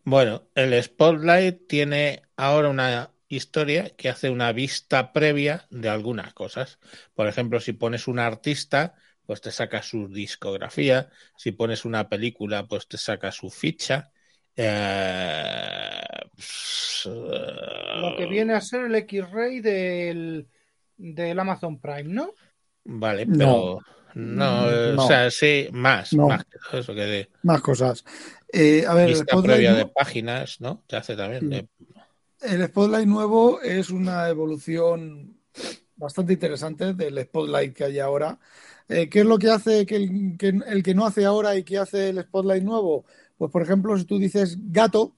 Bueno, el Spotlight tiene ahora una historia que hace una vista previa de algunas cosas. Por ejemplo, si pones un artista, pues te saca su discografía. Si pones una película, pues te saca su ficha. Eh, Lo que viene a ser el X-Ray del, del Amazon Prime, ¿no? Vale, pero no, eh, No. o sea, sí, más, No. más eso que de Más cosas. Eh, a ver, el vista previa de páginas, ¿no? Se hace también. de- el Spotlight nuevo es una evolución bastante interesante del Spotlight que hay ahora. Eh, ¿qué es lo que hace que el, que no hace ahora y que hace el Spotlight nuevo? Pues, por ejemplo, si tú dices gato,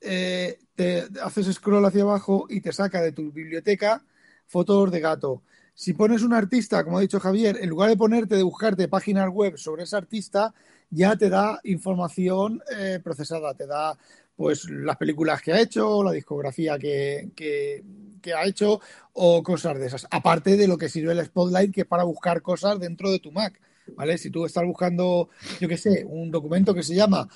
eh, te haces scroll hacia abajo y te saca de tu biblioteca fotos de gato. Si pones un artista, como ha dicho Javier, en lugar de ponerte, de buscarte páginas web sobre ese artista, ya te da información eh, procesada, te da pues las películas que ha hecho, la discografía que, que- ha hecho o cosas de esas. Aparte de lo que sirve el Spotlight, que es para buscar cosas dentro de tu Mac. ¿Vale? Si tú estás buscando, yo qué sé, un documento que se llama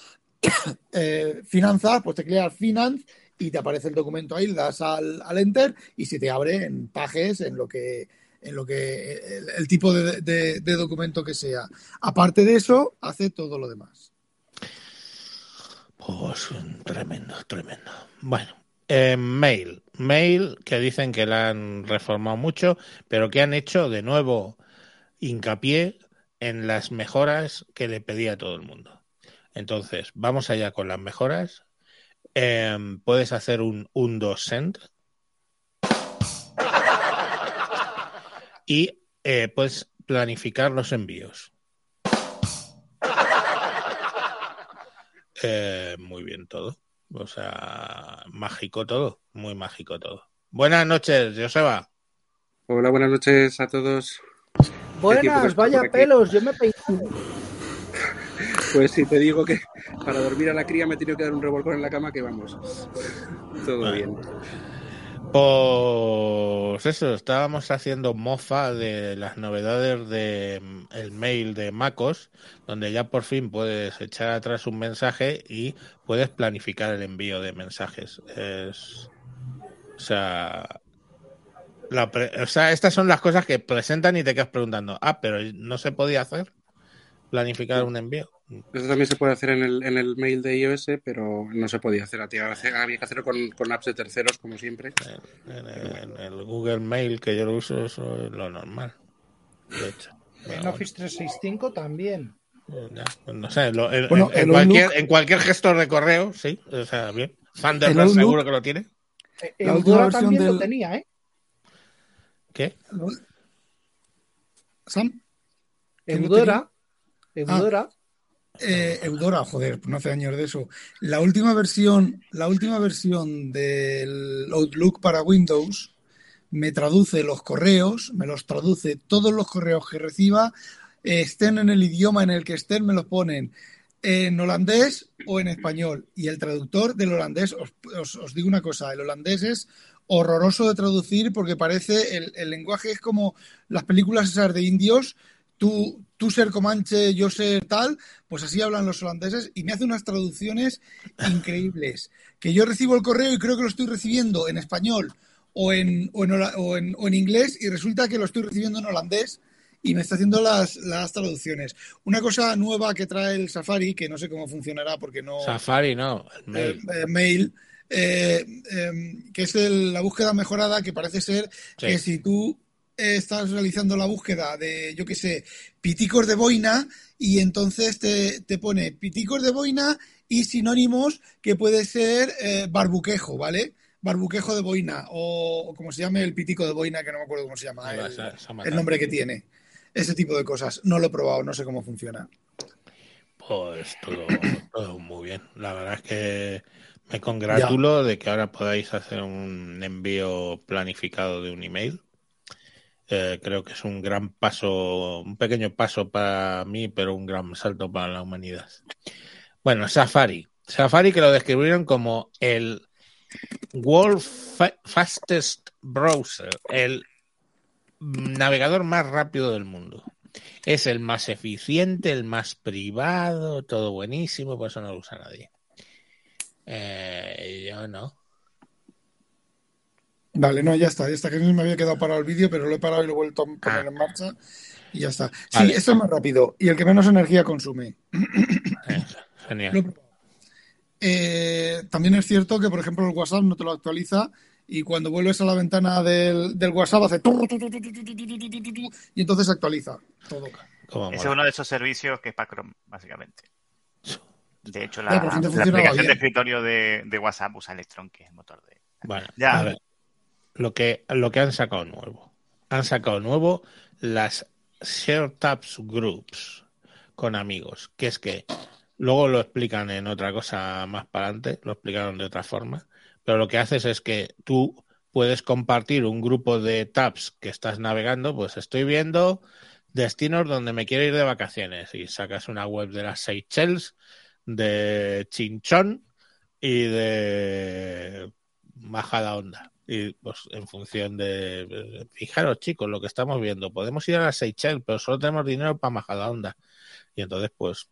eh, finanzas, pues te creas finance y te aparece el documento ahí, das al, al enter y se te abre en pages, en lo que en lo que el, tipo de documento que sea. Aparte de eso, hace todo lo demás. Pues tremendo, tremendo. Bueno, eh, Mail. Mail que dicen que la han reformado mucho, pero que han hecho de nuevo hincapié en las mejoras que le pedía a todo el mundo. Entonces, vamos allá con las mejoras. Em, puedes hacer un 1-2 send. Y eh, puedes planificar los envíos. Eh, muy bien todo. O sea, mágico todo. Muy mágico todo. Buenas noches, Joseba. Hola, buenas noches a todos. Buenas, vaya pelos, yo me peiné. Pues si te digo que para dormir a la cría me he tenido que dar un revolcón en la cama, que vamos. Todo bien. Pues eso, estábamos haciendo mofa de las novedades de mm, mail de MacOS, donde ya por fin puedes echar atrás un mensaje y puedes planificar el envío de mensajes. Es, o sea, la pre- o sea, estas son las cosas que presentan y te quedas preguntando, ah, pero no se podía hacer planificar un envío. Eso también se puede hacer en el, en el mail de iOS, pero no se podía hacer. Había había que hacerlo con, con apps de terceros, como siempre. En el, en el Google Mail que yo lo uso, eso es lo normal. De hecho. En Office 365 también. bueno, ya, pues no sé, lo- en, Bueno, en- en el cualquier, Outlook- en cualquier gestor de correo, sí, o sea, bien. Thunderbird Outlook- seguro que lo tiene. Eh, Eudora versión también lo tenía, ¿eh? ¿Qué? Sam, ¿Quién lo Eudora. Eudora. Eh, Eudora, joder, no hace años de eso. La última versión, la última versión del Outlook para Windows me traduce los correos, me los traduce todos los correos que reciba, estén en el idioma en el que estén, me los ponen en holandés o en español. Y el traductor del holandés, os, os- os digo una cosa, el holandés es horroroso de traducir porque parece, el, el lenguaje es como las películas esas de indios, tú, tú ser comanche, yo ser tal, pues así hablan los holandeses y me hace unas traducciones increíbles. Que yo recibo el correo y creo que lo estoy recibiendo en español o en, o en, o en- o en inglés y resulta que lo estoy recibiendo en holandés y me está haciendo las, las traducciones. Una cosa nueva que trae el Safari, que no sé cómo funcionará porque no... Safari no, mail. eh, eh, mail, eh, em, que es el- la búsqueda mejorada, que parece ser Sí. que si tú eh, estás realizando la búsqueda de, yo qué sé, piticos de boina, y entonces te, te pone piticos de boina y sinónimos que puede ser eh, barbuquejo, ¿vale? Barbuquejo de boina, o, o como se llame el pitico de boina, que no me acuerdo cómo se llama, el, nombre que tiene. Ese tipo de cosas. No lo he probado, no sé cómo funciona. Pues todo, todo muy bien. La verdad es que me congratulo de que ahora podáis hacer un envío planificado de un email. Eh, creo que es un gran paso, un pequeño paso para mí, pero un gran salto para la humanidad. Bueno, Safari. Safari que lo describieron como el World Fa- Fastest Browser, el navegador más rápido del mundo. Es el más eficiente, el más privado, todo buenísimo, por eso no lo usa nadie. Eh, yo no. Vale, no, ya está, ya está, que no me había quedado parado el vídeo, pero lo he parado y lo he vuelto a poner en marcha y ya está. Sí, esto es más rápido y el que menos energía consume. Genial. También es cierto que, por ejemplo, el WhatsApp no te lo actualiza y cuando vuelves a la ventana del, WhatsApp hace y entonces actualiza todo. Ese es uno de esos servicios que es para básicamente. De hecho, la, aplicación de escritorio de, de, WhatsApp usa Electron, que es el motor de... Bueno, ya, a ver lo que, lo que han sacado nuevo. Han sacado nuevo las Share Tabs Groups con amigos, que es que luego lo explican en otra cosa más para adelante, lo explicaron de otra forma, pero lo que haces es que tú puedes compartir un grupo de tabs que estás navegando, pues estoy viendo destinos donde me quiero ir de vacaciones y sacas una web de las Seychelles, de Chinchón y de Majada Onda. Y pues en función de. Fijaros, chicos, lo que estamos viendo. Podemos ir a las Seychelles, pero solo tenemos dinero para Majada Onda. Y entonces, pues,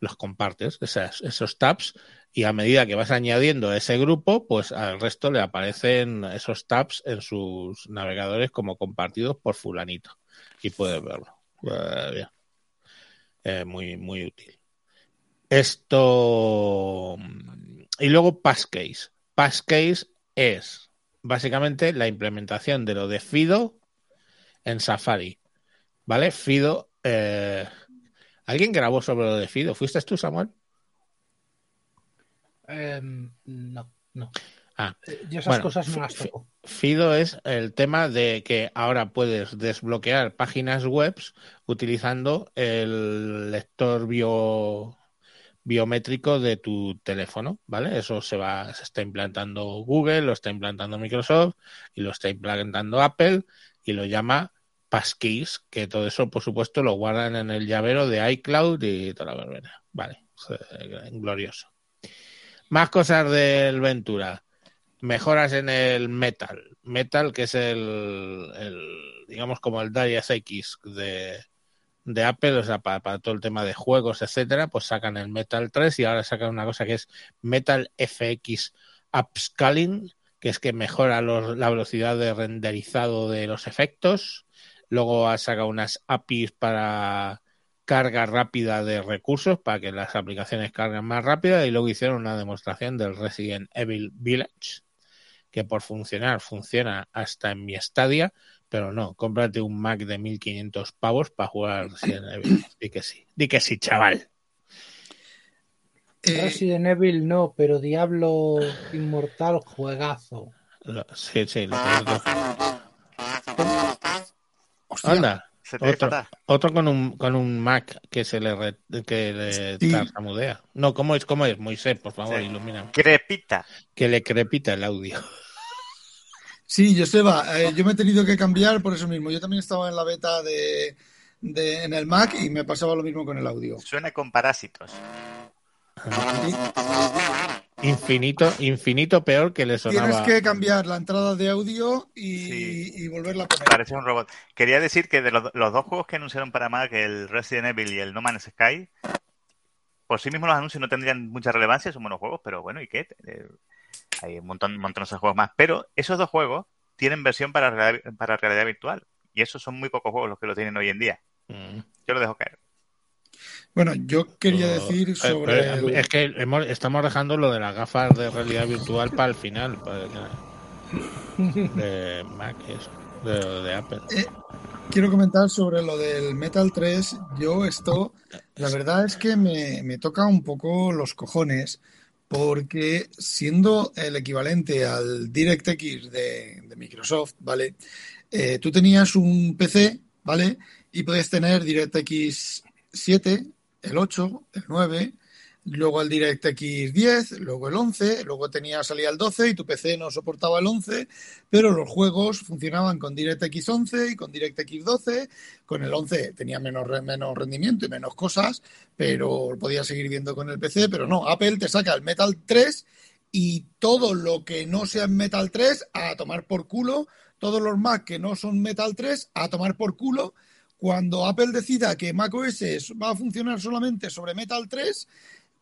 los compartes, esas, esos tabs, y a medida que vas añadiendo ese grupo, pues al resto le aparecen esos tabs en sus navegadores como compartidos por fulanito. Y puedes verlo. Eh. Eh, muy, muy útil. Esto. Y luego Passcase. Passcase es básicamente la implementación de lo de Fido en Safari. ¿Vale? Fido. eh, ¿Alguien grabó sobre lo de Fido? ¿Fuiste tú, Samuel? Em, no, no. Ah, Eh, Yo esas bueno, cosas no las toco. Fido es el tema de que ahora puedes desbloquear páginas web utilizando el lector bio, biométrico de tu teléfono, ¿vale? Eso se va, se está implantando Google, lo está implantando Microsoft y lo está implantando Apple y lo llama Passkeys, que todo eso, por supuesto, lo guardan en el llavero de iCloud y toda la verbena. Vale, eh, glorioso. Más cosas del Ventura. Mejoras en el Metal. Metal, que es el, el, digamos, como el Darius X de, de Apple, o sea, para, para todo el tema de juegos, etcétera, pues sacan el Metal 3 y ahora sacan una cosa que es Metal FX Upscaling, que es que mejora los- la velocidad de renderizado de los efectos. Luego ha sacado unas APIs para carga rápida de recursos para que las aplicaciones carguen más rápida y luego hicieron una demostración del Resident Evil Village que por funcionar funciona hasta en mi Stadia, pero no, cómprate un Mac de 1500 pavos para jugar Resident Evil. Di que sí, di que sí, chaval. Eh, Resident Evil no, pero Diablo Inmortal juegazo. Lo- sí, sí, lo tengo. hostia, Anda, otro, otro con un con un Mac que se le re- que le Sí. tartamudea. No, ¿cómo es? ¿Cómo es? Moisés, por favor, Sí. ilumíname. Crepita. Que le crepita el audio. Sí, Joseba, eh, yo me he tenido que cambiar por eso mismo. Yo también estaba en la beta de, de- en el Mac y me pasaba lo mismo con el audio. Suena con parásitos. Infinito, infinito peor que le Tienes sonaba. que cambiar la entrada de audio y, Sí. y volverla a poner. Parece un robot. Quería decir que de los, los dos juegos que anunciaron para Mac, el Resident Evil y el No Man's Sky, por sí mismos los anuncios no tendrían mucha relevancia, son buenos juegos, pero bueno, ¿y qué? Eh, hay un montón, montones de juegos más. Pero esos dos juegos tienen versión para realidad, para realidad virtual. Y esos son muy pocos juegos los que lo tienen hoy en día. Mm. Yo lo dejo caer. Bueno, yo quería decir Eh, sobre eh, el- Es que hemos- estamos dejando lo de las gafas de realidad virtual para el final. para de Mac, eso, de, de Apple. Quiero comentar sobre lo del Metal 3. Yo esto, la verdad es que me, me toca un poco los cojones, porque siendo el equivalente al DirectX de, Microsoft, ¿vale? Eh, tú tenías un PC, ¿vale? Y puedes tener DirectX 7, el 8, el 9, luego el DirectX 10, luego el 11, luego tenía salía el 12 y tu PC no soportaba el 11, pero los juegos funcionaban con DirectX 11 y con DirectX 12. Con el 11 tenía menos, menos rendimiento y menos cosas, pero podía seguir viendo con el PC. Pero no, Apple te saca el Metal 3 y todo lo que no sea Metal 3 a tomar por culo. Todos los Mac que no son Metal 3 a tomar por culo. Cuando Apple decida que macOS va a funcionar solamente sobre Metal 3,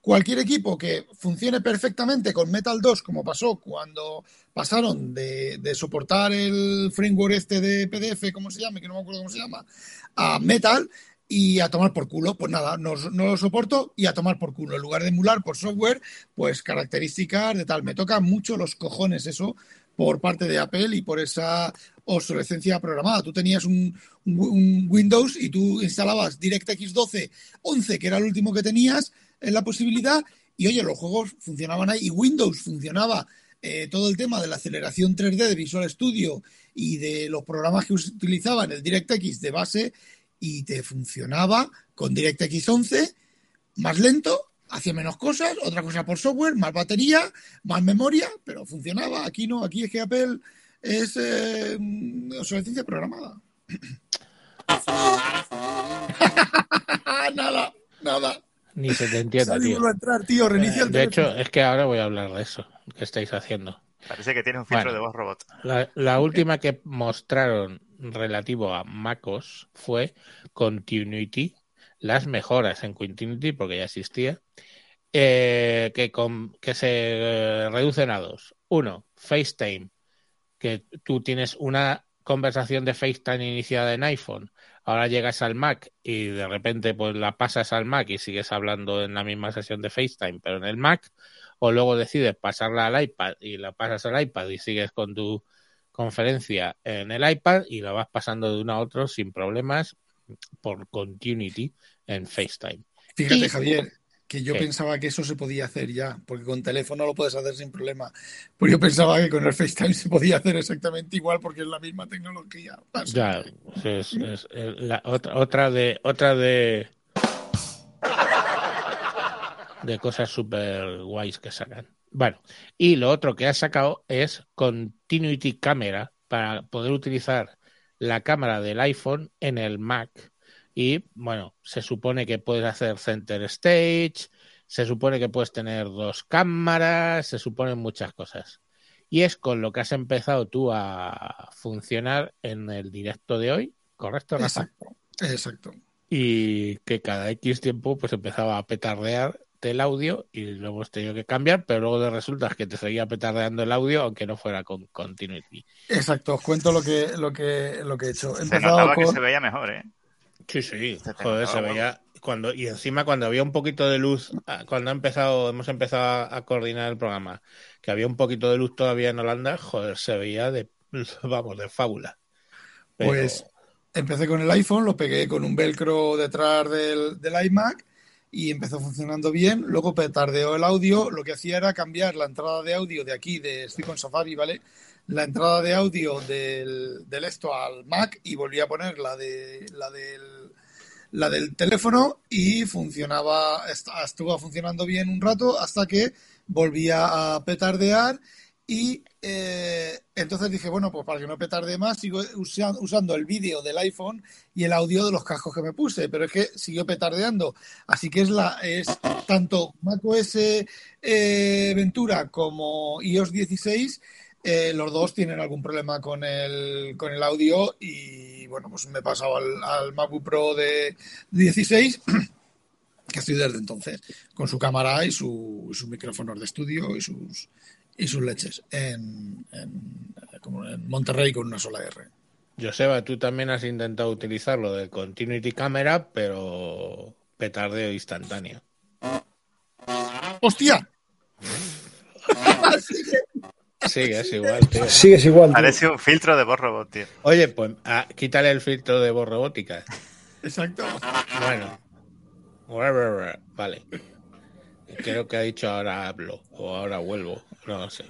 cualquier equipo que funcione perfectamente con Metal 2, como pasó cuando pasaron de, soportar el framework este de PDF, ¿cómo se llama? Que no me acuerdo cómo se llama, a Metal y a tomar por culo. Pues nada, no, lo soporto y a tomar por culo. En lugar de emular por software, pues características de tal. Me toca mucho los cojones eso por parte de Apple y por esa obsolescencia programada. Tú tenías un, un- un Windows y tú instalabas DirectX 12, 11, que era el último que tenías en la posibilidad, y oye, los juegos funcionaban ahí, y Windows funcionaba eh, todo el tema de la aceleración 3D de Visual Studio y de los programas que utilizaban el DirectX de base, y te funcionaba con DirectX 11 más lento, hacía menos cosas, otra cosa por software, más batería, más memoria, pero funcionaba. Aquí no, aquí es que Apple es eh, obsolescencia programada. nada, nada. Ni se te entiende, tío. vuelve a entrar, tío, reinicia Eh, el de hecho, es que ahora voy a hablar de eso que estáis haciendo. Parece que tienes un filtro Bueno. de voz robot. La, la última que mostraron relativo a MacOS fue Continuity, las mejoras en Continuity, porque ya existía, eh, que, con- que se eh, reducen a dos. Uno, FaceTime, que tú tienes una conversación de FaceTime iniciada en iPhone, ahora llegas al Mac y de repente pues la pasas al Mac y sigues hablando en la misma sesión de FaceTime, pero en el Mac, o luego decides pasarla al iPad y la pasas al iPad y sigues con tu conferencia en el iPad y la vas pasando de uno a otro sin problemas por Continuity en FaceTime. Fíjate, Y- Javier, que yo pensaba que eso se podía hacer ya, porque con teléfono lo puedes hacer sin problema. Pero yo pensaba que con el FaceTime se podía hacer exactamente igual porque es la misma tecnología. Ya, es, es- es la otra, otra de otra de de cosas súper guays que sacan. Bueno, y lo otro que ha sacado es Continuity Camera para poder utilizar la cámara del iPhone en el Mac. Y bueno, se supone que puedes hacer center stage, se supone que puedes tener dos cámaras, se suponen muchas cosas. Y es con lo que has empezado tú a funcionar en el directo de hoy, ¿correcto, Rafa? Exacto, exacto. Y que cada X tiempo pues empezaba a petardear el audio y lo hemos tenido que cambiar, pero luego de resulta que te seguía petardeando el audio aunque no fuera con continuity. Exacto, os cuento lo que, lo que, lo que he hecho. He Se notaba que con- se veía mejor, ¿eh? Sí, sí, joder, se veía cuando y encima cuando había un poquito de luz, ah, cuando ha empezado, hemos empezado a, a coordinar el programa, que había un poquito de luz todavía en Holanda, joder, se veía de, vamos, de fábula. Pero- Pues empecé con el iPhone, lo pegué con un velcro detrás del, del iMac y empezó funcionando bien. Luego petardeó el audio. Lo que hacía era cambiar la entrada de audio de aquí, de estoy con Safari, ¿vale? La entrada de audio del, del esto al Mac y volví a poner la de la del la del teléfono y funcionaba, est- estuvo funcionando bien un rato hasta que volvía a petardear y eh, entonces dije, bueno, pues para que no petarde más, sigo usa- usando el vídeo del iPhone y el audio de los cascos que me puse, pero es que siguió petardeando. Así que es la es tanto macOS eh, Ventura como iOS 16, eh, los dos tienen algún problema con el, con el audio y bueno, pues me he pasado al, al MacBook Pro de 16 que estoy desde entonces, con su cámara y su, sus micrófonos de estudio y sus y sus leches en, en, como en Monterrey con una sola R. Joseba, tú también has intentado utilizar lo de Continuity Camera, pero petardeo instantáneo. ¡Hostia! Sigues igual, tío. Sigues igual. tío. Parece un filtro de voz robot, tío. Oye, pues ah, quítale el filtro de voz robótica. Exacto. Bueno. Vale. Creo que ha dicho ahora hablo o ahora vuelvo. No lo sé.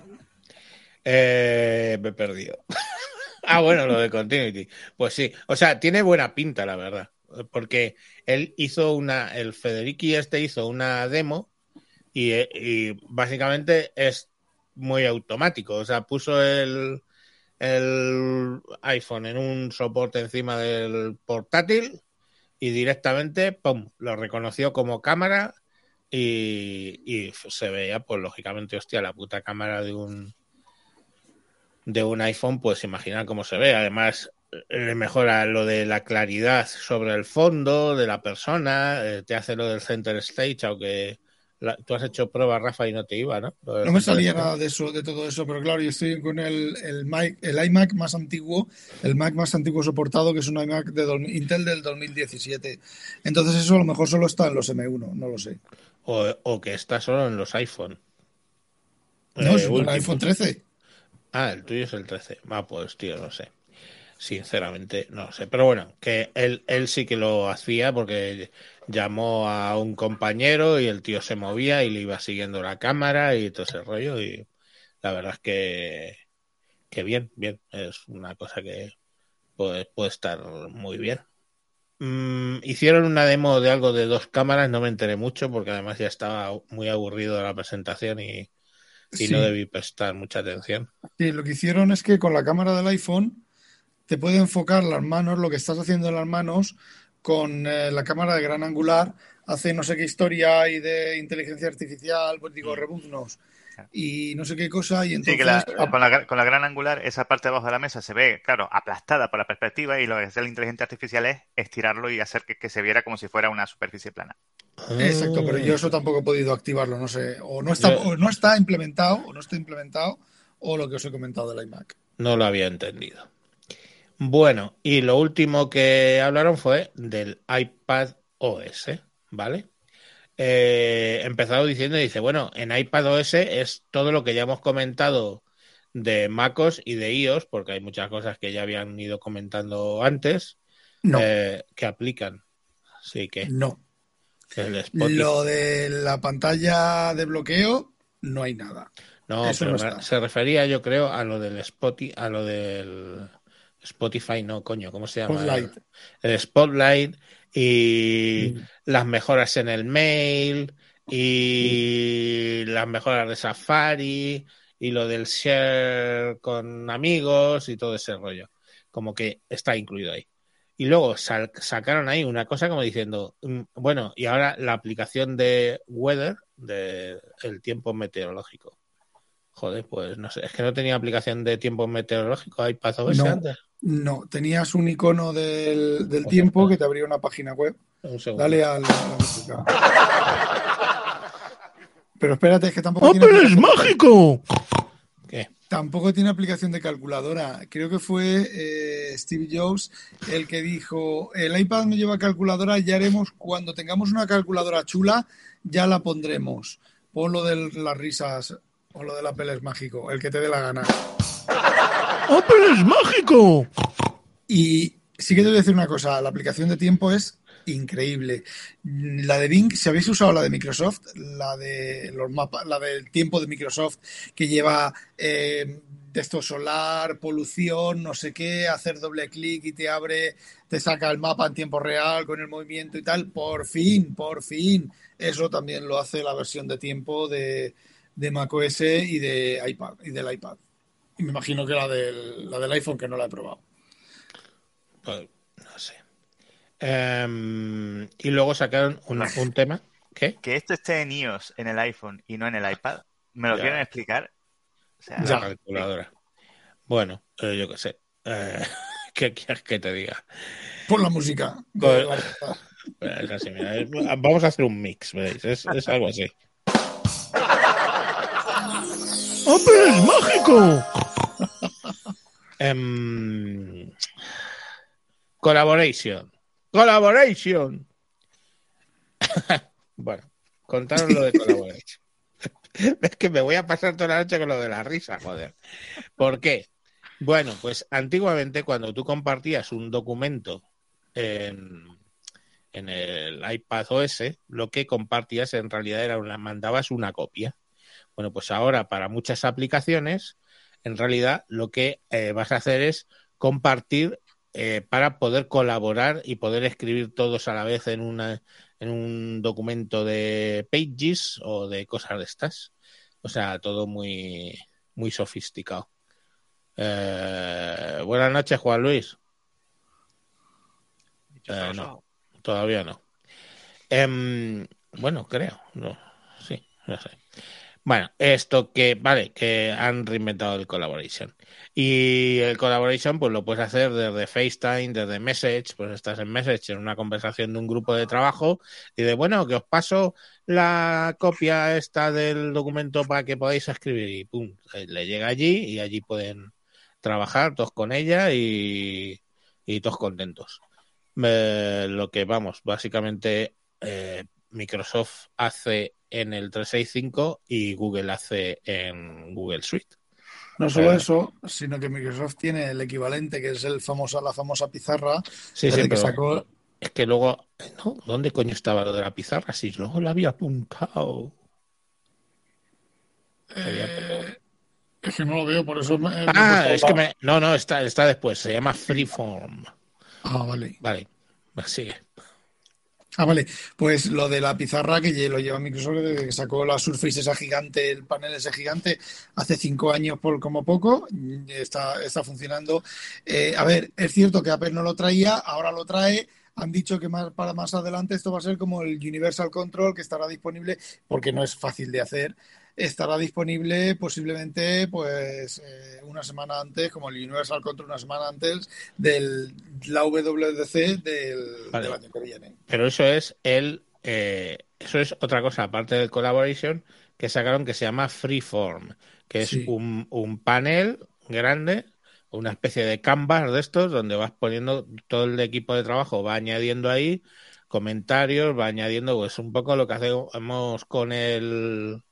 Eh, me he perdido. ah, bueno, lo de Continuity. Pues sí. O sea, tiene buena pinta, la verdad. Porque él hizo una. El Federici este hizo una demo y, eh, y básicamente es muy automático. O sea, puso el, el iPhone en un soporte encima del portátil y directamente, ¡pum!, lo reconoció como cámara y, y se veía, pues lógicamente, hostia, la puta cámara de un de un iPhone, pues imagina cómo se ve. Además, le mejora lo de la claridad sobre el fondo de la persona, eh, te hace lo del center stage, aunque la- tú has hecho pruebas, Rafa, y no te iba, ¿no? No me salía nada de eso, de todo eso, pero claro, yo estoy con el, el, Mac- el iMac más antiguo, el Mac más antiguo soportado, que es un iMac de Intel del 2017. Entonces eso a lo mejor solo está en los M1, no lo sé. O, o que está solo en los iPhone. No, Eh, es un últimos. iPhone 13. Ah, el tuyo es el 13. Ah, pues tío, no sé. Sinceramente, no sé. Pero bueno, que él, él sí que lo hacía porque llamó a un compañero y el tío se movía y le iba siguiendo la cámara y todo ese rollo. Y la verdad es que, que bien, bien. Es una cosa que puede, puede estar muy bien. Mm, hicieron una demo de algo de dos cámaras, no me enteré mucho porque además ya estaba muy aburrido de la presentación y, y Sí. no debí prestar mucha atención. Sí, lo que hicieron es que con la cámara del iPhone te puede enfocar las manos, lo que estás haciendo en las manos, con eh, la cámara de gran angular, hace no sé qué historia y de inteligencia artificial, pues digo, rebuznos y no sé qué cosa, y Sí, entonces que la- ah, con, la, con la gran angular, esa parte de abajo de la mesa se ve, claro, aplastada por la perspectiva y lo que hace la inteligencia artificial es estirarlo y hacer que, que se viera como si fuera una superficie plana. Exacto, pero yo eso tampoco he podido activarlo, no sé, o no está, Yo- o no está implementado, o no está implementado, o lo que os he comentado del iMac. No lo había entendido. Bueno, y lo último que hablaron fue del iPad OS, ¿vale? Eh, empezaron diciendo, dice, bueno, en iPad OS es todo lo que ya hemos comentado de MacOS y de iOS, porque hay muchas cosas que ya habían ido comentando antes, No. eh, que aplican. Así que, No. Lo de la pantalla de bloqueo, no hay nada. No, Eso pero no me- está. se refería, yo creo, a lo del Spotify, a lo del Spotify, no, coño, ¿cómo se llama? Spotlight. El, Spotlight y Mm. las mejoras en el mail y las mejoras de Safari y lo del share con amigos y todo ese rollo. Como que está incluido ahí. Y luego sacaron ahí una cosa como diciendo, mm, bueno, y ahora la aplicación de weather, de el tiempo meteorológico. Joder, pues no sé, es que no tenía aplicación de tiempo meteorológico iPadOS No. antes. No, tenías un icono del, del tiempo que te abría una página web. Un segundo. Dale a la, música. Pero espérate, es que tampoco tiene, ¡Apple es aplicación, mágico! ¿Qué? tampoco tiene aplicación de calculadora. Creo que fue eh, Steve Jobs el que dijo, el iPad no lleva calculadora, ya haremos, cuando tengamos una calculadora chula, ya la pondremos. Pon lo de las risas o lo del Apple es mágico, el que te dé la gana. ¡Apple es mágico! Y sí que te voy a decir una cosa, la aplicación de tiempo es increíble. La de Bing, si habéis usado la de Microsoft, la de los mapas, la del tiempo de Microsoft, que lleva eh, texto solar, polución, no sé qué, hacer doble clic y te abre, te saca el mapa en tiempo real con el movimiento y tal, por fin, por fin. Eso también lo hace la versión de tiempo de, de macOS y de iPad y del iPad. Y me imagino que la del, la del iPhone que no la he probado. Pues, no sé. Em, y luego sacaron una- un tema. ¿Qué? Que esto esté en iOS, en el iPhone y no en el iPad. ¿Me lo Ya. quieren explicar? O sea, La calculadora. Bueno, eh, yo qué sé. Eh, ¿Qué quieres que te diga? Por la música. Pues- Espera, es así, mira, es- vamos a hacer un mix, ¿veis? Es, es algo así. ¡Apple es mágico! Em, collaboration. Collaboration. bueno, contaros lo de collaboration. es que me voy a pasar toda la noche con lo de la risa, joder. ¿Por qué? Bueno, pues antiguamente cuando tú compartías un documento en, en el iPad OS, lo que compartías en realidad era una, mandabas una copia. Bueno, pues ahora para muchas aplicaciones, en realidad lo que eh, vas a hacer es compartir eh, para poder colaborar y poder escribir todos a la vez en, una, en un documento de Pages o de cosas de estas. O sea, todo muy, muy sofisticado. Eh, buenas noches, Juan Luis. Eh, no, todavía no. Em, bueno, creo, no, sí, no sé. Bueno, esto que, vale, que han reinventado el collaboration. Y el collaboration, pues lo puedes hacer desde FaceTime, desde Message, pues estás en Message en una conversación de un grupo de trabajo y de, bueno, que os paso la copia esta del documento para que podáis escribir y pum, le llega allí y allí pueden trabajar todos con ella y, y todos contentos. Eh, lo que vamos, básicamente eh, Microsoft hace en el 365 y Google hace en Google Suite. No solo Eh, eso, sino que Microsoft tiene el equivalente, que es el famoso, la famosa pizarra, Sí, sí, que sacó. es que luego, ¿no? ¿Dónde coño estaba lo de la pizarra? Si luego la había apuntado. eh, es que no lo veo, por eso me, Ah, es que me... No, no, está, está después, se llama Freeform. Ah, vale. Vale, sigue. Ah, vale. Pues lo de la pizarra que lo lleva Microsoft desde que sacó la Surface esa gigante, el panel ese gigante, hace cinco años por como poco, está, está funcionando. Eh, a ver, es cierto que Apple no lo traía, ahora lo trae. Han dicho que más, para más adelante esto va a ser como el Universal Control, que estará disponible, porque no es fácil de hacer. Estará disponible posiblemente pues eh, una semana antes, como el Universal Control una semana antes del la WWDC del, Vale. del año que viene. Pero eso es el. eh, eso es otra cosa, aparte del collaboration, que sacaron que se llama Freeform, que es un, un panel grande, una especie de canvas de estos, donde vas poniendo todo el equipo de trabajo, va añadiendo ahí comentarios, va añadiendo, pues un poco lo que hacemos con el.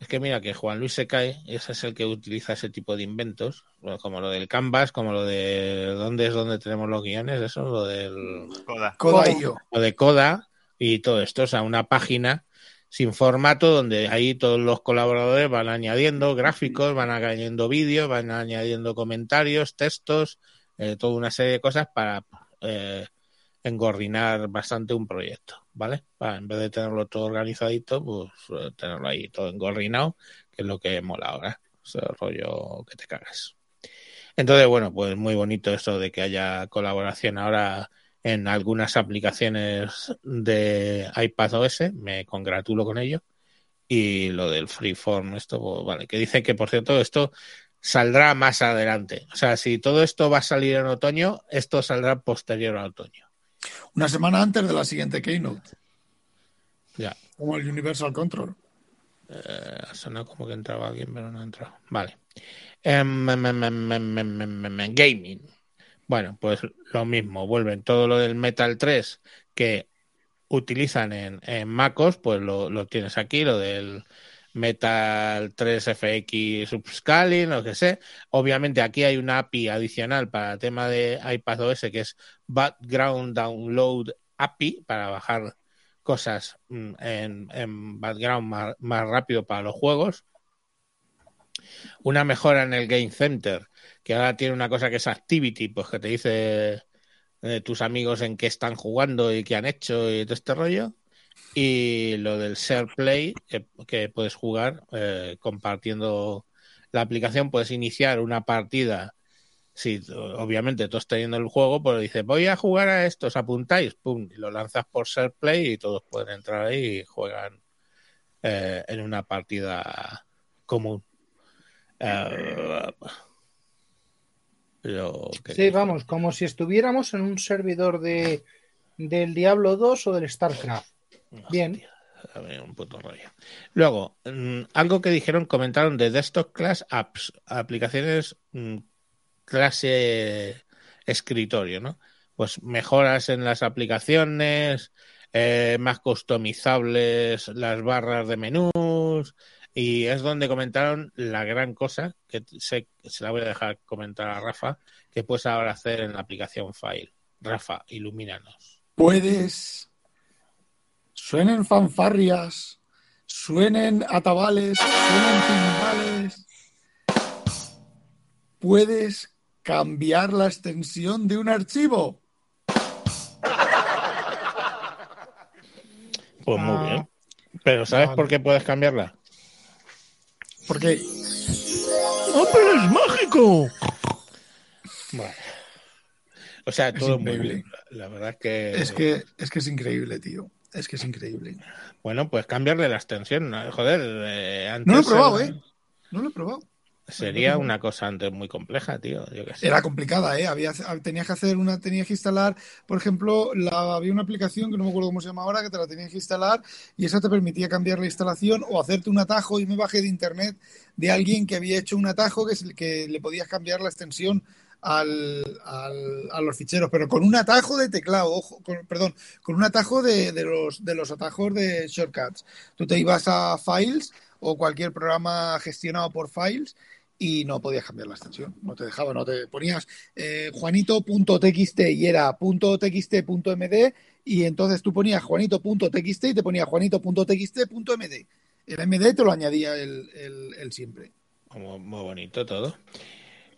Es que mira que Juan Luis se cae, ese es el que utiliza ese tipo de inventos, como lo del Canvas, como lo de dónde es donde tenemos los guiones, eso, lo del Coda. Coda.io. lo de Coda, y todo esto, o sea, una página sin formato donde ahí todos los colaboradores van añadiendo gráficos, van añadiendo vídeos, van añadiendo comentarios, textos, eh, toda una serie de cosas para eh, engordinar bastante un proyecto, ¿vale? Para, en vez de tenerlo todo organizadito, pues eh, tenerlo ahí todo engorrinado, que es lo que mola ahora, ese rollo que te cagas. Entonces, bueno, pues muy bonito eso de que haya colaboración ahora en algunas aplicaciones de iPadOS, me congratulo con ello. Y lo del Freeform, esto, pues, vale, que dice que, por cierto, esto saldrá más adelante. O sea, si todo esto va a salir en otoño, esto saldrá posterior a otoño. Una semana antes de la siguiente Keynote. Ya. Como el Universal Control. Eh, suena como que entraba alguien, pero no ha entrado. Vale. Em, em, em, gaming. Bueno, pues lo mismo, vuelven todo lo del Metal 3 que utilizan en, en MacOS, pues lo, lo tienes aquí, lo del Metal 3 FX Subscaling, lo que sé. Obviamente aquí hay una API adicional para el tema de iPadOS que es Background Download API para bajar cosas mm, en, background más, más rápido para los juegos. Una mejora en el Game Center, que ahora tiene una cosa que es Activity, pues que te dice eh, tus amigos en qué están jugando y qué han hecho y todo este rollo. Y lo del Share Play, que, que puedes jugar eh, compartiendo la aplicación, puedes iniciar una partida. Si obviamente tú estás teniendo el juego, pues dices, voy a jugar a esto, os apuntáis, pum, y lo lanzas por Share Play y todos pueden entrar ahí y juegan eh, en una partida común. Eh, pero, ¿qué Sí, vamos, como si estuviéramos en un servidor de del Diablo 2 o del StarCraft. Bien. A ver, un puto rollo. Luego, mm, algo que dijeron, comentaron de Desktop Class Apps, aplicaciones mm, clase escritorio, ¿no? Pues mejoras en las aplicaciones, eh, más customizables las barras de menús, y es donde comentaron la gran cosa, que sé, se la voy a dejar comentar a Rafa, que puedes ahora hacer en la aplicación File. Rafa, ilumínanos. Puedes. Suenen fanfarrias, suenen atabales, suenen timbales. Puedes cambiar la extensión de un archivo. Pues muy Ah, bien. Pero ¿sabes por qué puedes cambiarla? Porque ¡Oh, pero es mágico! Bueno. O sea, Es todo muy increíble. bien. La verdad es que, es que es que es increíble, tío. Es que es increíble. bueno, pues cambiarle la extensión. ¿no? Joder, eh, antes No lo he probado, era- ¿eh? No lo he probado. Sería una cosa antes muy compleja, tío. Yo qué sé. Era complicada, ¿eh? Había, tenías que hacer una, tenías que instalar, por ejemplo, la, había una aplicación que no me acuerdo cómo se llama ahora, que te la tenías que instalar y esa te permitía cambiar la instalación o hacerte un atajo. Y me bajé de internet de alguien que había hecho un atajo que, se- que le podías cambiar la extensión al, a los ficheros, pero con un atajo de teclado, ojo, perdón, con un atajo de, los, de los atajos de shortcuts. Tú te ibas a Files o cualquier programa gestionado por Files y no podías cambiar la extensión, no te dejaba, no te ponías eh, juanito.txt y era .txt.md y entonces tú ponías juanito.txt y te ponía juanito.txt.md. El MD te lo añadía el, siempre. Muy bonito todo.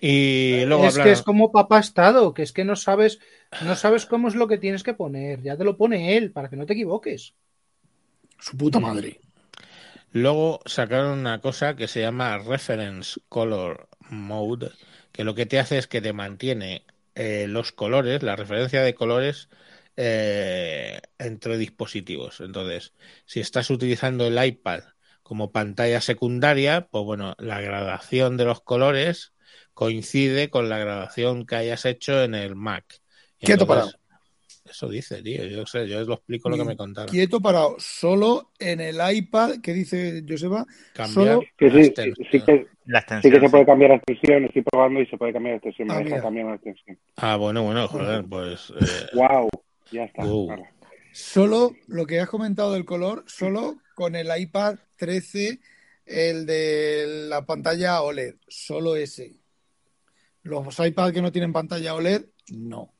Y luego es que es como papá estado, que es que no sabes, no sabes cómo es lo que tienes que poner. Ya te lo pone él, para que no te equivoques. Su puta madre. Luego sacaron una cosa que se llama Reference Color Mode, que lo que te hace es que te mantiene eh, los colores, la referencia de colores eh, entre dispositivos. Entonces, si estás utilizando el iPad como pantalla secundaria, pues bueno, la gradación de los colores coincide con la gradación que hayas hecho en el Mac. Y Quieto entonces- Eso dice, tío. Yo sé, yo lo explico lo que me contaron. Quieto parado, solo en el iPad, que dice Joseba, Cambiar solo Que sí, sí, extensión. sí que, La sí que se puede cambiar la extensión. Estoy probando y se puede cambiar la extensión. Me Ah, deja mira. cambiar la extensión. Ah, bueno, bueno, joder, pues. eh, ¡Wow! Ya está. Vale. Solo lo que has comentado del color, solo con el iPad 13, el de la pantalla OLED, solo ese. Los iPad que no tienen pantalla OLED, no.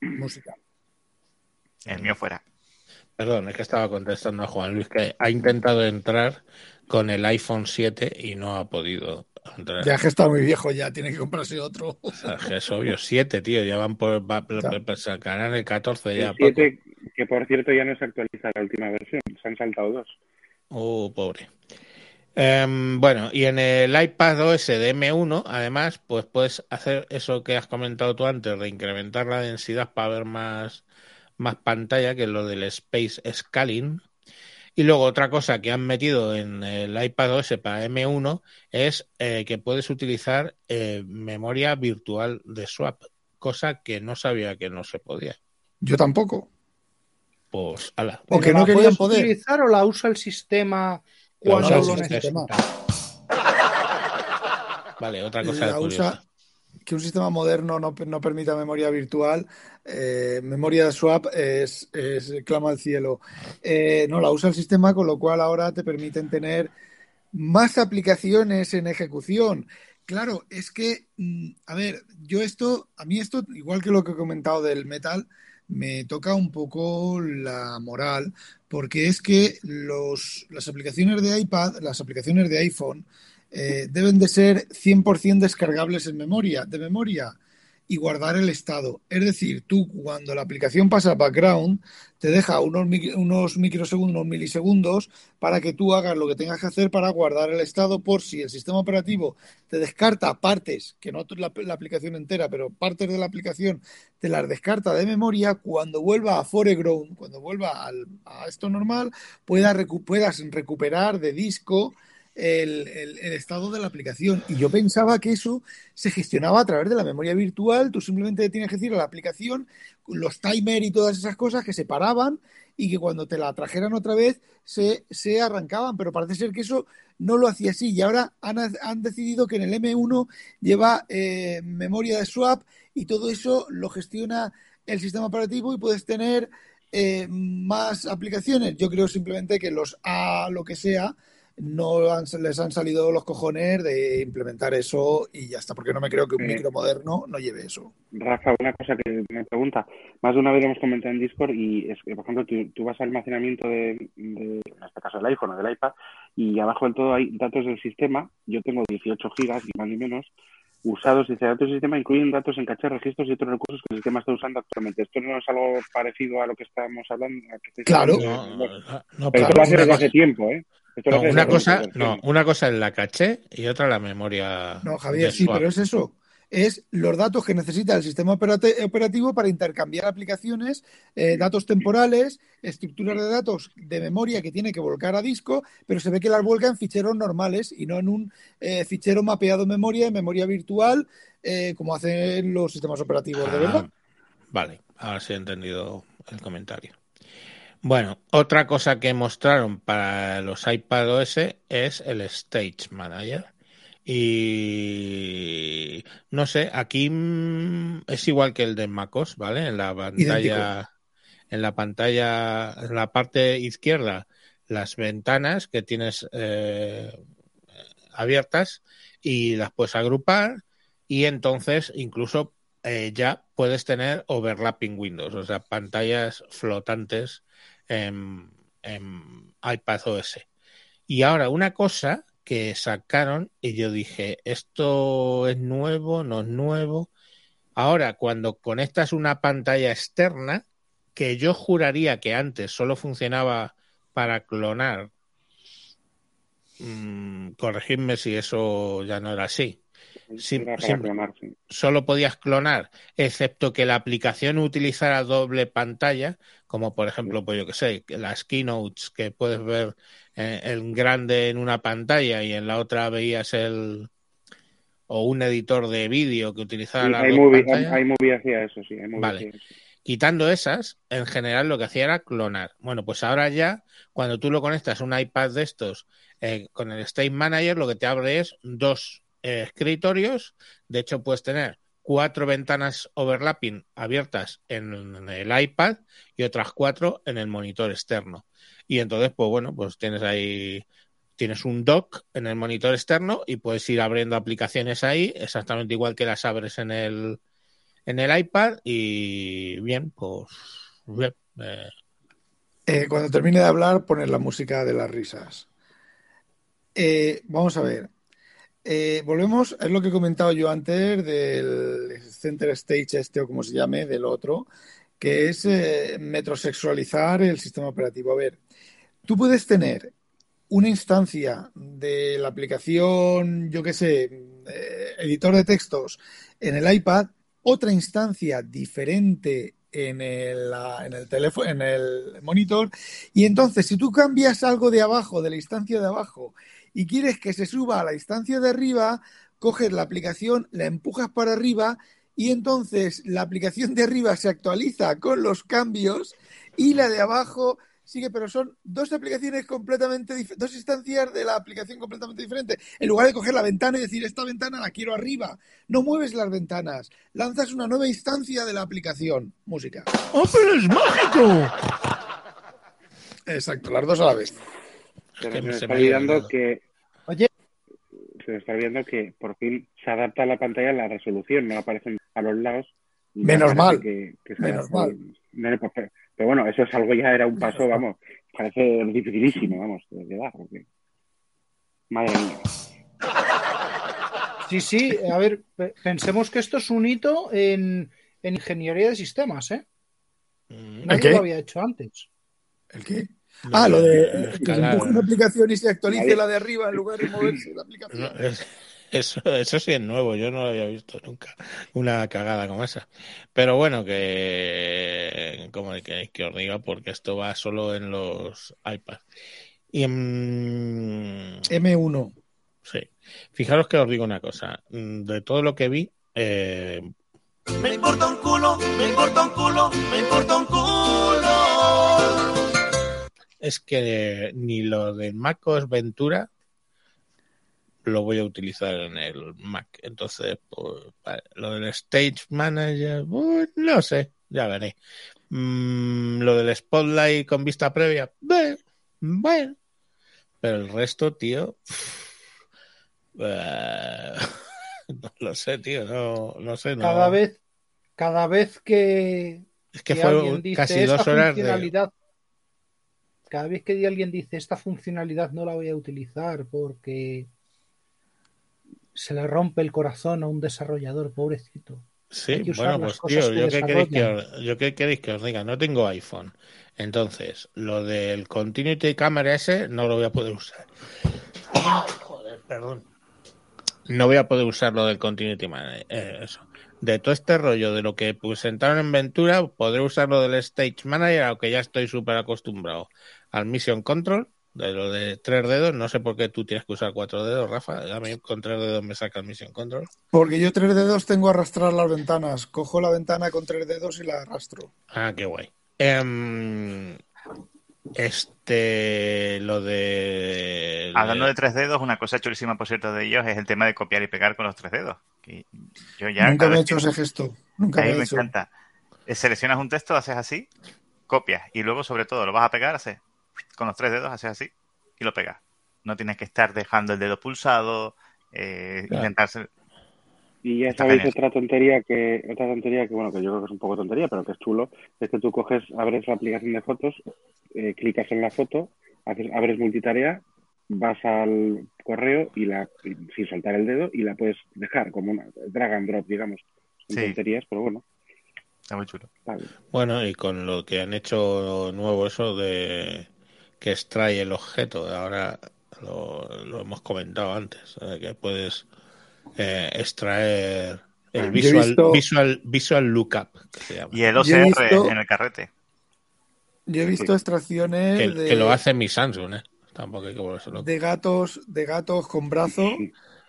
Música. El mío fuera. Perdón, es que estaba contestando a Juan Luis que ha intentado entrar con el iPhone 7 y no ha podido entrar. Ya que está muy viejo, ya tiene que comprarse otro. O sea, que es obvio, 7, tío, ya van por, va- va- sacarán el 14 ya. El 7, que por cierto ya no se actualiza la última versión, se han saltado dos. Oh, pobre. Em, bueno, y en el iPad OS de M1, además, pues puedes hacer eso que has comentado tú antes, de incrementar la densidad para ver más, más pantalla, que es lo del Space Scaling. Y luego otra cosa que han metido en el iPad OS para M1 es eh, que puedes utilizar eh, memoria virtual de swap, cosa que no sabía que no se podía. Yo tampoco. Pues, ala. O que ¿Pero no la querían poder. utilizar o la usa el sistema cuando lo necesita? Vale, otra cosa curiosa. que un sistema moderno no, no permita memoria virtual, eh, memoria swap es, es clama al cielo. Eh, no la usa el sistema, con lo cual ahora te permiten tener más aplicaciones en ejecución. Claro, es que, mm, a ver, yo esto, a mí esto, igual que lo que he comentado del metal, me toca un poco la moral, porque es que los, las aplicaciones de iPad, las aplicaciones de iPhone, eh, deben de ser 100% descargables en memoria, de memoria y guardar el estado. Es decir, tú cuando la aplicación pasa background, te deja unos, unos microsegundos, unos milisegundos para que tú hagas lo que tengas que hacer para guardar el estado por si el sistema operativo te descarta partes, que no la, la aplicación entera, pero partes de la aplicación te las descarta de memoria, cuando vuelva a foreground, cuando vuelva al- a esto normal, pueda recu- puedas recuperar de disco el, estado de la aplicación. Y yo pensaba que eso se gestionaba a través de la memoria virtual. Tú simplemente tienes que decir a la aplicación los timers y todas esas cosas que se paraban y que cuando te la trajeran otra vez se, se arrancaban. Pero parece ser que eso no lo hacía así. Y ahora han, han decidido que en el M1 lleva eh, memoria de swap y todo eso lo gestiona el sistema operativo y puedes tener eh, más aplicaciones. Yo creo simplemente que los A, lo que sea, no han- les han salido los cojones de implementar eso y ya está, porque no me creo que un Eh. micro moderno no lleve eso. Rafa, una cosa que me pregunta, más de una vez lo hemos comentado en Discord y es que, por ejemplo, tú, tú vas al almacenamiento de, de, en este caso del iPhone o del iPad, y abajo del todo hay datos del sistema, yo tengo 18 gigas, ni más ni menos, usados, dice datos del sistema incluyen datos en caché, registros y otros recursos que el sistema está usando actualmente. ¿Esto no es algo parecido a lo que estamos hablando? que Claro. hablando? No, Bueno, no, no, pero claro, esto lo hace desde hace tiempo, ¿eh? No, una cosa, no, una cosa es la caché y otra la memoria. No, Javier, sí, pero es eso. Es los datos que necesita el sistema operativo para intercambiar aplicaciones, eh, datos temporales, estructuras de datos de memoria que tiene que volcar a disco, pero se ve que las vuelca en ficheros normales y no en un eh, fichero mapeado en memoria, en memoria virtual, eh, como hacen los sistemas operativos de Ah, verdad. Vale, ahora sí he entendido el comentario. Bueno, otra cosa que mostraron para los iPad OS es el Stage Manager. Y no sé, aquí mm, es igual que el de MacOS, ¿vale? En la pantalla, en la pantalla, en la parte izquierda, las ventanas que tienes eh, abiertas y las puedes agrupar y entonces incluso eh, ya puedes tener overlapping windows, o sea, pantallas flotantes en, iPad OS. Y ahora una cosa que sacaron y yo dije, esto es nuevo, no es nuevo. Ahora, cuando conectas una pantalla externa, que yo juraría que antes solo funcionaba para clonar, mm, corregidme si eso ya no era así. Sim- sim- solo podías clonar, excepto que la aplicación utilizara doble pantalla, como por ejemplo, pues yo que sé, las keynotes que puedes ver eh, en grande en una pantalla y en la otra veías el o un editor de vídeo que utilizara Sí, dos iMovie, hacía eso, sí. iMovie Vale. eso. Quitando esas, en general lo que hacía era clonar. Bueno, pues ahora ya, cuando tú lo conectas a un iPad de estos eh, con el State Manager, lo que te abre es dos escritorios. De hecho, puedes tener cuatro ventanas overlapping abiertas en, el iPad y otras cuatro en el monitor externo. Y entonces, pues bueno, pues tienes ahí, tienes un dock en el monitor externo y puedes ir abriendo aplicaciones ahí, exactamente igual que las abres en el, en el iPad y bien, pues Eh, Eh, cuando termine de hablar, poner la música de las risas. Eh, vamos a ver. Eh, volvemos, es lo que he comentado yo antes del Center Stage este o como se llame, del otro, que es eh, metrosexualizar el sistema operativo. A ver, tú puedes tener una instancia de la aplicación, yo qué sé, eh, editor de textos en el iPad, otra instancia diferente en el, la- en el teléfono, en el monitor, y entonces si tú cambias algo de abajo, de la instancia de abajo, y quieres que se suba a la instancia de arriba, coges la aplicación, la empujas para arriba y entonces la aplicación de arriba se actualiza con los cambios y la de abajo sigue, pero son dos aplicaciones completamente diferentes, dos instancias de la aplicación completamente diferentes. En lugar de coger la ventana y decir, esta ventana la quiero arriba, no mueves las ventanas, lanzas una nueva instancia de la aplicación. Música. ¡Oh, pero es mágico! Exacto, las dos a la vez. Pero se me se está me olvidando que. Oye. Se me está olvidando que por fin se adapta a la pantalla a la resolución, no aparecen a los lados. Menos mal. que- que se Menos mal. No, no, pero, pero bueno, eso es algo ya era un paso, vamos, parece dificilísimo, vamos, de dar. porque- Madre mía. Sí, sí, a ver, pe- pensemos que esto es un hito en, en ingeniería de sistemas, ¿eh? Mm, Nadie qué? lo había hecho antes. ¿El qué? Lo Ah, lo de de eh, que se empuje una aplicación y se actualice la de arriba en lugar de moverse la aplicación. No, es- eso, eso sí es nuevo, yo no lo había visto nunca. Una cagada como esa. Pero bueno, que como que, que os diga, porque esto va solo en los iPads. Y en, M1. sí. Fijaros que os digo una cosa. mm, De todo lo que vi, eh, Me importa un culo, me importa un culo, me importa un culo. Es que ni lo de MacOS Ventura lo voy a utilizar en el Mac. Entonces, pues, vale, lo del Stage Manager, pues, no sé, ya veré. Mm, lo del Spotlight con vista previa, bueno, bueno. Pero el resto, tío, eh, no lo sé, tío, no, no sé. No. Cada vez, cada vez que, es que que fue dice casi dos horas de... cada vez que alguien dice esta funcionalidad no la voy a utilizar porque se le rompe el corazón a un desarrollador, pobrecito. Sí, bueno, pues tío, que ¿yo qué, queréis que os, yo qué queréis que os diga? No tengo iPhone. Entonces, lo del Continuity Camera ese no lo voy a poder usar. Joder, perdón. No voy a poder usar lo del Continuity Manager. eh, eso. De todo este rollo de lo que presentaron en Ventura, podré usar lo del Stage Manager, aunque ya estoy súper acostumbrado al Mission Control, de lo de tres dedos. No sé por qué tú tienes que usar cuatro dedos, Rafa. A mí con tres dedos me saca el Mission Control. Porque yo tres dedos tengo a arrastrar las ventanas. Cojo la ventana con tres dedos y la arrastro. Ah, qué guay. Em, este, lo de... Hablando de tres dedos, una cosa chulísima, por cierto, de ellos es el tema de copiar y pegar con los tres dedos. Que yo ya Nunca me he hecho que- ese gesto. Nunca a me mí he me hecho. encanta. Eh, Seleccionas un texto, haces así, copias y luego, sobre todo, lo vas a pegar, haces con los tres dedos, haces así y lo pegas. No tienes que estar dejando el dedo pulsado, eh, Claro. intentar ser- Y sabéis genial. otra tontería que, otra tontería que bueno, que yo creo que es un poco tontería, pero que es chulo, es que tú coges, abres la aplicación de fotos, eh, clicas en la foto, haces, abres multitarea, vas al correo y la, sin soltar el dedo y la puedes dejar como una drag and drop, digamos. Son Sí. tonterías, pero bueno, Está muy chulo. Bueno, y con lo que han hecho nuevo eso de que extrae el objeto, ahora lo, lo hemos comentado antes, eh, que puedes eh, extraer el visual, visto- visual, visual lookup, que se llama. Y el OCR visto- en el carrete. Yo he visto extracciones que, de, que lo hace mi Samsung, ¿eh? Tampoco hay que volverse loco. de gatos, de gatos con brazo,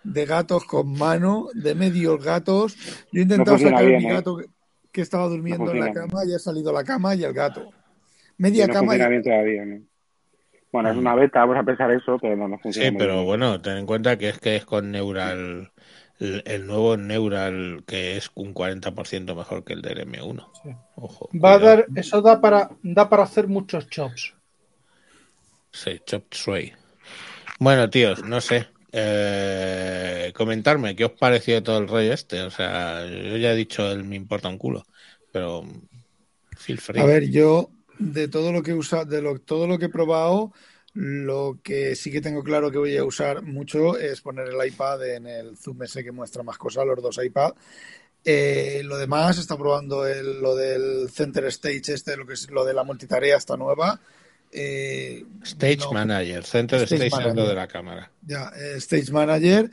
de gatos con mano, de medios gatos. Yo he intentado sacar bien, mi ¿eh? gato que, que estaba durmiendo en la cama y ha salido la cama y el gato. Media no cama y funciona bien todavía, ¿no? Bueno, es una beta, vamos a pensar eso, pero no, no funciona Sí, muy pero bien. bueno, ten en cuenta que es que es con Neural, el, el nuevo Neural que es un 40% mejor que el del M1. Sí. Ojo. Va a dar, eso da para, da para hacer muchos chops. Sí, chop suey. Bueno, tíos, no sé. Eh, comentarme qué os pareció todo el rollo este. O sea, yo ya he dicho el me importa un culo, pero feel free. A ver, yo de todo lo que he usado, de lo, todo lo que he probado, lo que sí que tengo claro que voy a usar mucho es poner el iPad en el Zoom ese que muestra más cosas, los dos iPad. Eh, lo demás, está probando el- lo del Center Stage, este, lo que es lo de la multitarea, esta nueva. Eh, Stage no- Manager, Center Stage Stage dentro Manager. de la cámara. Ya, eh, Stage Manager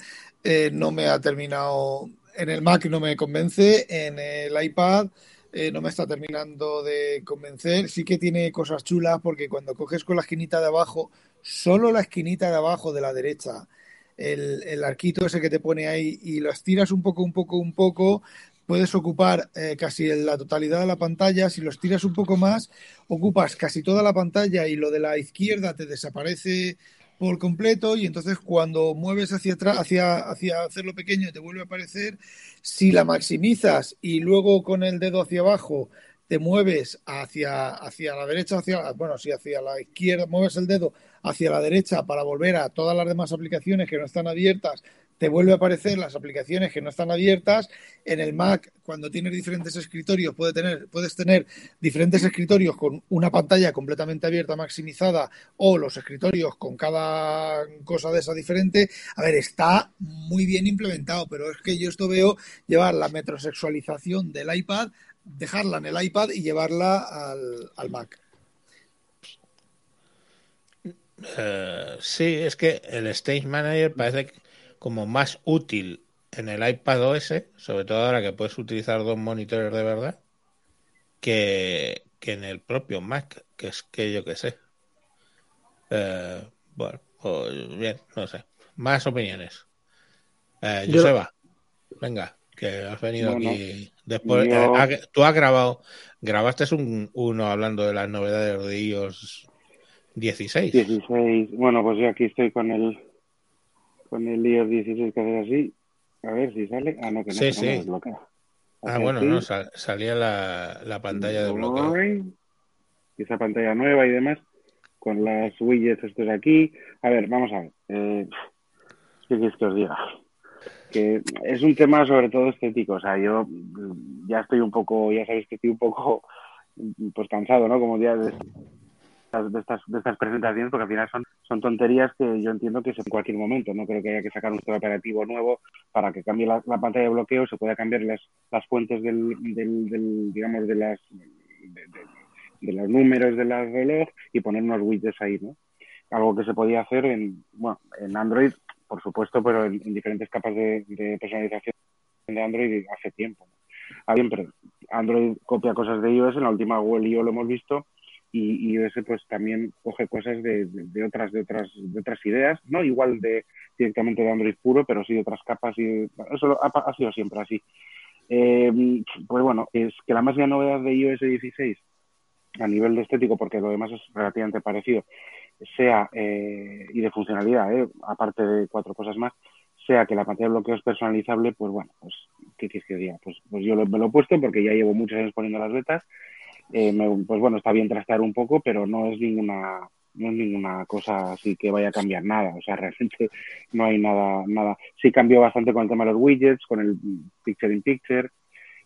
no me ha terminado. En el Mac no me convence, en el iPad eh, no me está terminando de convencer. Sí que tiene cosas chulas porque cuando coges con la esquinita de abajo, solo la esquinita de abajo de la derecha, el, el arquito ese que te pone ahí y lo estiras un poco, un poco, un poco, puedes ocupar eh, casi la totalidad de la pantalla. Si lo estiras un poco más, ocupas casi toda la pantalla y lo de la izquierda te desaparece por completo y entonces cuando mueves hacia atrás, hacia, hacia hacerlo pequeño te vuelve a aparecer. Si la maximizas y luego con el dedo hacia abajo te mueves hacia, hacia la derecha, hacia, bueno, sí, hacia la izquierda, mueves el dedo hacia la derecha para volver a todas las demás aplicaciones que no están abiertas, te vuelve a aparecer las aplicaciones que no están abiertas. En el Mac, cuando tienes diferentes escritorios, puede tener, puedes tener diferentes escritorios con una pantalla completamente abierta, maximizada, o los escritorios con cada cosa de esa diferente. A ver, está muy bien implementado, pero es que yo esto veo llevar la metrosexualización del iPad, dejarla en el iPad y llevarla al, al Mac. Eh, sí, es que el Stage Manager parece como más útil en el iPad OS, sobre todo ahora que puedes utilizar dos monitores de verdad, que, que en el propio Mac, que es que yo que sé. Eh, bueno, pues bien, no sé. Más opiniones. Eh, Yo- Joseba, venga, que has venido aquí después. yo- eh, ha- tú has grabado, grabaste un, uno hablando de las novedades de iOS 16. 16. Bueno, pues yo aquí estoy con el con el iOS 16 que hace así. A ver si sale. Ah, no, que no, Sí, sí. desbloquea. Ah, bueno, así. no, sal- salía la, la pantalla de bloqueo. Boing. Y esa pantalla nueva y demás, con las widgets estos aquí. A ver, vamos a ver. Eh, ¿Qué quieres que os diga? Que es un tema sobre todo estético. O sea, yo ya estoy un poco, ya sabéis que estoy un poco pues cansado, ¿no? Como ya de estas, de estas, de estas presentaciones, porque al final son, son tonterías que yo entiendo que es en cualquier momento. No creo que haya que sacar un sistema operativo nuevo para que cambie la, la pantalla de bloqueo, se pueda cambiar las, las fuentes del, del, del, digamos, de las de, de- de los números de la reloj y poner unos widgets ahí, ¿no? Algo que se podía hacer en, bueno, en Android, por supuesto, pero en, en diferentes capas de, de personalización de Android hace tiempo. ¿no? Pero Android copia cosas de iOS, en la última Google I.O. lo hemos visto, y, y iOS pues también coge cosas de, otras, de otras, de otras ideas, no igual de directamente de Android puro, pero sí de otras capas y eso ha, ha sido siempre así. Eh, pues bueno, es que la más gran novedad de iOS 16 a nivel de estético, porque lo demás es relativamente parecido, sea, eh, y de funcionalidad, eh, aparte de cuatro cosas más, sea que la pantalla de bloqueo es personalizable, pues bueno, pues, ¿qué quieres que diga? Pues, pues yo lo- me lo he puesto porque ya llevo muchos años poniendo las betas, eh, me- pues bueno, está bien trastear un poco, pero no es ninguna no es ninguna cosa así que vaya a cambiar nada, o sea, realmente no hay nada, nada. Sí cambió bastante con el tema de los widgets, con el Picture in Picture,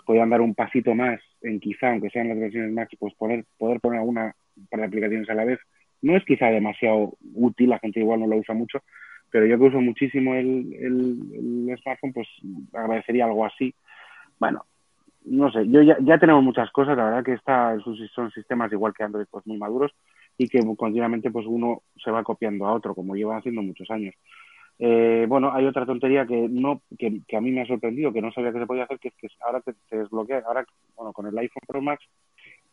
podían dar un pasito más en quizá, aunque sean las versiones Max, pues poder poner alguna par de aplicaciones a la vez. No es quizá demasiado útil, la gente igual no lo usa mucho, pero yo que uso muchísimo el, el, el smartphone, pues agradecería algo así. Bueno, no sé, yo ya, ya tenemos muchas cosas, la verdad que está, son, sistemas igual que Android, pues muy maduros y que continuamente pues uno se va copiando a otro, como llevan haciendo muchos años. Eh, bueno, hay otra tontería que no que, que, a mí me ha sorprendido, que no sabía que se podía hacer, que es que ahora te, te desbloquea, ahora bueno, con el iPhone Pro Max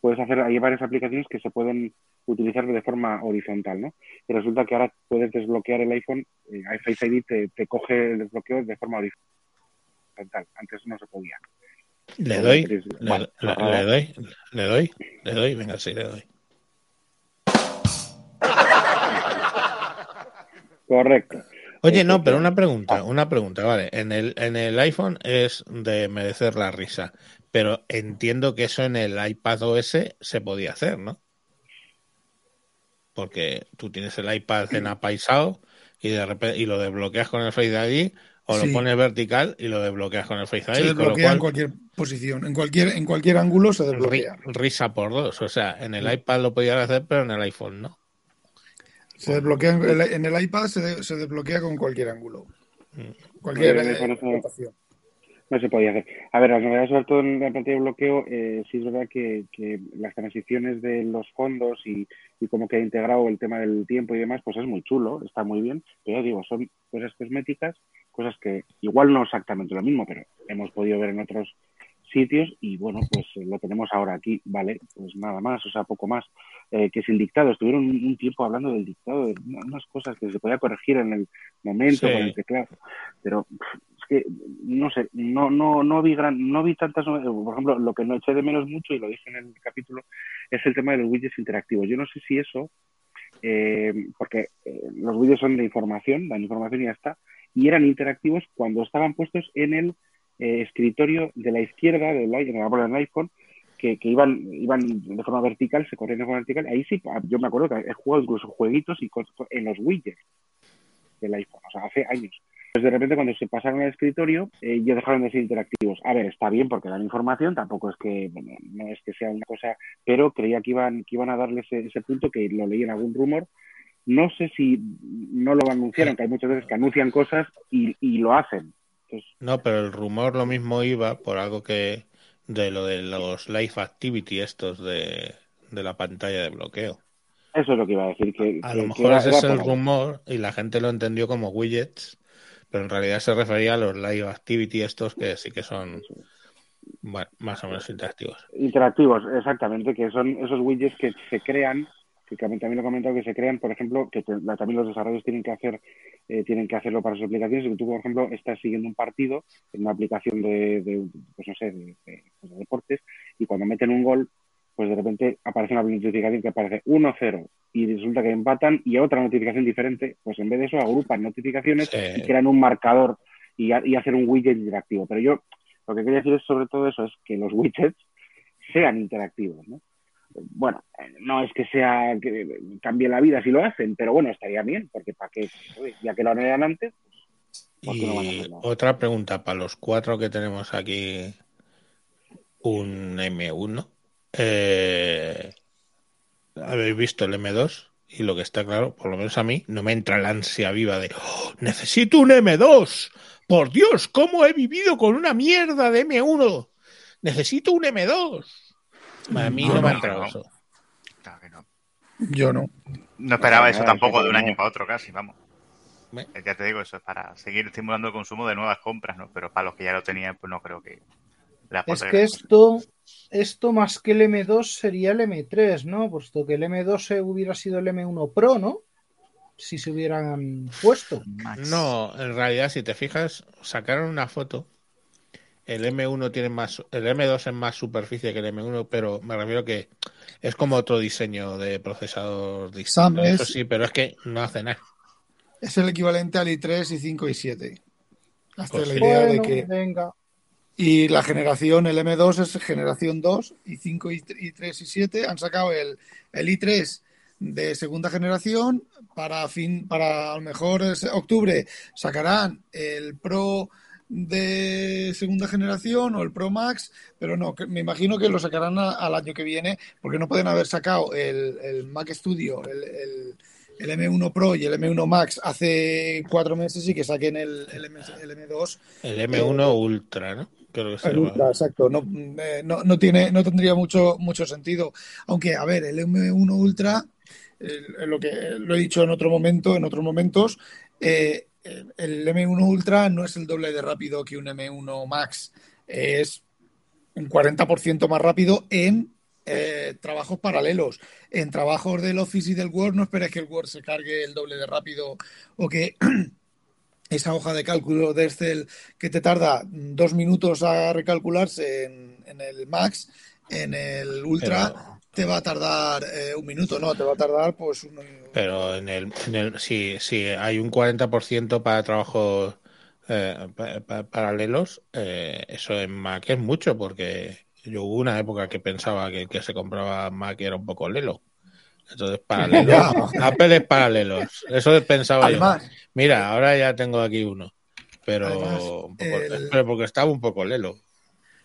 puedes hacer, hay varias aplicaciones que se pueden utilizar de forma horizontal, ¿no? Y resulta que ahora puedes desbloquear el iPhone, eh, Face ID te, te coge el desbloqueo de forma horizontal, antes no se podía. Le doy, le, bueno, le, doy, le doy, le doy, venga, sí, le doy. Correcto. Oye, no, pero una pregunta, una pregunta, vale. En el, en el iPhone es de merecer la risa, pero entiendo que eso en el iPad OS se podía hacer, ¿no? Porque tú tienes el iPad en apaisado y de repente y lo desbloqueas con el Face ID, O Sí. lo pones vertical y lo desbloqueas con el Face Se ID, con lo desbloquea en cual cualquier posición, en cualquier, en cualquier ángulo se desbloquea. ri- risa por dos. O sea, en el iPad lo podías hacer, pero en el iPhone no. Se desbloquea en el, en el iPad, se, de- se desbloquea con cualquier ángulo. Cualquier Vale, eh. No se podía hacer. A ver, las novedades, sobre todo en la pantalla de bloqueo, eh, sí es verdad que, que las transiciones de los fondos y, y cómo queda integrado el tema del tiempo y demás, pues es muy chulo, está muy bien. Pero digo, son cosas cosméticas, cosas que igual no exactamente lo mismo, pero hemos podido ver en otros sitios y bueno, pues eh, lo tenemos ahora aquí, ¿vale? Pues nada más, o sea, poco más. Eh, que es el dictado, estuvieron un, un tiempo hablando del dictado, de una- unas cosas que se podía corregir en el momento Sí. con el teclado, pero pff, que no sé, no, no, no vi gran, no vi tantas por ejemplo, lo que no eché de menos mucho, y lo dije en el capítulo, es el tema de los widgets interactivos. Yo no sé si eso, eh, porque eh, los widgets son de información, dan información y ya está, y eran interactivos cuando estaban puestos en el eh, escritorio de la izquierda del, en bola del iPhone, que, iban, iban de forma vertical, se corrían de forma vertical. Ahí sí, yo me acuerdo que he jugado incluso jueguitos y en los widgets del iPhone, o sea, hace años. Pues de repente cuando se pasaron al escritorio eh, ya dejaron de ser interactivos. A ver, está bien porque dan información, tampoco es que bueno, no es que sea una cosa, pero creía que iban que iban a darle ese, ese punto que lo leí en algún rumor. No sé si no lo anunciaron, que hay muchas veces que anuncian cosas y, y lo hacen. Entonces, No, pero el rumor lo mismo iba por algo que de lo de los live activity estos de, de la pantalla de bloqueo. eso es lo que iba a decir. Que, A que- lo mejor ese es el rumor y la gente lo entendió como widgets, pero en realidad se refería a los live activity estos que sí que son bueno, más o menos interactivos. Interactivos, exactamente, que son esos widgets que se crean, que también lo he comentado, que se crean, por ejemplo, que te- también los desarrolladores tienen que hacer, eh, tienen que hacerlo para sus aplicaciones, que tú, por ejemplo, estás siguiendo un partido en una aplicación de, pues no sé, pues de deportes, y cuando meten un gol, pues de repente aparece una notificación que aparece 1-0 y resulta que empatan y otra notificación diferente, pues en vez de eso agrupan notificaciones Sí. y crean un marcador y, ha- y hacer un widget interactivo. Pero yo lo que quería decir es sobre todo eso, es que los widgets sean interactivos, ¿no? Bueno, no es que sea que cambie la vida si lo hacen, pero bueno, estaría bien, porque para qué, ya que lo harían antes, ¿por qué no van a Y hacerlo? otra pregunta para los cuatro que tenemos aquí un M1. Eh, Habéis visto el M2 y lo que está claro, por lo menos a mí, no me entra la ansia viva de "Oh, necesito un M2. Por Dios, ¿cómo he vivido con una mierda de M1? Necesito un M2. A mí no, No, me ha entrado no. eso. Claro que no. Yo no. No esperaba No, eso tampoco de un año para otro casi, vamos. Me- Eh, Ya te digo, eso es para seguir estimulando el consumo de nuevas compras, ¿no? Pero para los que ya lo tenían, pues no creo que Es que esto, esto más que el M2 sería el M3, ¿no? Puesto que el M2 se hubiera sido el M1 Pro, ¿no? Si se hubieran puesto. Max. No, en realidad, si te fijas, sacaron una foto. El M1 tiene más, el M2 es más superficie que el M1, pero me refiero que es como otro diseño de procesador distinto. Sam, Eso es- sí, pero es que no hace nada. Es el equivalente al i3 y 5 y 7. Hasta Pues la idea de que. venga. Y la generación, el M2 es generación 2 y 5 y 3 y 7 han sacado el, el i3 de segunda generación para fin para a lo mejor es octubre sacarán el Pro de segunda generación o el Pro Max, pero no, me imagino que lo sacarán a- al año que viene porque no pueden haber sacado el, el Mac Studio, el, el- el M1 Pro y el M1 Max hace cuatro meses y que saquen el, el, M, el M2 El M1 Ultra, ¿no? Creo que exacto. No, eh, no, no tiene, no tendría mucho, mucho sentido. Aunque, a ver, el M1 Ultra, lo que lo he dicho en otro momento, en otros momentos, eh, el M1 Ultra no es el doble de rápido que un M1 Max. Es un 40% más rápido en eh, trabajos paralelos. En trabajos del Office y del Word, no esperes que el Word se cargue el doble de rápido o que esa hoja de cálculo de Excel que te tarda dos minutos a recalcularse en, en el Max, en el Ultra Pero- te va a tardar eh, un minuto, no, te va a tardar pues un, Pero en el, en el si, si hay un 40% para trabajos eh, pa- pa- paralelos, eh, eso en Mac es mucho, porque yo hubo una época que pensaba que el que se compraba Mac era un poco lelo. Entonces, paralelos. Ya. Apple es paralelos. Eso pensaba Además, yo. Mira, ahora ya tengo aquí uno. pero, Además, pero porque estaba un poco lelo.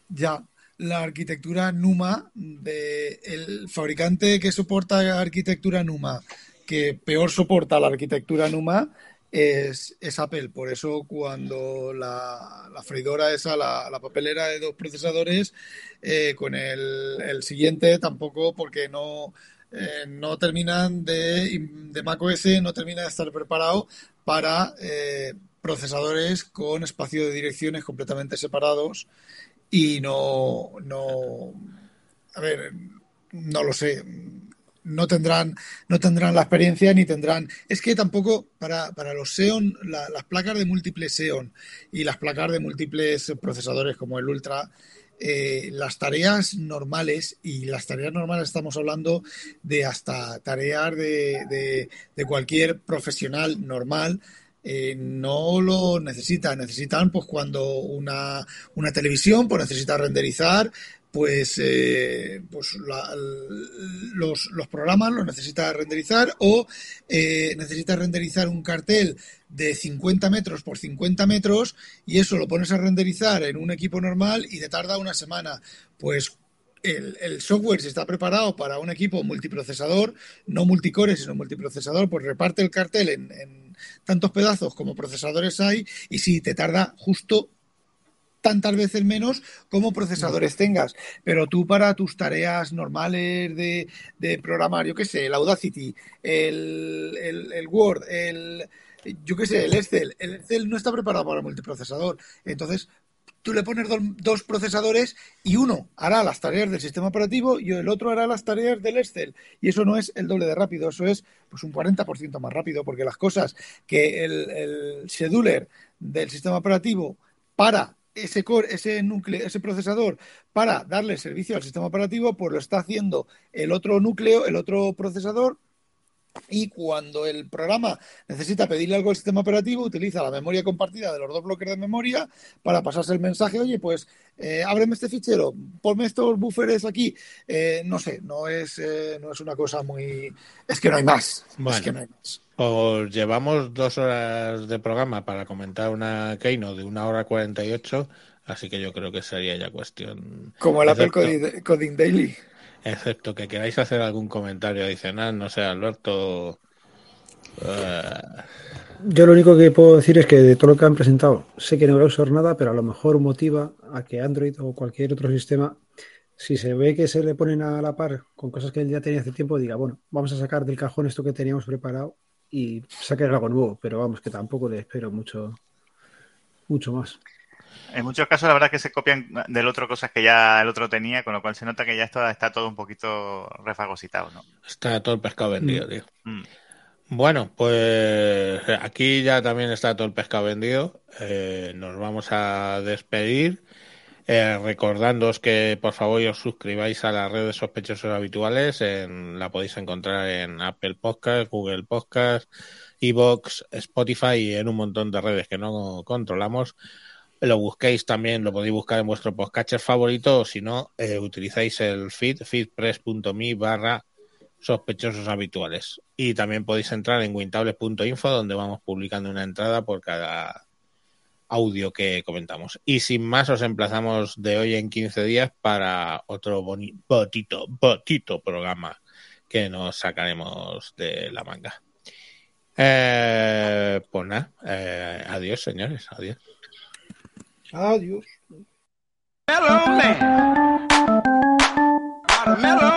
Ya, la arquitectura Numa, de el fabricante que soporta arquitectura Numa, que peor soporta la arquitectura Numa, es, es Apple. Por eso cuando la, la freidora esa, la, la papelera de dos procesadores, eh, con el, el siguiente tampoco, porque no, eh, no terminan de, de macOS, no termina de estar preparado para eh, procesadores con espacio de direcciones completamente separados y no, no, a ver, no lo sé, no tendrán, no tendrán la experiencia ni tendrán, es que tampoco para, para los Xeon, la- las placas de múltiples Xeon y las placas de múltiples procesadores como el Ultra, eh, las tareas normales, y las tareas normales estamos hablando de hasta tareas de, de- cualquier profesional normal, eh, no lo necesitan. Necesitan, pues, cuando una, una televisión, pues necesita renderizar, pues, eh, pues la- los, los programas los necesita renderizar o eh, necesita renderizar un cartel de 50 metros por 50 metros y eso lo pones a renderizar en un equipo normal y te tarda una semana. Pues el, el software, si está preparado para un equipo multiprocesador, no multicore, sino multiprocesador, pues reparte el cartel en, en tantos pedazos como procesadores hay y si te tarda justo tantas veces menos como procesadores tengas. Pero tú para tus tareas normales de, de programar, yo qué sé, el Audacity, el, el- el Word, el, yo qué sé, el Excel, el Excel no está preparado para multiprocesador. Entonces, tú le pones do- dos procesadores y uno hará las tareas del sistema operativo y el otro hará las tareas del Excel. Y eso no es el doble de rápido, eso es pues un 40% más rápido, porque las cosas que el, el scheduler del sistema operativo para ese core, ese núcleo, ese procesador para darle servicio al sistema operativo, pues lo está haciendo el otro núcleo, el otro procesador, y cuando el programa necesita pedirle algo al sistema operativo, utiliza la memoria compartida de los dos bloques de memoria para pasarse el mensaje, oye, pues eh, ábreme este fichero, ponme estos buffers aquí. Eh, no sé, no es, eh, no es una cosa muy... Es que no hay más. Es Bueno. que no hay más. Os llevamos dos horas de programa para comentar una Keynote de una hora 48, así que yo creo que sería ya cuestión. Como el Apple Coding Daily. Excepto que queráis hacer algún comentario adicional, no sé, Alberto. eh, Yo lo único que puedo decir es que de todo lo que han presentado, sé que no voy a usar nada, pero a lo mejor motiva a que Android o cualquier otro sistema, si se ve que se le ponen a la par con cosas que él ya tenía hace tiempo, diga, bueno, vamos a sacar del cajón esto que teníamos preparado y sacar algo nuevo, pero vamos, que tampoco le espero mucho, mucho más. En muchos casos, la verdad es que se copian del otro cosas que ya el otro tenía, con lo cual se nota que ya esto está todo un poquito refagocitado, ¿no? está todo el pescado vendido, tío. Mm. Bueno, pues aquí ya también está todo el pescado vendido. Eh, nos vamos a despedir. Eh, recordándoos que por favor os suscribáis a las redes sospechosos habituales. En, la podéis encontrar en Apple Podcast, Google Podcast, Evox, Spotify y en un montón de redes que no controlamos. Lo busquéis también, lo podéis buscar en vuestro podcatcher favorito o si no, eh, utilizáis el feed, feedpress.me barra sospechosos habituales. Y también podéis entrar en wintable.info donde vamos publicando una entrada por cada audio que comentamos. Y sin más, os emplazamos de hoy en 15 días para otro boni botito, botito programa que nos sacaremos de la manga. Eh, pues nada, eh, adiós, señores, adiós. Adiós. Mellow man. Mellow